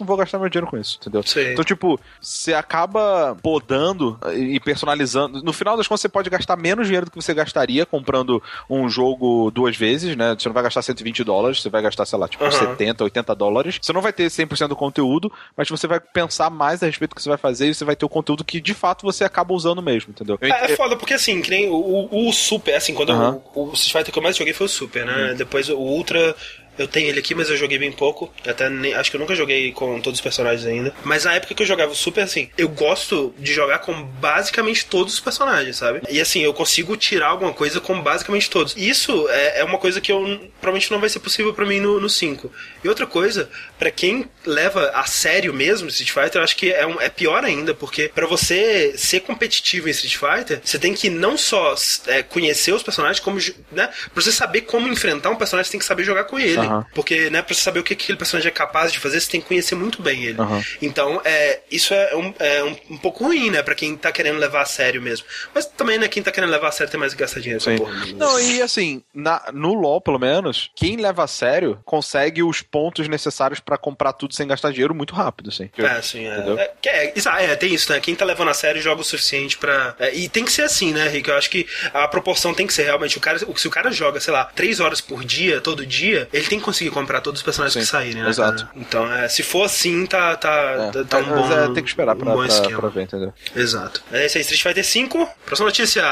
S2: não vou gastar meu dinheiro com isso, entendeu?
S1: Sim.
S2: Então, tipo, você acaba podando e personalizando. No final das contas, você pode gastar menos dinheiro do que você gastaria comprando um jogo duas vezes, né? Você não vai gastar 120 dólares, você vai gastar, sei lá, tipo,
S1: Aham.
S2: 70, 80 dólares. Você não vai ter 100% do conteúdo, mas você vai pensar mais a respeito do que você vai fazer e você vai ter o conteúdo que, de fato, você acaba usando mesmo, entendeu? Eu ent-
S1: É, é foda, porque assim, que nem o, o, o Super, assim, quando eu- o, o Street Fighter que eu mais joguei foi o Super, né? Depois o Ultra. Eu tenho ele aqui, mas eu joguei bem pouco. Até nem- acho que eu nunca joguei com todos os personagens ainda. Mas na época que eu jogava o Super, assim, eu gosto de jogar com basicamente todos os personagens, sabe? E assim, eu consigo tirar alguma coisa com basicamente todos. Isso é, é uma coisa que eu provavelmente não vai ser possível pra mim no, no 5. E outra coisa, pra quem leva a sério mesmo Street Fighter, eu acho que é, um- é pior ainda, porque pra você ser competitivo em Street Fighter, você tem que não só é, conhecer os personagens, como, né? Pra você saber como enfrentar um personagem, você tem que saber jogar com ele.
S2: Aham.
S1: Porque, né, pra você saber o que aquele personagem é capaz de fazer, você tem que conhecer muito bem ele.
S2: Aham.
S1: Então, é, isso é, um, é um, um pouco ruim, né, pra quem tá querendo levar a sério mesmo. Mas também, né, quem tá querendo levar a sério tem mais que gastar dinheiro.
S2: Sim.
S1: porra.
S2: Não, e assim, na- no LoL, pelo menos, quem leva a sério consegue os pontos necessários pra comprar tudo sem gastar dinheiro muito rápido, assim.
S1: É, sim, é.
S2: Entendeu?
S1: É, é, isso- é, tem isso, né? Quem tá levando a sério joga o suficiente pra. é, e tem que ser assim, né, Rick? Eu acho que a proporção tem que ser realmente. O cara, se o cara joga, sei lá, três horas por dia, todo dia, ele tem tem que conseguir comprar todos os personagens
S2: Sim,
S1: que saírem, né?
S2: exato.
S1: cara? Então, é, se for assim, tá, tá,
S2: É,
S1: tá, tá um
S2: mas
S1: bom.
S2: é, tem que esperar
S1: um
S2: pra,
S1: bom
S2: pra, pra ver, entendeu?
S1: Exato. É isso aí, Street Fighter V. Próxima notícia.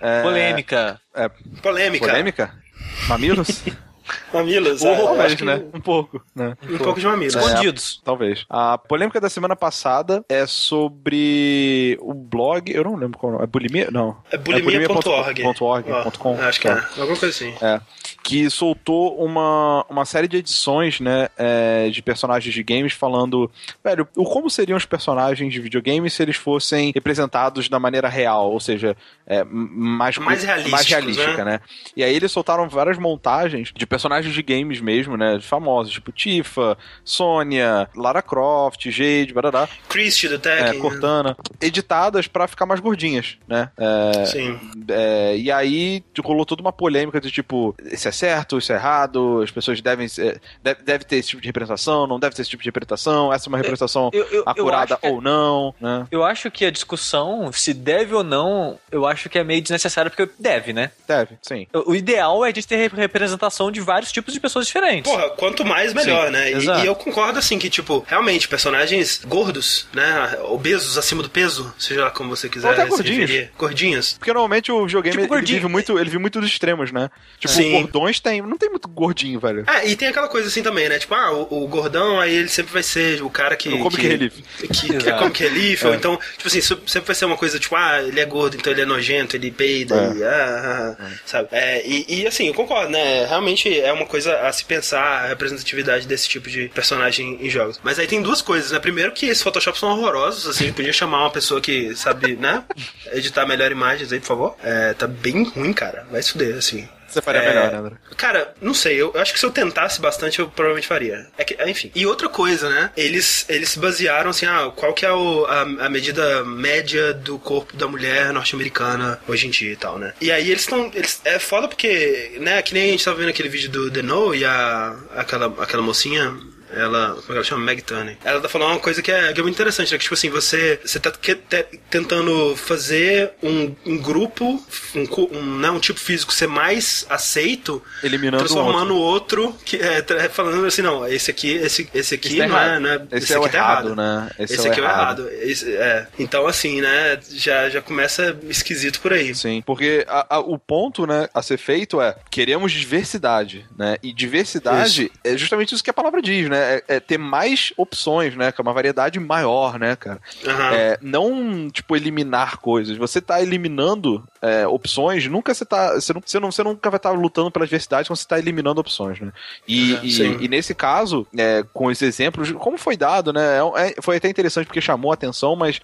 S2: É,
S3: Polêmica.
S2: É,
S1: Polêmica.
S2: polêmica? Mamilos?
S1: Mamilos. é, que
S2: né? Um pouco, né?
S1: Um pouco de mamilos.
S3: Escondidos.
S2: Talvez. A polêmica da semana passada é sobre o blog. Eu não lembro qual. É bulimia? Não.
S1: É bulimia.org.
S2: ponto .org,
S1: Ó,
S2: ponto com.
S1: Acho que é. Alguma coisa assim.
S2: É. Que soltou uma, uma série de edições, né? é, de personagens de games falando. Velho, o como seriam os personagens de videogames se eles fossem representados da maneira real, ou seja, é, mais,
S1: Mais
S2: mais realística, né? E aí eles soltaram várias montagens de personagens de games mesmo, né? Famosos, tipo Tifa, Sônia, Lara Croft, Jade, barará,
S1: Christie do
S2: é,
S1: Tekken.
S2: Cortana, editadas pra ficar mais gordinhas, né? É,
S1: Sim.
S2: é, e aí rolou toda uma polêmica de tipo, é certo, isso é errado, as pessoas devem ser, deve, deve ter esse tipo de representação, não deve ter esse tipo de representação, essa é uma representação
S3: Eu, eu, eu
S2: acurada
S3: acho que-
S2: ou não, né?
S3: Eu acho que a discussão, se deve ou não, eu acho que é meio desnecessário, porque deve, né?
S2: Deve, sim.
S3: O o ideal é a gente ter rep- representação de vários tipos de pessoas diferentes.
S1: Porra, quanto mais melhor,
S3: Sim,
S1: né? E, e eu concordo assim que, tipo, realmente, personagens gordos, né? Obesos, acima do peso, seja lá como você quiser
S2: Ou até gordinhos.
S1: referir. Gordinhos.
S2: Porque normalmente o videogame
S3: Tipo
S2: ele, vive muito, ele vive muito dos extremos, né? Tipo,
S1: Sim.
S2: Gordões tem, não tem muito gordinho, velho.
S1: É, e tem aquela coisa assim também, né? Tipo, ah, o, o gordão, aí ele sempre vai ser o cara que.
S2: O Comic
S1: que,
S2: Relief.
S1: Que, que é
S3: Exato.
S1: Comic Relief, ou
S2: É.
S1: então, tipo assim, sempre vai ser uma coisa, tipo, ah, ele é gordo, então ele é nojento, ele peida,
S2: É.
S1: e, ah, ah, ah, sabe? É, e, e assim, eu concordo, né? Realmente é uma coisa a se pensar a representatividade desse tipo de personagem em jogos. Mas aí tem duas coisas, né? Primeiro que esses Photoshop são horrorosos, assim, podia chamar uma pessoa que sabe, né? Editar melhor imagens aí, por favor. É, tá bem ruim, cara. Vai se fuder, assim.
S2: Você faria
S1: É,
S2: melhor, né, André?
S1: Cara, não sei, eu, eu acho que se eu tentasse bastante, eu provavelmente faria. É que, enfim. E outra coisa, né? Eles, eles se basearam assim, ah, qual que é o- a, a medida média do corpo da mulher norte-americana hoje em dia e tal, né? E aí eles estão. Eles, é foda porque, né, que nem a gente tava vendo aquele vídeo do The No e a, aquela, aquela mocinha. Ela, como é que ela chama? Meg Turney. Ela tá falando uma coisa que é, que é muito interessante, né? Que, tipo assim, você, você tá que- te- tentando fazer um, um grupo, um, um, né, um tipo físico ser mais aceito,
S2: Eliminando
S1: transformando o outro, que é, falando assim, não, esse aqui, esse, esse aqui
S3: Esse tá
S1: não, é,
S3: errado.
S1: não é.
S2: Esse é o
S1: aqui tá
S2: errado, né?
S1: Esse,
S2: Esse é
S1: aqui é o
S2: errado.
S1: errado. Esse- é. Então, assim, né, já, já começa esquisito por aí.
S2: Sim, porque a- a- o ponto, né, a ser feito é queremos diversidade, né? E diversidade é justamente isso que a palavra diz, né? É, é ter mais opções, né? Que é uma variedade maior, né, cara?
S1: Aham.
S2: É, não, tipo, eliminar coisas. Você tá eliminando é, opções, nunca você tá. Você, não, você, não, você nunca vai estar lutando pela diversidade quando você tá eliminando opções, né? E,
S1: Exato,
S2: e- e nesse caso, é, com os exemplos, como foi dado, né? é- foi até interessante porque chamou a atenção, mas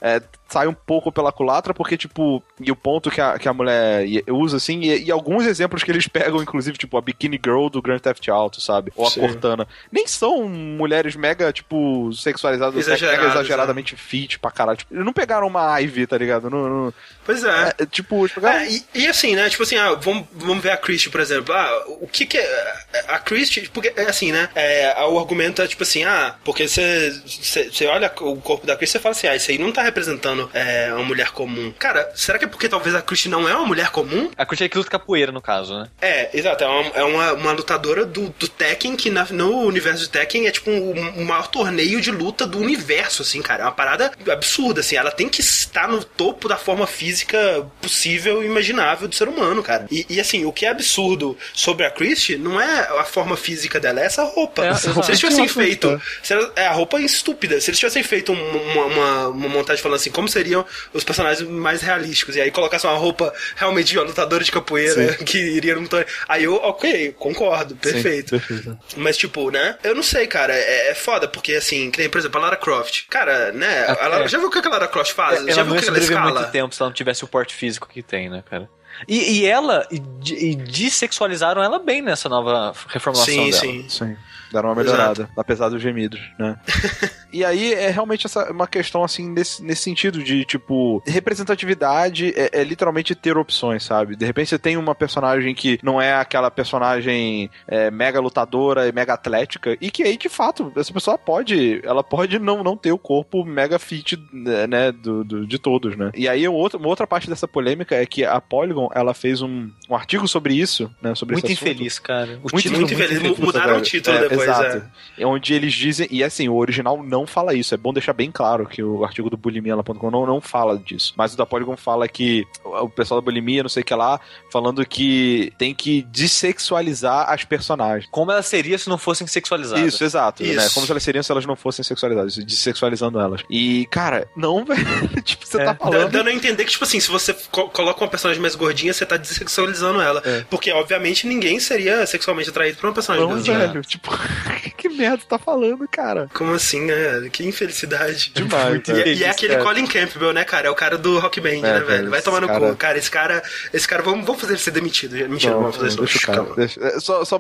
S2: sai um pouco pela culatra, porque, tipo, e o ponto que a, que a mulher usa, assim, e, e alguns exemplos que eles pegam, inclusive, tipo, a Bikini Girl do Grand Theft Auto, sabe? Ou a
S1: Sim.
S2: Cortana. Nem são mulheres mega, tipo, sexualizadas, mega
S1: Exageradas,
S2: exageradamente fit pra caralho. Tipo, eles não pegaram uma Ivy, tá ligado? Não, não-
S1: Pois é.
S2: é, tipo, pegaram...
S1: É, e, e assim, né? Tipo assim, ah, vamos, vamos ver a Christie, por exemplo. Ah, o que que é. A Christie, porque é assim, né? É, o argumento é tipo assim, ah, porque você, olha o corpo da Christie e fala assim, ah, isso aí não tá representando é, uma mulher comum. Cara, será que é porque talvez a Christie não é uma mulher comum?
S3: A curtir que luta capoeira, no caso, né?
S1: É, exato. É uma, é uma, uma lutadora do, do Tekken, que na- no universo de Tekken é tipo um, um maior torneio de luta do universo, assim, cara. É uma parada absurda, assim. Ela tem que estar no topo da forma física possível e imaginável do ser humano, cara. E, e, assim, o que é absurdo sobre a Christie não é a forma física dela, é essa roupa.
S3: É,
S1: se eles tivessem feito. ela- é, a roupa é estúpida. Se eles tivessem feito um- uma, uma, uma montagem falando assim, como seriam os personagens mais realísticos, e aí colocassem uma roupa realmente de uma lutadora de capoeira que iria num torneio. Aí eu, ok, concordo, perfeito.
S2: perfeito.
S1: Mas, tipo, né? Eu não sei, cara. É, é foda, porque assim, que nem, por exemplo, a Lara Croft. Cara, né? A Lara-
S3: É.
S1: já viu o que a Lara Croft faz? já
S3: ela
S1: viu o que ela escala?
S3: muito tempo se ela não tivesse o porte físico que tem, né, cara? E, e ela, e, e dessexualizaram ela bem nessa nova reformulação
S1: Sim,
S3: dela.
S1: sim.
S2: Sim. Deram uma melhorada, apesar dos gemidos, né? e aí é realmente essa, uma questão, assim, nesse, nesse sentido de, tipo, representatividade é, é literalmente ter opções, sabe? De repente você tem uma personagem que não é aquela personagem é, mega lutadora e mega atlética, e que aí, de fato, essa pessoa pode, ela pode não, não ter o corpo mega fit, né, do, do de todos, né? E aí outra, uma outra parte dessa polêmica é que a Polygon, ela fez um, um artigo sobre isso, né, sobre
S3: Muito infeliz, cara. O
S1: Muito,
S3: título
S1: muito infeliz. Mudaram o título
S2: É,
S1: depois,
S2: exato.
S1: é.
S2: É onde eles dizem, e assim, o original não fala isso, é bom deixar bem claro que o artigo do bulimiala.com não, não fala disso, mas o da Polygon fala que o pessoal da bulimia, não sei o que lá, falando que tem que dessexualizar as personagens.
S3: Como ela seria se não fossem sexualizadas?
S2: Isso, exato,
S1: Isso.
S2: né? Como se elas seriam se elas não fossem sexualizadas, dessexualizando elas. E, cara, não, velho. tipo, você
S3: É.
S2: tá falando.
S1: Dando a entender que, tipo assim, se você co- coloca uma personagem mais gordinha, você tá dessexualizando ela.
S2: É.
S1: Porque, obviamente, ninguém seria sexualmente atraído por uma personagem
S2: Não,
S1: gordinha.
S2: velho. Tipo, que merda você tá falando, cara?
S1: Como assim, né? Que infelicidade.
S2: Demais,
S1: E,
S2: velho.
S1: e é aquele
S3: cara.
S1: Colin Campbell, né, cara? É o cara do Rock Band, né,
S2: velho?
S1: Vai tomar no
S2: cara-
S1: cu. Cara, esse cara. Esse cara, vamos, vamos fazer ele ser demitido. Mentira, não, vamos fazer isso.
S2: deixa o cara.
S1: Calma.
S2: deixa- é, só só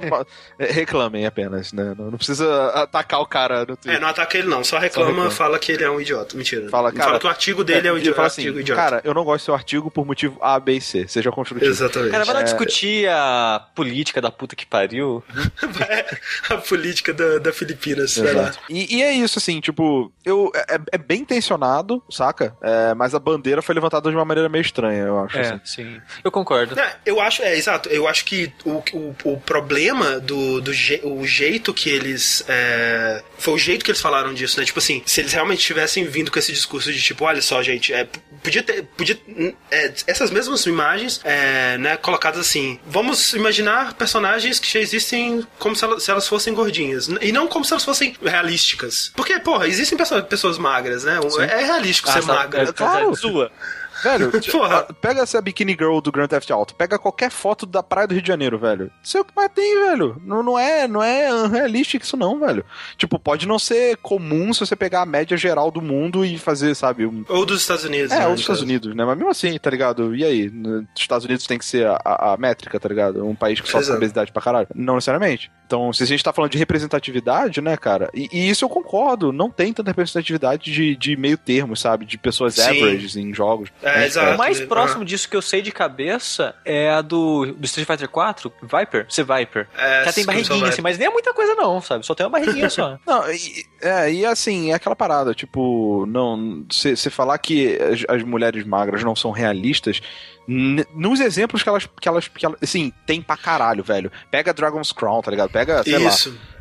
S2: é, reclamem apenas, né? Não, não precisa atacar o cara no Twitter.
S1: É, não ataca ele não, só reclama,
S2: reclama.
S1: fala que ele é um idiota. Mentira.
S2: Fala, cara,
S1: que o artigo dele é, um
S2: e
S1: idiota.
S2: fala
S1: artigo
S2: assim,
S1: idiota.
S2: cara, eu não gosto do seu artigo por motivo A, B e C. Seja construtivo.
S1: Exatamente.
S3: Cara, vai lá
S2: É.
S3: discutir a política da puta que pariu.
S1: a política da, da Filipinas.
S2: E, e é isso, assim, tipo, eu, é, é bem intencionado, saca? É, mas a bandeira foi levantada de uma maneira meio estranha, eu acho.
S3: É,
S2: assim.
S3: sim. Eu concordo.
S1: É, eu acho, é, exato. Eu acho que o, o, o problema do, do je, o jeito que eles. é, foi o jeito que eles falaram disso, né? Tipo assim, se eles realmente tivessem vindo com esse discurso de tipo, olha só, gente, é, podia ter. Podia, é, essas mesmas imagens, é, né, colocadas assim. Vamos imaginar personagens que já existem como se elas, se elas fossem gordinhas. E não como se elas fossem realísticas. Porque, porra, existem pessoas, pessoas magras, né? É realístico ser
S3: tá-
S1: magra.
S3: é,
S2: claro.
S3: Sua.
S2: Velho,
S1: Porra.
S2: ah, pega essa Bikini Girl do Grand Theft Auto, pega qualquer foto da praia do Rio de Janeiro, velho. Isso é o que mais tem, velho. Não, não é, não é unrealístico isso não, velho. Tipo, pode não ser comum se você pegar a média geral do mundo e fazer, sabe, um...
S1: Ou dos Estados Unidos.
S2: É,
S1: né,
S2: ou dos Estados
S1: caso.
S2: Unidos, né? Mas mesmo assim, tá ligado? E aí? Nos Estados Unidos tem que ser a, a- a métrica, tá ligado? Um país que sofre
S1: Exato.
S2: obesidade pra caralho. Não necessariamente. Então, se a gente tá falando de representatividade, né, cara? E, e isso eu concordo. Não tem tanta representatividade de, de meio termo, sabe? De pessoas
S1: Sim.
S2: averages em jogos.
S1: É,
S2: né?
S1: exato.
S3: O mais
S1: Ah.
S3: próximo disso que eu sei de cabeça é a do, do Street Fighter 4, Viper. Ser Viper.
S1: É,
S3: Já tem barriguinha, assim, mas nem é muita coisa não, sabe? Só tem uma barriguinha só.
S2: Não, e, é, e assim, é aquela parada, tipo, não. Você falar que as, as mulheres magras não são realistas, nos exemplos que elas, que elas, que elas. Assim, tem pra caralho, velho. Pega Dragon's Crown, tá ligado? Pega, sei lá.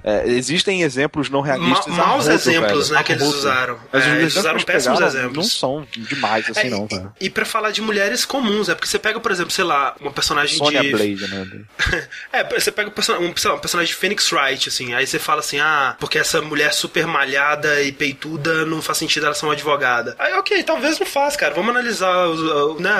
S2: É, existem exemplos não
S1: Ma
S2: realistas. a
S1: maus exemplos,
S2: velho.
S1: né, que eles usaram.
S2: Mas
S1: É, eles usaram péssimos
S2: pegaram
S1: exemplos.
S2: Não são demais assim,
S1: É,
S2: não,
S1: e-
S2: velho.
S1: E, pra falar de mulheres comuns, é porque você pega, por exemplo, sei lá, uma personagem
S2: Sonya
S1: de.
S2: Blade, né?
S1: É, você pega um, um, sei lá, um personagem de Phoenix Wright, assim, aí você fala assim, ah, porque essa mulher super malhada e peituda não faz sentido ela ser uma advogada. Aí, ok, talvez não faça, cara. Vamos analisar né,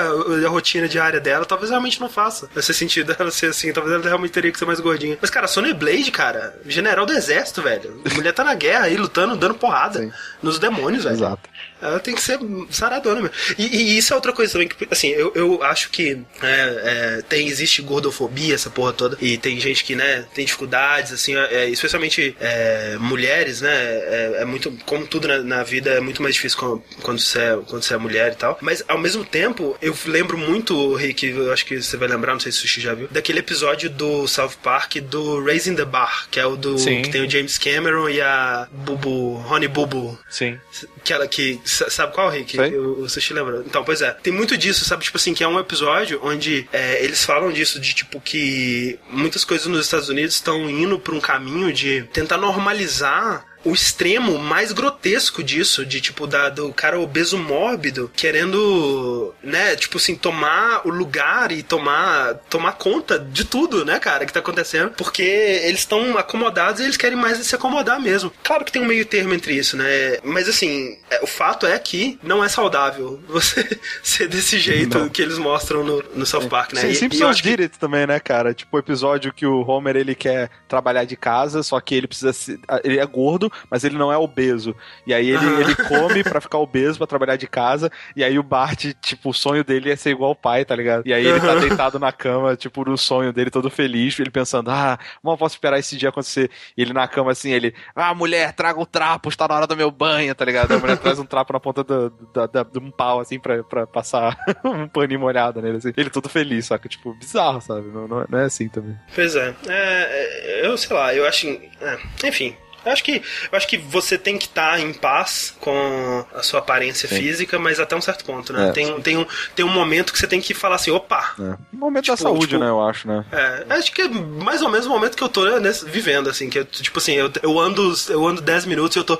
S1: a rotina diária dela, talvez realmente não faça. Ser sentido ela ser assim, talvez ela realmente teria que ser mais gordinha. Mas, cara, a Sonya Blade, cara, general do exército, velho. A mulher tá na guerra aí, lutando, dando porrada
S2: Sim.
S1: nos demônios, velho.
S2: Exato.
S1: Ela tem que ser saradona mesmo. E, e isso é outra coisa também, que, assim, eu, eu acho que é, é, tem, existe gordofobia, essa porra toda, e tem gente que, né, tem dificuldades, assim, é, especialmente é, mulheres, né, é, é muito, como tudo na, na vida, é muito mais difícil quando, quando, você é, quando você é mulher e tal, mas ao mesmo tempo, eu lembro muito, Rick, eu acho que você vai lembrar, não sei se o Sushi já viu, daquele episódio do South Park do Raising the Bar, que é o do,
S3: Sim.
S1: que tem o James Cameron e a Bubu, Honey Bubu,
S3: Sim.
S1: que ela que. Sa- Sabe qual, Rick?
S2: Sei.
S1: O Sushi lembra. Então, pois é. Tem muito disso, sabe? Tipo assim, que é um episódio onde é, eles falam disso, de tipo que muitas coisas nos Estados Unidos estão indo pra um caminho de tentar normalizar o extremo mais grotesco disso, de tipo, da, do cara obeso mórbido querendo, né, tipo assim, tomar o lugar e tomar, tomar conta de tudo, né, cara, que tá acontecendo, porque eles estão acomodados e eles querem mais se acomodar mesmo. Claro que tem um meio termo entre isso, né, mas assim, é, o fato é que não é saudável você ser desse jeito
S2: Não.
S1: que eles mostram no, no South Park, né.
S2: Sim,
S1: E- e
S2: Simpsons
S1: acho que-
S2: também, né, cara? Tipo, o episódio que o Homer, ele quer trabalhar de casa, só que ele precisa... se- Ele é gordo, mas ele não é obeso. E aí ele, ele come pra ficar obeso, pra trabalhar de casa, e aí o Bart, tipo, o sonho dele é ser igual ao pai, tá ligado? E aí ele tá deitado na cama, tipo, no sonho dele, todo feliz, ele pensando, ah, mal posso esperar esse dia acontecer. E ele na cama, assim, ele, ah, mulher, traga um trapo, está na hora do meu banho, tá ligado? A mulher traz um trapo na ponta do, do, do, de um pau, assim, pra, pra passar um paninho molhado nele, assim. Ele todo feliz, só que, tipo, bizarro, sabe? Não, não, não é assim também.
S1: Pois é. é. Eu sei lá, eu acho. É, enfim, eu acho que, eu acho que você tem que estar tá em paz com a sua aparência Sim. física, mas até um certo ponto, né? É. Tem, tem, um, tem um momento que você tem que falar assim, opa!
S2: É. Um momento tipo, da saúde, tipo, né, eu acho, né?
S1: É, acho que é mais ou menos o momento que eu tô né, vivendo, assim, que eu, tipo assim, eu, eu ando eu ando 10 minutos e eu tô.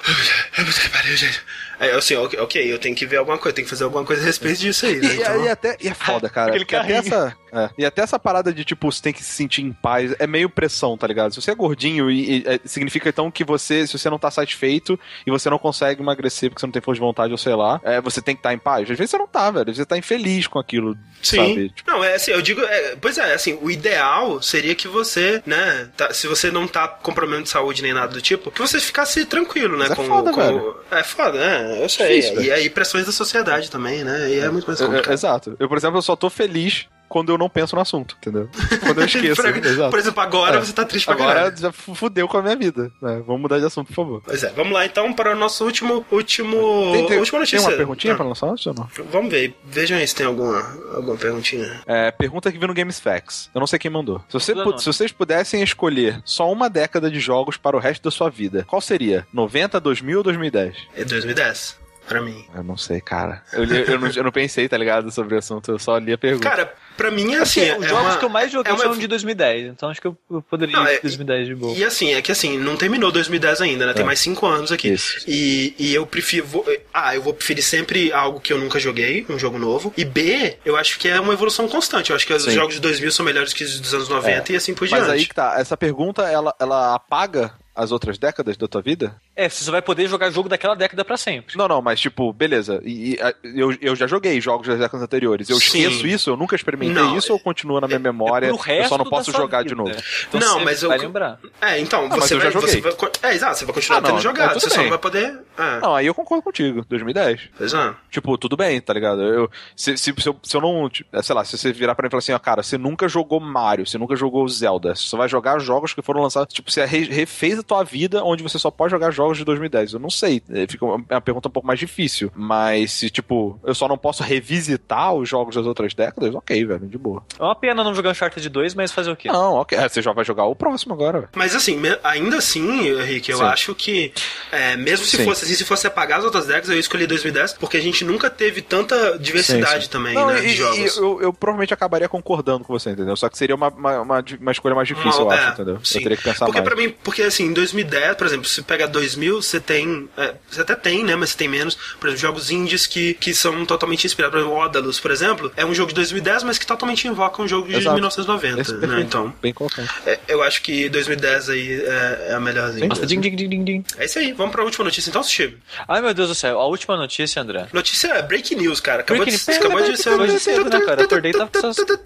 S1: É, assim, ok, eu tenho que ver alguma coisa, tenho que fazer alguma coisa a respeito disso aí, né?
S2: E, então... e até, e é foda, cara. Porque até essa, é, e até essa parada de, tipo, você tem que se sentir em paz, é meio pressão, tá ligado? Se você é gordinho, e, e é, significa então que você, se você não tá satisfeito e você não consegue emagrecer porque você não tem força de vontade ou sei lá, é, você tem que estar tá em paz. Às vezes você não tá, velho. Às vezes você tá infeliz com aquilo, Sim. sabe?
S1: Tipo... Não, é assim, eu digo, é, pois é, assim, o ideal seria que você, né, tá, se você não tá com problema de saúde nem nada do tipo, que você ficasse tranquilo, né?
S2: Mas é com, foda,
S1: com,
S2: velho.
S1: É foda, né? Eu sei. Difícil, e aí pressões da sociedade também, né? E é muito mais complicado.
S2: É, exato. Eu, por exemplo, eu só tô feliz quando eu não penso no assunto, entendeu? Quando eu esqueço.
S1: por, por, exemplo, agora é. você tá triste pra
S2: Agora
S1: caralho.
S2: já fudeu com a minha vida. Né? Vamos mudar de assunto, por favor.
S1: Pois é, vamos lá então para o nosso último. último
S2: tem, tem,
S1: última notícia.
S2: Tem uma perguntinha ah. pra lançar ou não?
S1: Vamos ver. Vejam aí se tem alguma, alguma perguntinha.
S2: É, pergunta que viu no Games Facts. Eu não sei quem mandou. Se, você, se vocês pudessem escolher só uma década de jogos para o resto da sua vida, qual seria? 90, 2000 ou 2010?
S1: É 2010 pra mim.
S2: Eu não sei, cara. Eu, li, eu, não, eu, não, pensei, tá ligado, sobre o assunto, eu só li a pergunta.
S1: Cara, pra mim é assim.
S3: É os jogos uma, que eu mais joguei é uma... são de 2010, então acho que eu, poderia não, ir de 2010 de boa.
S1: E assim, é que assim, não terminou 2010 ainda, né? Tem é. mais 5 anos aqui.
S2: Isso.
S1: E, e eu prefiro. Vou, ah, eu vou preferir sempre algo que eu nunca joguei, um jogo novo. E B, eu acho que é uma evolução constante. Eu acho que os Sim. jogos de 2000 são melhores que os dos anos 90 é. e assim por diante.
S2: Mas aí que tá, essa pergunta, ela, ela apaga as outras décadas da tua vida?
S3: É, você só vai poder jogar jogo daquela década para sempre.
S2: Não, não, mas tipo, beleza. E, e, eu, eu já joguei jogos das décadas anteriores. Eu Sim. esqueço isso? Eu nunca experimentei não, isso ou continua na minha é, memória? É eu só não posso jogar
S3: vida.
S2: de novo.
S3: Então
S1: não,
S3: mas
S1: eu.
S3: Vai lembrar.
S1: É, então, não, você, vai, você vai. É, exato, você vai continuar ah, não, tendo jogado. Você bem. só não vai poder. É.
S2: Não, aí eu concordo contigo. 2010.
S1: Pois é.
S2: Tipo, tudo bem, tá ligado? Eu, se, se, se, eu, se eu não. É, sei lá, se você virar pra mim e falar assim, ó, cara, você nunca jogou Mario, você nunca jogou Zelda. Você só vai jogar jogos que foram lançados. Tipo, você refez a tua vida onde você só pode jogar jogos de 2010? Eu não sei. É, fica uma, é uma pergunta um pouco mais difícil. Mas se, tipo, eu só não posso revisitar os jogos das outras décadas, ok, velho, de boa.
S3: É uma pena não jogar Uncharted 2, mas fazer o quê?
S2: Não, ok. É, você já vai jogar o próximo agora.
S1: Mas assim, ainda assim, Rick, eu Sim. acho que é, mesmo se Sim. fosse assim, se fosse apagar as outras décadas, eu escolhi 2010, porque a gente nunca teve tanta diversidade Sim, também, não, né, e, de jogos.
S2: E eu, eu, provavelmente acabaria concordando com você, entendeu? Só que seria uma, uma, uma, uma escolha mais difícil, eu é, acho, entendeu?
S1: Sim.
S2: Eu teria que pensar
S1: porque
S2: mais.
S1: Porque pra mim, porque assim, em 2010, por exemplo, se pega 2000, você tem. É, você até tem, né? Mas você tem menos. Por exemplo, jogos indies que, que são totalmente inspirados. Por exemplo, Odalus, por exemplo, é um jogo de 2010, mas que totalmente invoca um jogo de Exato. 1990. né? Então.
S2: Bem colocado.
S1: É, eu acho que 2010 aí é, é a melhorzinha.
S3: Nossa, ding, ding, ding, ding.
S1: É isso aí. Vamos pra última notícia então, Steve.
S3: Ai, meu Deus do céu. A última notícia, André.
S1: Notícia é break news, cara. Acabou
S3: break de, acabou de ser. Acabou de ser, né, cara? Acordei tá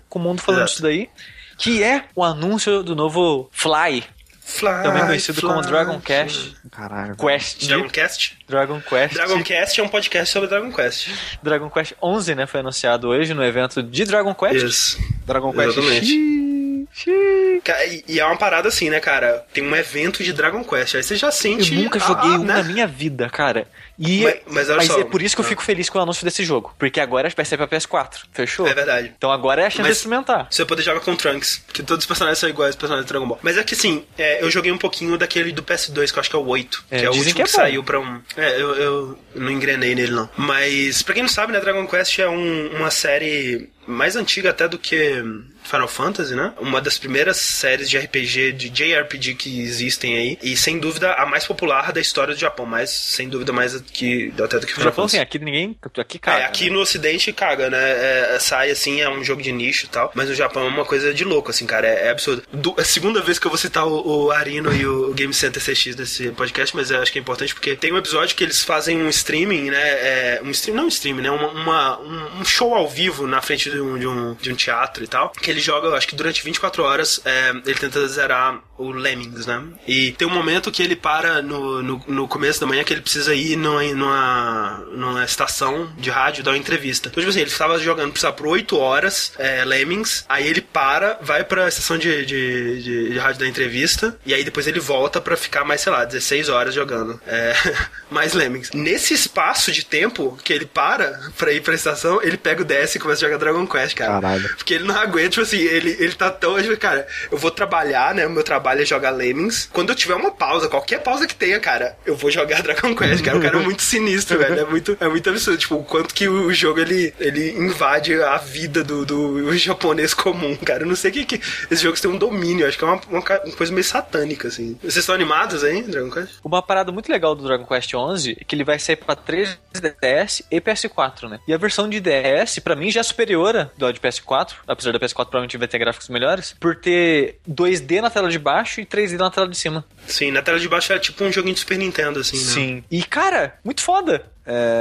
S3: com o mundo falando Exato. disso daí. Que é o anúncio do novo Fly
S1: Fly,
S3: também conhecido fly, como Dragon Quest.
S2: Caralho.
S3: Quest.
S1: Dragon Quest?
S3: Dragon Quest.
S1: Dragon Quest é um podcast sobre Dragon Quest.
S3: Dragon Quest 11, né, foi anunciado hoje no evento de Dragon Quest.
S1: Isso.
S2: Dragon Quest.
S1: Exatamente. E é uma parada assim, né, cara? Tem um evento de Dragon Quest. Aí você já sente.
S3: Eu nunca joguei um né? na minha vida, cara. E, mas, mas, mas só, é por isso que eu fico feliz com o anúncio desse jogo. Porque agora vai ser pra PS4. Fechou?
S1: É verdade.
S3: Então agora é a chance mas de experimentar.
S1: Você pode jogar com o Trunks, que todos os personagens são iguais aos personagens de Dragon Ball. Mas é que assim, é, eu joguei um pouquinho daquele do PS2, que eu acho que é o 8. É, que é o último que, é que saiu pra um. É, eu, eu não engrenei nele, não. Mas, pra quem não sabe, né, Dragon Quest é um, uma série mais antiga até do que Final Fantasy, né? Uma das primeiras séries de RPG, de JRPG que existem aí. E sem dúvida a mais popular da história do Japão. Mas sem dúvida mais que, até do que
S3: Final Japão, Fantasy. Sim, aqui ninguém. Aqui caga.
S1: É, aqui no Ocidente caga, né? É, sai assim, é um jogo de nicho e tal. Mas no Japão é uma coisa de louco, assim, cara. É, é absurdo. Do, é a segunda vez que eu vou citar o, o Arino e o Game Center CX nesse podcast, mas eu acho que é importante porque tem um episódio que eles fazem um streaming, né? É, um stream, não um streaming, né? Uma, uma um, um show ao vivo na frente de um, de um, de um teatro e tal. Que ele joga, acho que durante 24 horas, é, ele tenta zerar o Lemmings, né? E tem um momento que ele para no, no, no começo da manhã que ele precisa ir numa, numa, numa estação de rádio dar uma entrevista. Então, tipo assim, ele estava jogando, precisava por 8 horas, é, Lemmings, aí ele para, vai pra estação de, de, de, de rádio da entrevista, e aí depois ele volta pra ficar mais, sei lá, 16 horas jogando. É, mais Lemmings. Nesse espaço de tempo que ele para pra ir pra estação, ele pega o DS e começa a jogar Dragon Quest, cara.
S2: Caralho.
S1: Porque ele não aguenta, tipo assim, ele, ele tá tão. Cara, eu vou trabalhar, né? O meu trabalho é jogar Lemmings. Quando eu tiver uma pausa, qualquer pausa que tenha, cara, eu vou jogar Dragon Quest, cara. O cara é muito sinistro, velho. É muito, é muito absurdo. Tipo, o quanto que o jogo ele, ele invade a vida do, do japonês comum, cara. Eu não sei o que, que. Esses jogos têm um domínio, acho que é uma, uma, uma coisa meio satânica, assim. Vocês estão animados aí, Dragon Quest?
S3: Uma parada muito legal do Dragon Quest 11 é que ele vai sair pra 3DS e PS4, né? E a versão de DS, pra mim, já é superior à do de PS4, apesar da PS4 provavelmente vai ter gráficos melhores, por ter 2D na tela de baixo e 3D na tela de cima.
S1: Sim, na tela de baixo é tipo um joguinho de Super Nintendo, assim, né?
S3: Sim. E, cara, muito foda.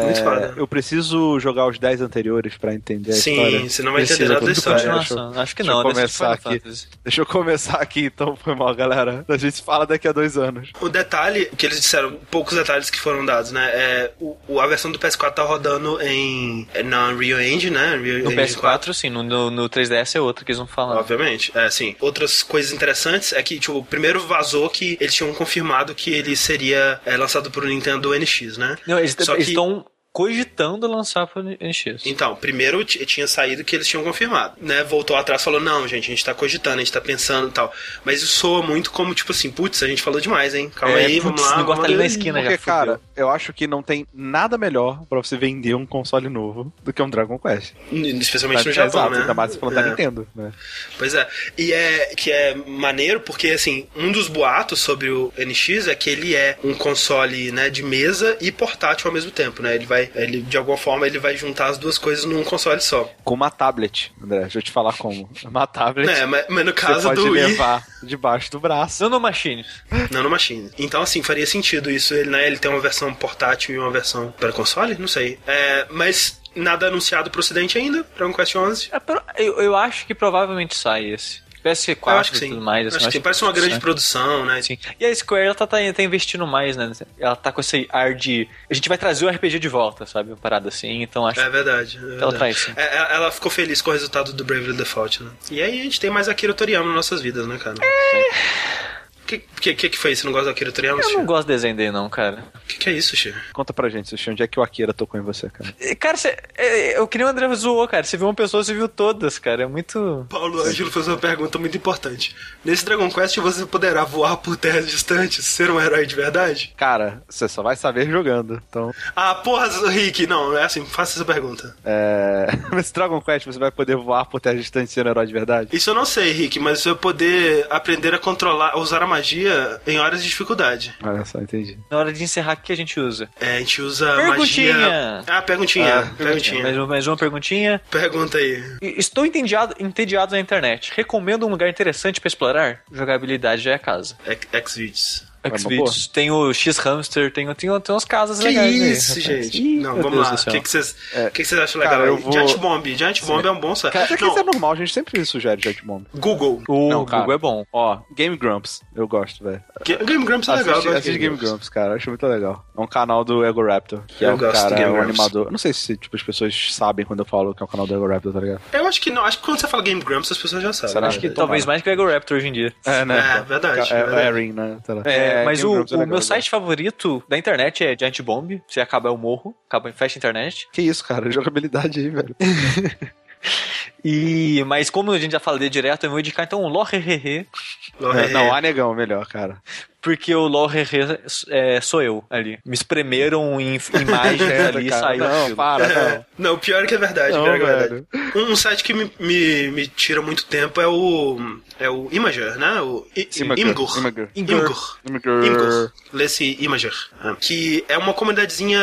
S1: Muito foda.
S2: Eu preciso jogar os 10 anteriores pra entender a
S1: Sim,
S2: história.
S1: você não vai entender nada da
S3: tudo
S1: história.
S3: continuação. Acho que
S2: deixa
S3: não,
S2: eu
S3: deve ser
S2: começar aqui. Deixa eu começar aqui, então foi mal, galera. A gente se fala daqui a dois anos.
S1: O detalhe que eles disseram, poucos detalhes que foram dados, né? É, o, o- a versão do PS4 tá rodando em na Unreal Engine, né? Unreal
S3: No
S1: Engine
S3: PS4, sim, no, no, no 3DS é outro que eles vão falar.
S1: Obviamente, é assim. Outras coisas interessantes é que, tipo, primeiro vazou que eles tinham confirmado que ele seria é, lançado pro Nintendo NX, né?
S3: Não, eles
S1: Só que-
S3: estão cogitando lançar pro NX.
S1: Então, primeiro tinha saído que eles tinham confirmado, né? Voltou atrás e falou, não, gente, a gente tá cogitando, a gente tá pensando e tal. Mas isso soa muito como, tipo assim, putz, a gente falou demais, hein? Calma
S3: É,
S1: aí,
S3: putz,
S1: vamos lá.
S3: esse negócio
S1: vamos
S3: tá ali na esquina
S2: Porque,
S3: já fudeu.
S2: cara, eu acho que não tem nada melhor pra você vender um console novo do que um Dragon Quest.
S1: Especialmente no
S2: É,
S1: Japão,
S2: exato,
S1: né?
S2: ainda mais se falando da
S1: É.
S2: Nintendo, né?
S1: Pois é. E é que é maneiro porque assim, um dos boatos sobre o NX é que ele é um console, né, de mesa e portátil ao mesmo tempo, né? Ele vai, ele de alguma forma ele vai juntar as duas coisas num console só.
S2: Com uma tablet, André. Deixa eu te falar como. Uma tablet.
S1: É, mas, mas no
S2: Você
S1: caso
S2: pode
S1: do Wii,
S2: levar debaixo do braço.
S3: Não no Machine.
S1: não no Machine. Então assim, faria sentido isso, ele, né, ele tem uma versão portátil e uma versão para console, não sei. É, mas nada anunciado pro ocidente ainda, Dragon Quest 11.
S3: É, Eu, eu acho que provavelmente sai esse. PS4
S1: Eu acho que
S3: e tudo mais. assim,
S1: acho que parece uma grande produção, né?
S3: Sim. E a Square ela tá, tá, tá investindo mais, né? Ela tá com esse ar de. A gente vai trazer o RPG de volta, sabe? Uma parada assim. Então acho
S1: É verdade. É
S3: ela
S1: verdade.
S3: traz sim.
S1: É, é, ela ficou feliz com o resultado do Bravely Default, né? E aí a gente tem mais Akira Toriyama nas nossas vidas, né, cara? O que, que, que foi? Você não gosta do Akira Toriyama?
S3: Eu não gosto de desenho dele, não, cara.
S1: O que, que é isso, Xi?
S2: Conta pra gente, Sushi, onde é que o Akira tocou em você, cara?
S3: E, Cara, você, é, eu que nem o André zoou, cara. Você viu uma pessoa, você viu todas, cara. É muito.
S1: Paulo Ângelo fez uma pergunta muito importante. Nesse Dragon Quest você poderá voar por terras distantes, ser um herói de verdade?
S2: Cara, você só vai saber jogando. Então,
S1: Ah, porra, Rick, não, é assim, faça essa pergunta.
S2: é... Nesse Dragon Quest você vai poder voar por terra distante sendo um herói de verdade?
S1: Isso eu não sei, Rick, mas você vai poder aprender a controlar, a usar a magia em horas de dificuldade.
S2: Olha só, entendi.
S3: Na hora de encerrar, o que a gente usa?
S1: É, a gente usa
S3: Perguntinha.
S1: magia... Ah, perguntinha,
S3: Ah,
S1: perguntinha.
S3: Mais, uma- mais uma perguntinha.
S1: Pergunta aí.
S3: Estou entediado, entediado na internet. Recomendo um lugar interessante pra explorar? Jogabilidade já é casa.
S1: Xvideos.
S2: Uma
S3: Xvideos, tem o X-Hamster, tem, tem, tem umas casas
S1: Que
S3: legais aí,
S1: isso,
S3: rapaz.
S1: gente?
S3: Ih,
S1: não, vamos
S3: Deus
S1: lá. O que, que vocês
S2: É,
S1: que acham legal
S2: cara, eu
S1: aí?
S2: vou-
S1: Giant Bomb. Giant Bomb é um bom site.
S2: Cara, isso
S1: Não,
S2: é normal, a gente sempre sugere Jet Bomb.
S1: Google.
S3: O
S2: Não.
S3: Google é bom.
S2: Ó, Game Grumps, eu gosto, velho.
S1: Ga- Game Grumps é legal. eu
S2: Assiste,
S1: gosto de
S2: assiste Game Grumps, cara, acho muito legal. É um canal do Ego Raptor, que é
S1: Eu
S2: um
S1: gosto do
S2: cara,
S1: Game
S2: é um
S1: Grumps.
S2: animador. Eu Não sei se tipo, as pessoas sabem quando eu falo que é o canal do Ego Raptor, tá ligado?
S1: Eu acho que não. Acho que quando você fala Game Grumps, as pessoas já sabem.
S2: Será?
S3: Acho que
S2: Tomara.
S3: talvez mais que o Ego Raptor hoje em dia.
S2: É,
S1: É, verdade,
S2: É,
S1: verdade.
S2: é né? Sei lá.
S3: É, mas o,
S2: é
S3: o meu
S2: eu
S3: site favorito da internet é Giant Bomb. Se acabar eu morro, acaba fecha a internet.
S2: Que isso, cara? Jogabilidade aí, velho.
S3: E mas como a gente já falou direto, eu vou indicar então o Lorrehe,
S1: É,
S2: Não, a negão melhor, cara.
S3: porque o Lorrehe é, sou eu ali. Me espremeram em imagem ali e saiu
S2: Não,
S3: aquilo.
S2: para,
S1: É,
S2: não.
S1: não, o pior é que é verdade.
S2: Não,
S1: pior é é verdade. Um, site que me, me, me tira muito tempo é o. É o Imager, né? O I-
S2: Imager,
S1: Imgur.
S2: Imager.
S1: Imgur.
S2: Imgur.
S1: Imgur. Lê-se Imager. É. Que é uma comunidadezinha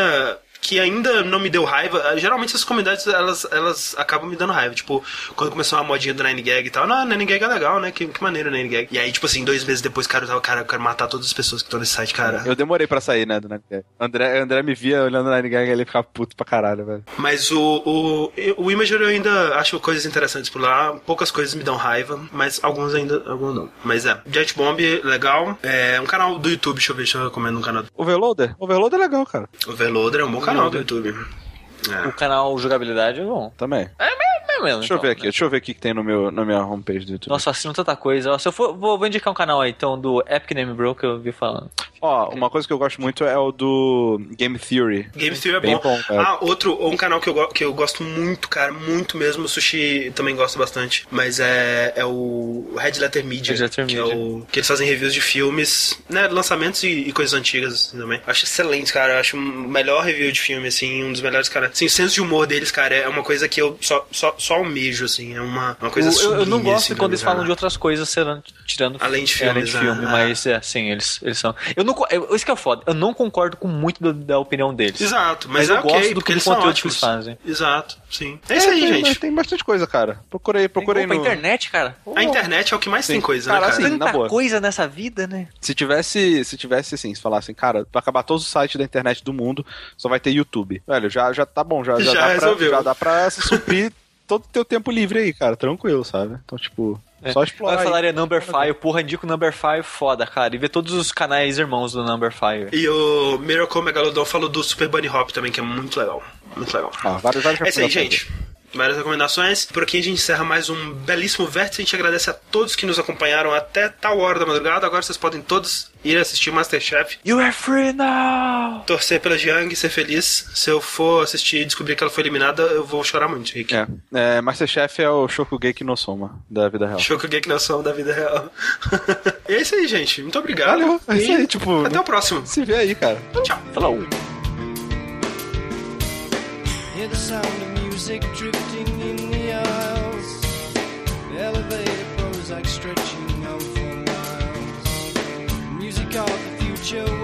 S1: que ainda não me deu raiva. Geralmente essas comunidades, elas, elas acabam me dando raiva. Tipo, quando começou a modinha do Nine Gag e tal. Não, Nine Gag é legal, né? Que, que maneiro Nine Gag. E aí, tipo assim, dois meses depois, cara, eu tava, cara, eu quero matar todas as pessoas que estão nesse site, cara.
S2: Eu demorei pra sair, né, do Nine Gag. André, André me via olhando o Nine Gag e ele ficava puto pra caralho, velho.
S1: Mas o, o, o Imager eu ainda acho coisas interessantes por lá. Poucas coisas me dão raiva, mas alguns ainda, alguns não. Mas é, Giant Bomb, legal. É um canal do YouTube, deixa eu ver, deixa eu recomendo um canal.
S2: Overloader? Overloader é legal, cara.
S1: Overloader é um bom canal do YouTube. É.
S3: O canal jogabilidade é bom.
S2: Também.
S3: É mesmo, mesmo.
S2: Deixa eu
S3: então,
S2: ver aqui,
S3: né?
S2: deixa eu ver o que tem no meu, na minha homepage do YouTube.
S3: Nossa, eu assino tanta coisa. Se eu for, vou, vou indicar um canal aí, então, do Epic Name Bro que eu vi falando.
S2: Ó, uma coisa que eu gosto muito é o do Game Theory.
S1: Game Theory é
S2: Bem
S1: bom.
S2: bom,
S1: ah, outro, um canal que eu, que eu gosto muito, cara, muito mesmo. O Sushi também gosta bastante. Mas é, é o Red Letter Media.
S3: Red Letter
S1: que,
S3: Media.
S1: É o, que eles fazem reviews de filmes, né? Lançamentos e, e coisas antigas assim, também. Acho excelente, cara. Acho o melhor review de filme, assim, um dos melhores, cara. Assim, o senso de humor deles, cara, é uma coisa que eu só, só, só almejo, assim. É uma, uma coisa
S3: Eu, eu- eu não
S1: sublime,
S3: gosto
S1: assim,
S3: quando
S1: pra
S3: eles falam de outras coisas, tirando, tirando
S1: Além de
S3: é, além de
S1: filmes,
S3: filme,
S1: né?
S3: mas é, sim, eles, eles são. Eu não, eu, isso que é foda. Eu não concordo com muito da, da opinião deles.
S1: Exato,
S3: Mas
S1: mas,
S3: eu
S1: é
S3: gosto do-
S1: porque
S3: do
S1: eles são
S3: conteúdo que eles fazem.
S1: Exato, sim. É isso aí,
S2: tem,
S1: gente.
S2: Tem bastante coisa, cara. Procurei, procurei
S3: Tem
S2: no...
S3: pra internet, cara.
S1: A internet é o que mais tem
S2: Sim.
S1: coisa,
S2: Cara,
S1: né, cara?
S2: assim, na
S3: Tanta
S2: boa.
S3: coisa nessa vida, né?
S2: Se tivesse, se tivesse assim, se falassem, cara, vai acabar todos os sites da internet do mundo, só vai ter YouTube. Velho, já, já tá bom, já, já,
S1: Já
S2: dá, pra, já dá pra se suprir todo o teu tempo livre aí, cara, tranquilo, sabe? Então, tipo, só explorar.
S3: Vai
S2: aí.
S3: falar é Number 5, porra, indico Number 5 foda, cara. E ver todos os canais irmãos do Number 5.
S1: E o Miracle Megalodon falou do Super Bunny Hop também, que é muito legal. Muito legal.
S2: Ah, vários, vários
S1: É isso aí, gente. Várias recomendações. Por aqui a gente encerra mais um belíssimo vértice. A gente agradece a todos que nos acompanharam até tal hora da madrugada. Agora vocês podem todos ir assistir Masterchef,
S3: You are free now!
S1: torcer pela Jiang, ser feliz. Se eu for assistir e descobrir que ela foi eliminada, eu vou chorar muito, Rick.
S2: É, é, Masterchef é o Shokugeki no Soma da vida real.
S1: Shokugeki na som da vida real. e é isso aí, gente. Muito obrigado.
S2: Valeu, é isso aí, tipo,
S1: Até o próximo.
S2: Se vê aí, cara.
S1: Tchau.
S3: Falou!
S4: Music drifting in the aisles. The elevator Prozac stretching out for miles. Music of the future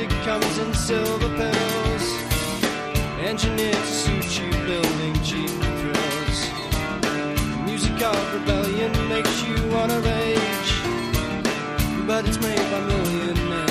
S4: music comes in silver pills, engineered to suit you, building cheap thrills. Music of rebellion makes you wanna rage, but it's made by millionaires